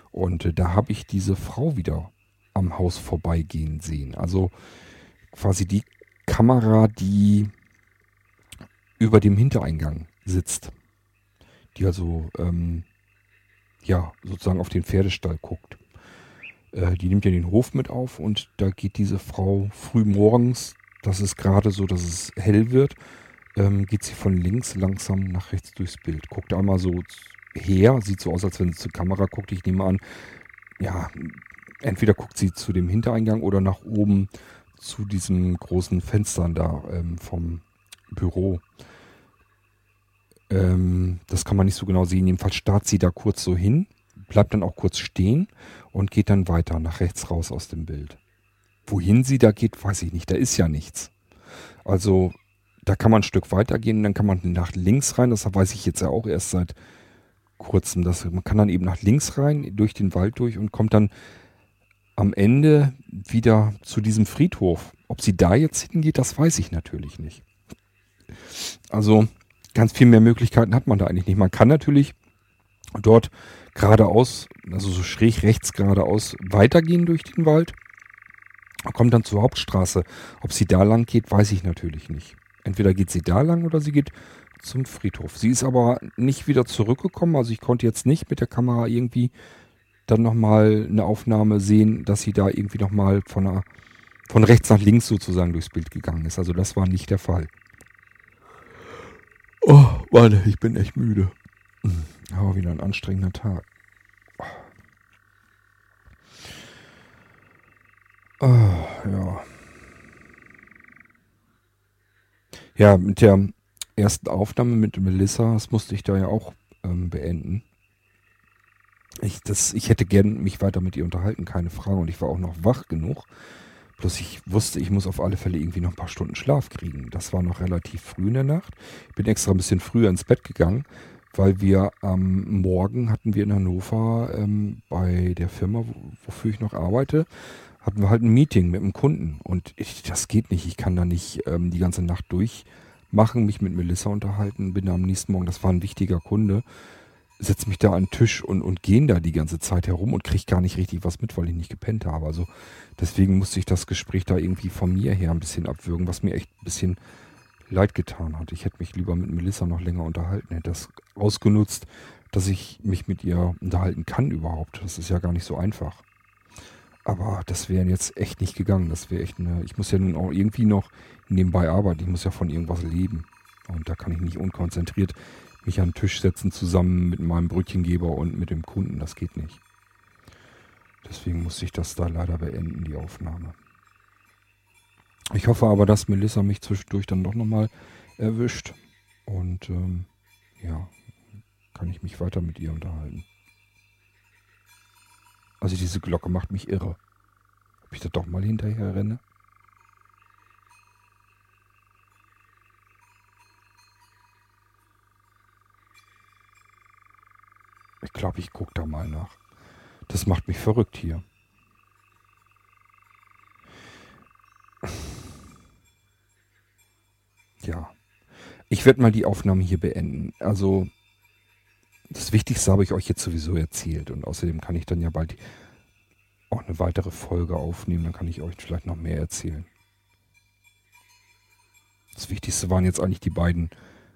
Und äh, da habe ich diese Frau wieder am Haus vorbeigehen sehen. Also quasi die Kamera, die über dem Hintereingang sitzt. Die also, ähm, ja, sozusagen auf den Pferdestall guckt. Äh, die nimmt ja den Hof mit auf und da geht diese Frau früh morgens, das ist gerade so, dass es hell wird, ähm, geht sie von links langsam nach rechts durchs Bild. Guckt einmal so her, sieht so aus, als wenn sie zur Kamera guckt. Ich nehme an, ja, entweder guckt sie zu dem Hintereingang oder nach oben zu diesen großen Fenstern da ähm, vom Büro. Ähm, das kann man nicht so genau sehen. Jedenfalls starrt sie da kurz so hin, bleibt dann auch kurz stehen und geht dann weiter nach rechts raus aus dem Bild. Wohin sie da geht, weiß ich nicht. Da ist ja nichts. Also da kann man ein Stück weiter gehen, dann kann man nach links rein. Das weiß ich jetzt ja auch erst seit kurzem. Das, man kann dann eben nach links rein, durch den Wald durch und kommt dann am Ende wieder zu diesem Friedhof. Ob sie da jetzt hingeht, das weiß ich natürlich nicht. Also ganz viel mehr Möglichkeiten hat man da eigentlich nicht. Man kann natürlich dort geradeaus, also so schräg rechts geradeaus weitergehen durch den Wald. Kommt dann zur Hauptstraße. Ob sie da lang geht, weiß ich natürlich nicht. Entweder geht sie da lang oder sie geht zum Friedhof. Sie ist aber nicht wieder zurückgekommen. Also ich konnte jetzt nicht mit der Kamera irgendwie dann nochmal eine Aufnahme sehen, dass sie da irgendwie nochmal von, von rechts nach links sozusagen durchs Bild gegangen ist. Also das war nicht der Fall. Oh, warte, ich bin echt müde. Aber wieder ein anstrengender Tag. Oh, ja. Ja, mit der ersten Aufnahme mit Melissa, das musste ich da ja auch ähm, beenden. Ich, das, ich hätte gern mich weiter mit ihr unterhalten, keine Frage. Und ich war auch noch wach genug. Bloß ich wusste, ich muss auf alle Fälle irgendwie noch ein paar Stunden Schlaf kriegen. Das war noch relativ früh in der Nacht. Ich bin extra ein bisschen früher ins Bett gegangen, weil wir am Morgen hatten wir in Hannover ähm, bei der Firma, wofür ich noch arbeite, hatten wir halt ein Meeting mit einem Kunden. Und ich, das geht nicht. Ich kann da nicht ähm, die ganze Nacht durchmachen, mich mit Melissa unterhalten. Bin am nächsten Morgen, das war ein wichtiger Kunde setze mich da an den Tisch und, und gehen da die ganze Zeit herum und kriege gar nicht richtig was mit, weil ich nicht gepennt habe. Also deswegen musste ich das Gespräch da irgendwie von mir her ein bisschen abwürgen, was mir echt ein bisschen leid getan hat. Ich hätte mich lieber mit Melissa noch länger unterhalten, hätte das ausgenutzt, dass ich mich mit ihr unterhalten kann überhaupt. Das ist ja gar nicht so einfach. Aber das wäre jetzt echt nicht gegangen. Das wäre echt eine. Ich muss ja nun auch irgendwie noch nebenbei arbeiten. Ich muss ja von irgendwas leben. Und da kann ich nicht unkonzentriert mich an den Tisch setzen zusammen mit meinem Brötchengeber und mit dem Kunden. Das geht nicht. Deswegen musste ich das da leider beenden, die Aufnahme. Ich hoffe aber, dass Melissa mich zwischendurch dann doch nochmal erwischt. Und ähm, ja, kann ich mich weiter mit ihr unterhalten. Also diese Glocke macht mich irre. Ob ich da doch mal hinterher renne? Ich glaube, ich gucke da mal nach. Das macht mich verrückt hier. Ja. Ich werde mal die Aufnahme hier beenden. Also, das Wichtigste habe ich euch jetzt sowieso erzählt. Und außerdem kann ich dann ja bald auch eine weitere Folge aufnehmen. Dann kann ich euch vielleicht noch mehr erzählen. Das Wichtigste waren jetzt eigentlich die beiden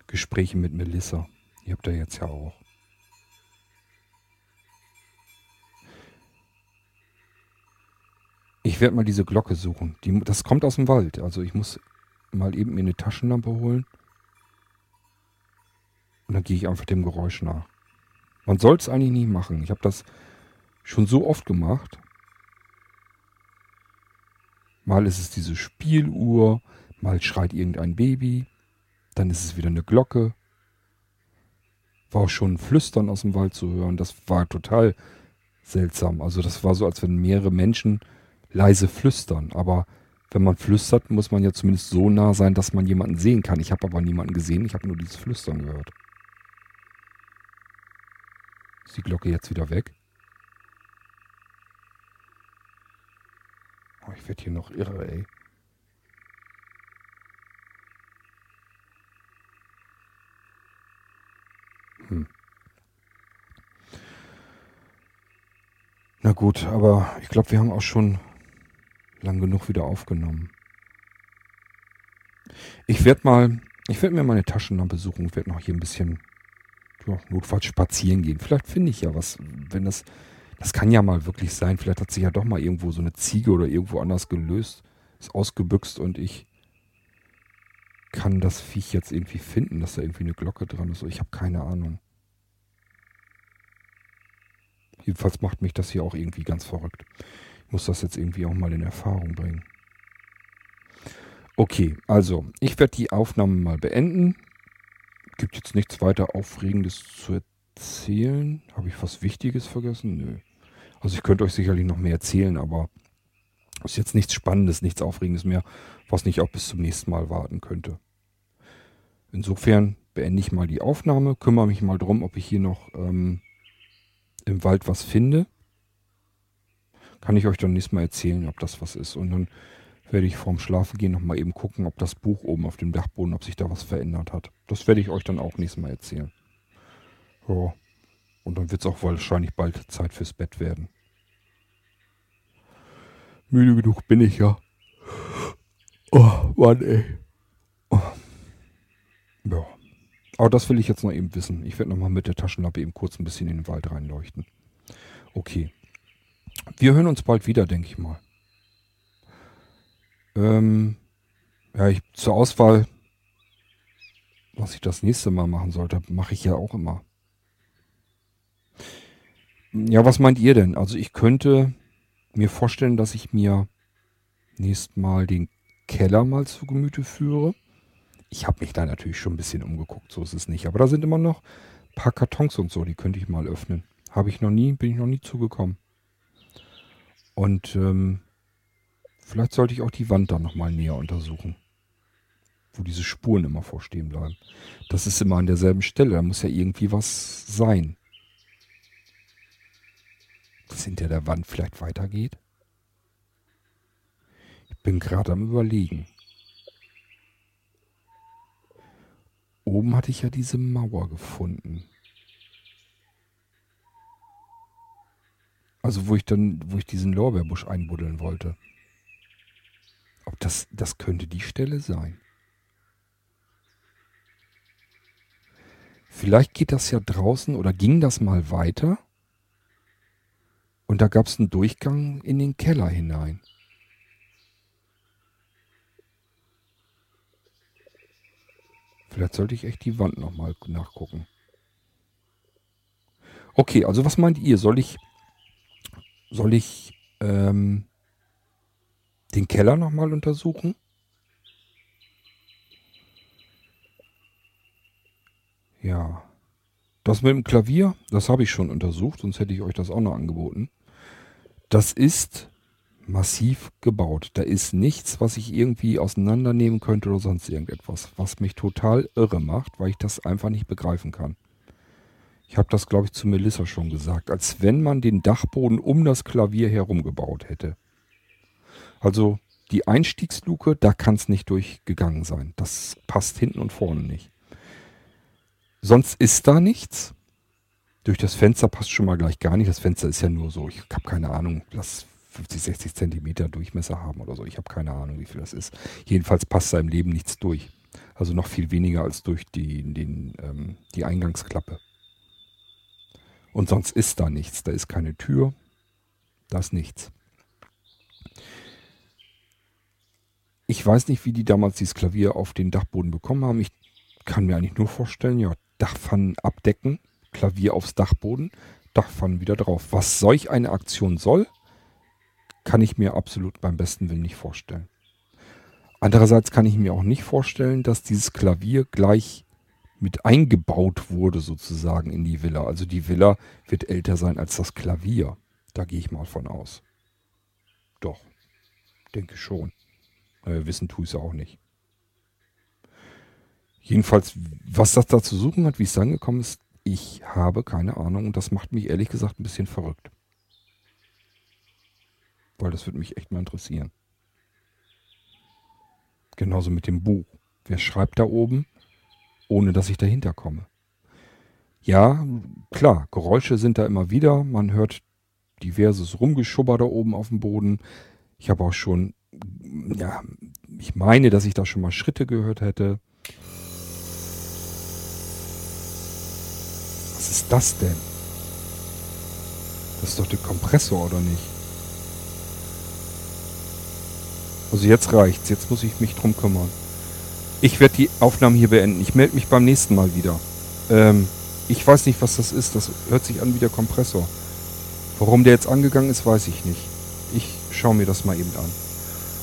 Gespräche mit Melissa. Ihr habt ja jetzt ja auch. Ich werde mal diese Glocke suchen. Die, das kommt aus dem Wald. Also ich muss mal eben mir eine Taschenlampe holen. Und dann gehe ich einfach dem Geräusch nach. Man soll es eigentlich nie machen. Ich habe das schon so oft gemacht. Mal ist es diese Spieluhr, mal schreit irgendein Baby, dann ist es wieder eine Glocke. War auch schon ein Flüstern aus dem Wald zu hören. Das war total seltsam. Also das war so, als wenn mehrere Menschen leise flüstern. Aber wenn man flüstert, muss man ja zumindest so nah sein, dass man jemanden sehen kann. Ich habe aber niemanden gesehen, ich habe nur dieses Flüstern gehört. Ist die Glocke jetzt wieder weg? Oh, ich werde hier noch irre, ey. Hm. Na gut, aber ich glaube, wir haben auch schon lang genug wieder aufgenommen. Ich werde mal, ich werde mir meine Taschenlampe suchen. Ich werde noch hier ein bisschen, ja, notfalls spazieren gehen. Vielleicht finde ich ja was, wenn das, das kann ja mal wirklich sein. Vielleicht hat sich ja doch mal irgendwo so eine Ziege oder irgendwo anders gelöst, ist ausgebüxt und ich kann das Viech jetzt irgendwie finden, dass da irgendwie eine Glocke dran ist. Ich habe keine Ahnung. Jedenfalls macht mich das hier auch irgendwie ganz verrückt muss das jetzt irgendwie auch mal in Erfahrung bringen. Okay, also ich werde die Aufnahme mal beenden. Gibt jetzt nichts weiter Aufregendes zu erzählen. Habe ich was Wichtiges vergessen? Nö. Also ich könnte euch sicherlich noch mehr erzählen, aber ist jetzt nichts Spannendes, nichts Aufregendes mehr, was nicht auch bis zum nächsten Mal warten könnte. Insofern beende ich mal die Aufnahme, kümmere mich mal drum, ob ich hier noch ähm, im Wald was finde. Kann ich euch dann nächstes Mal erzählen, ob das was ist. Und dann werde ich vorm Schlafengehen nochmal eben gucken, ob das Buch oben auf dem Dachboden, ob sich da was verändert hat. Das werde ich euch dann auch nächstes Mal erzählen. Ja. Und dann wird es auch wahrscheinlich bald Zeit fürs Bett werden. Müde genug bin ich ja. Oh, Mann, ey. Oh. Ja. Aber das will ich jetzt noch eben wissen. Ich werde nochmal mit der Taschenlampe eben kurz ein bisschen in den Wald reinleuchten. Okay. Wir hören uns bald wieder, denke ich mal. Ähm, ja, ich, zur Auswahl, was ich das nächste Mal machen sollte, mache ich ja auch immer. Ja, was meint ihr denn? Also ich könnte mir vorstellen, dass ich mir nächstes Mal den Keller mal zu Gemüte führe. Ich habe mich da natürlich schon ein bisschen umgeguckt, so ist es nicht. Aber da sind immer noch ein paar Kartons und so, die könnte ich mal öffnen. Habe ich noch nie, bin ich noch nie zugekommen. Und ähm, vielleicht sollte ich auch die Wand da nochmal näher untersuchen. Wo diese Spuren immer vorstehen bleiben. Das ist immer an derselben Stelle, da muss ja irgendwie was sein das hinter der Wand vielleicht weitergeht? Ich bin gerade am Überlegen. Oben hatte ich ja diese Mauer gefunden. Also wo ich dann, wo ich diesen Lorbeerbusch einbuddeln wollte. Ob das, das könnte die Stelle sein. Vielleicht geht das ja draußen oder ging das mal weiter und da gab es einen Durchgang in den Keller hinein. Vielleicht sollte ich echt die Wand nochmal nachgucken. Okay, also was meint ihr? Soll ich, soll ich ähm, den Keller nochmal untersuchen? Ja. Das mit dem Klavier, das habe ich schon untersucht, sonst hätte ich euch das auch noch angeboten. Das ist massiv gebaut. Da ist nichts, was ich irgendwie auseinandernehmen könnte oder sonst irgendetwas, was mich total irre macht, weil ich das einfach nicht begreifen kann. Ich habe das, glaube ich, zu Melissa schon gesagt, als wenn man den Dachboden um das Klavier herum gebaut hätte. Also die Einstiegsluke, da kann es nicht durchgegangen sein. Das passt hinten und vorne nicht. Sonst ist da nichts. Durch das Fenster passt schon mal gleich gar nicht. Das Fenster ist ja nur so, ich habe keine Ahnung, lass 50, 60 Zentimeter Durchmesser haben oder so. Ich habe keine Ahnung, wie viel das ist. Jedenfalls passt da im Leben nichts durch. Also noch viel weniger als durch die, den, ähm, die Eingangsklappe. Und sonst ist da nichts. Da ist keine Tür. Da ist nichts. Ich weiß nicht, wie die damals dieses Klavier auf den Dachboden bekommen haben. Ich kann mir eigentlich nur vorstellen, ja, Dachpfannen abdecken, Klavier aufs Dachboden, Dachpfannen wieder drauf. Was solch eine Aktion soll, kann ich mir absolut beim besten Willen nicht vorstellen. Andererseits kann ich mir auch nicht vorstellen, dass dieses Klavier gleich mit eingebaut wurde sozusagen in die Villa. Also die Villa wird älter sein als das Klavier. Da gehe ich mal von aus. Doch, denke schon. Naja, wissen tue ich es auch nicht. Jedenfalls, was das da zu suchen hat, wie es angekommen ist, ich habe keine Ahnung und das macht mich ehrlich gesagt ein bisschen verrückt. Weil das würde mich echt mal interessieren. Genauso mit dem Buch. Wer schreibt da oben, ohne dass ich dahinter komme? Ja, klar, Geräusche sind da immer wieder. Man hört diverses Rumgeschubber da oben auf dem Boden. Ich habe auch schon, ja, ich meine, dass ich da schon mal Schritte gehört hätte. Was ist das denn? Das ist doch der Kompressor, oder nicht? Also jetzt reicht's. Jetzt muss ich mich drum kümmern. Ich werde die Aufnahmen hier beenden. Ich melde mich beim nächsten Mal wieder. Ähm, ich weiß nicht, was das ist. Das hört sich an wie der Kompressor. Warum der jetzt angegangen ist, weiß ich nicht. Ich schaue mir das mal eben an.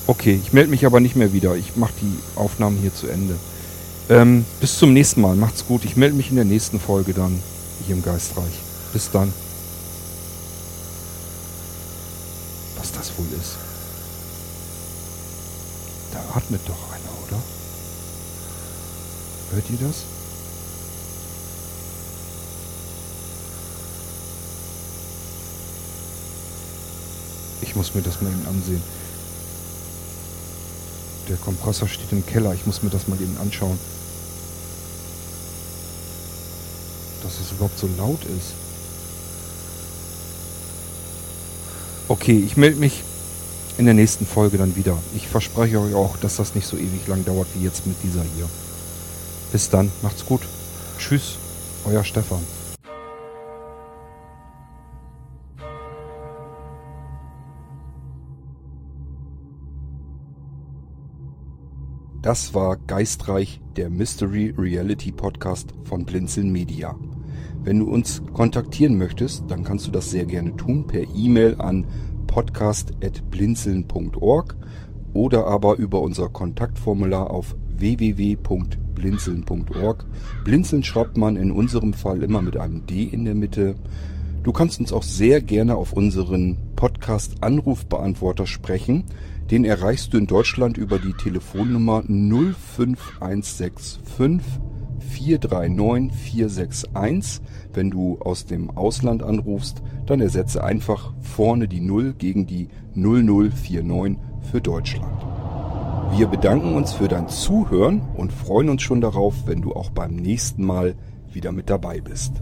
Okay, ich melde mich aber nicht mehr wieder. Ich mache die Aufnahmen hier zu Ende. Ähm, bis zum nächsten Mal. Macht's gut. Ich melde mich in der nächsten Folge dann hier im Geistreich. Bis dann. Was das wohl ist. Da atmet doch oder? Hört ihr das? Ich muss mir das mal eben ansehen. Der Kompressor steht im Keller. Ich muss mir das mal eben anschauen. Dass es überhaupt so laut ist. Okay, ich melde mich in der nächsten Folge dann wieder. Ich verspreche euch auch, dass das nicht so ewig lang dauert wie jetzt mit dieser hier. Bis dann, macht's gut. Tschüss, euer Stefan. Das war Geistreich, der Mystery Reality Podcast von Blinzeln Media. Wenn du uns kontaktieren möchtest, dann kannst du das sehr gerne tun per E-Mail an podcast.blinzeln.org oder aber über unser Kontaktformular auf www.blinzeln.org. Blinzeln schreibt man in unserem Fall immer mit einem D in der Mitte. Du kannst uns auch sehr gerne auf unseren Podcast Anrufbeantworter sprechen. Den erreichst du in Deutschland über die Telefonnummer 05165 439 461. Wenn du aus dem Ausland anrufst, dann ersetze einfach vorne die 0 gegen die 0049 für Deutschland. Wir bedanken uns für dein Zuhören und freuen uns schon darauf, wenn du auch beim nächsten Mal wieder mit dabei bist.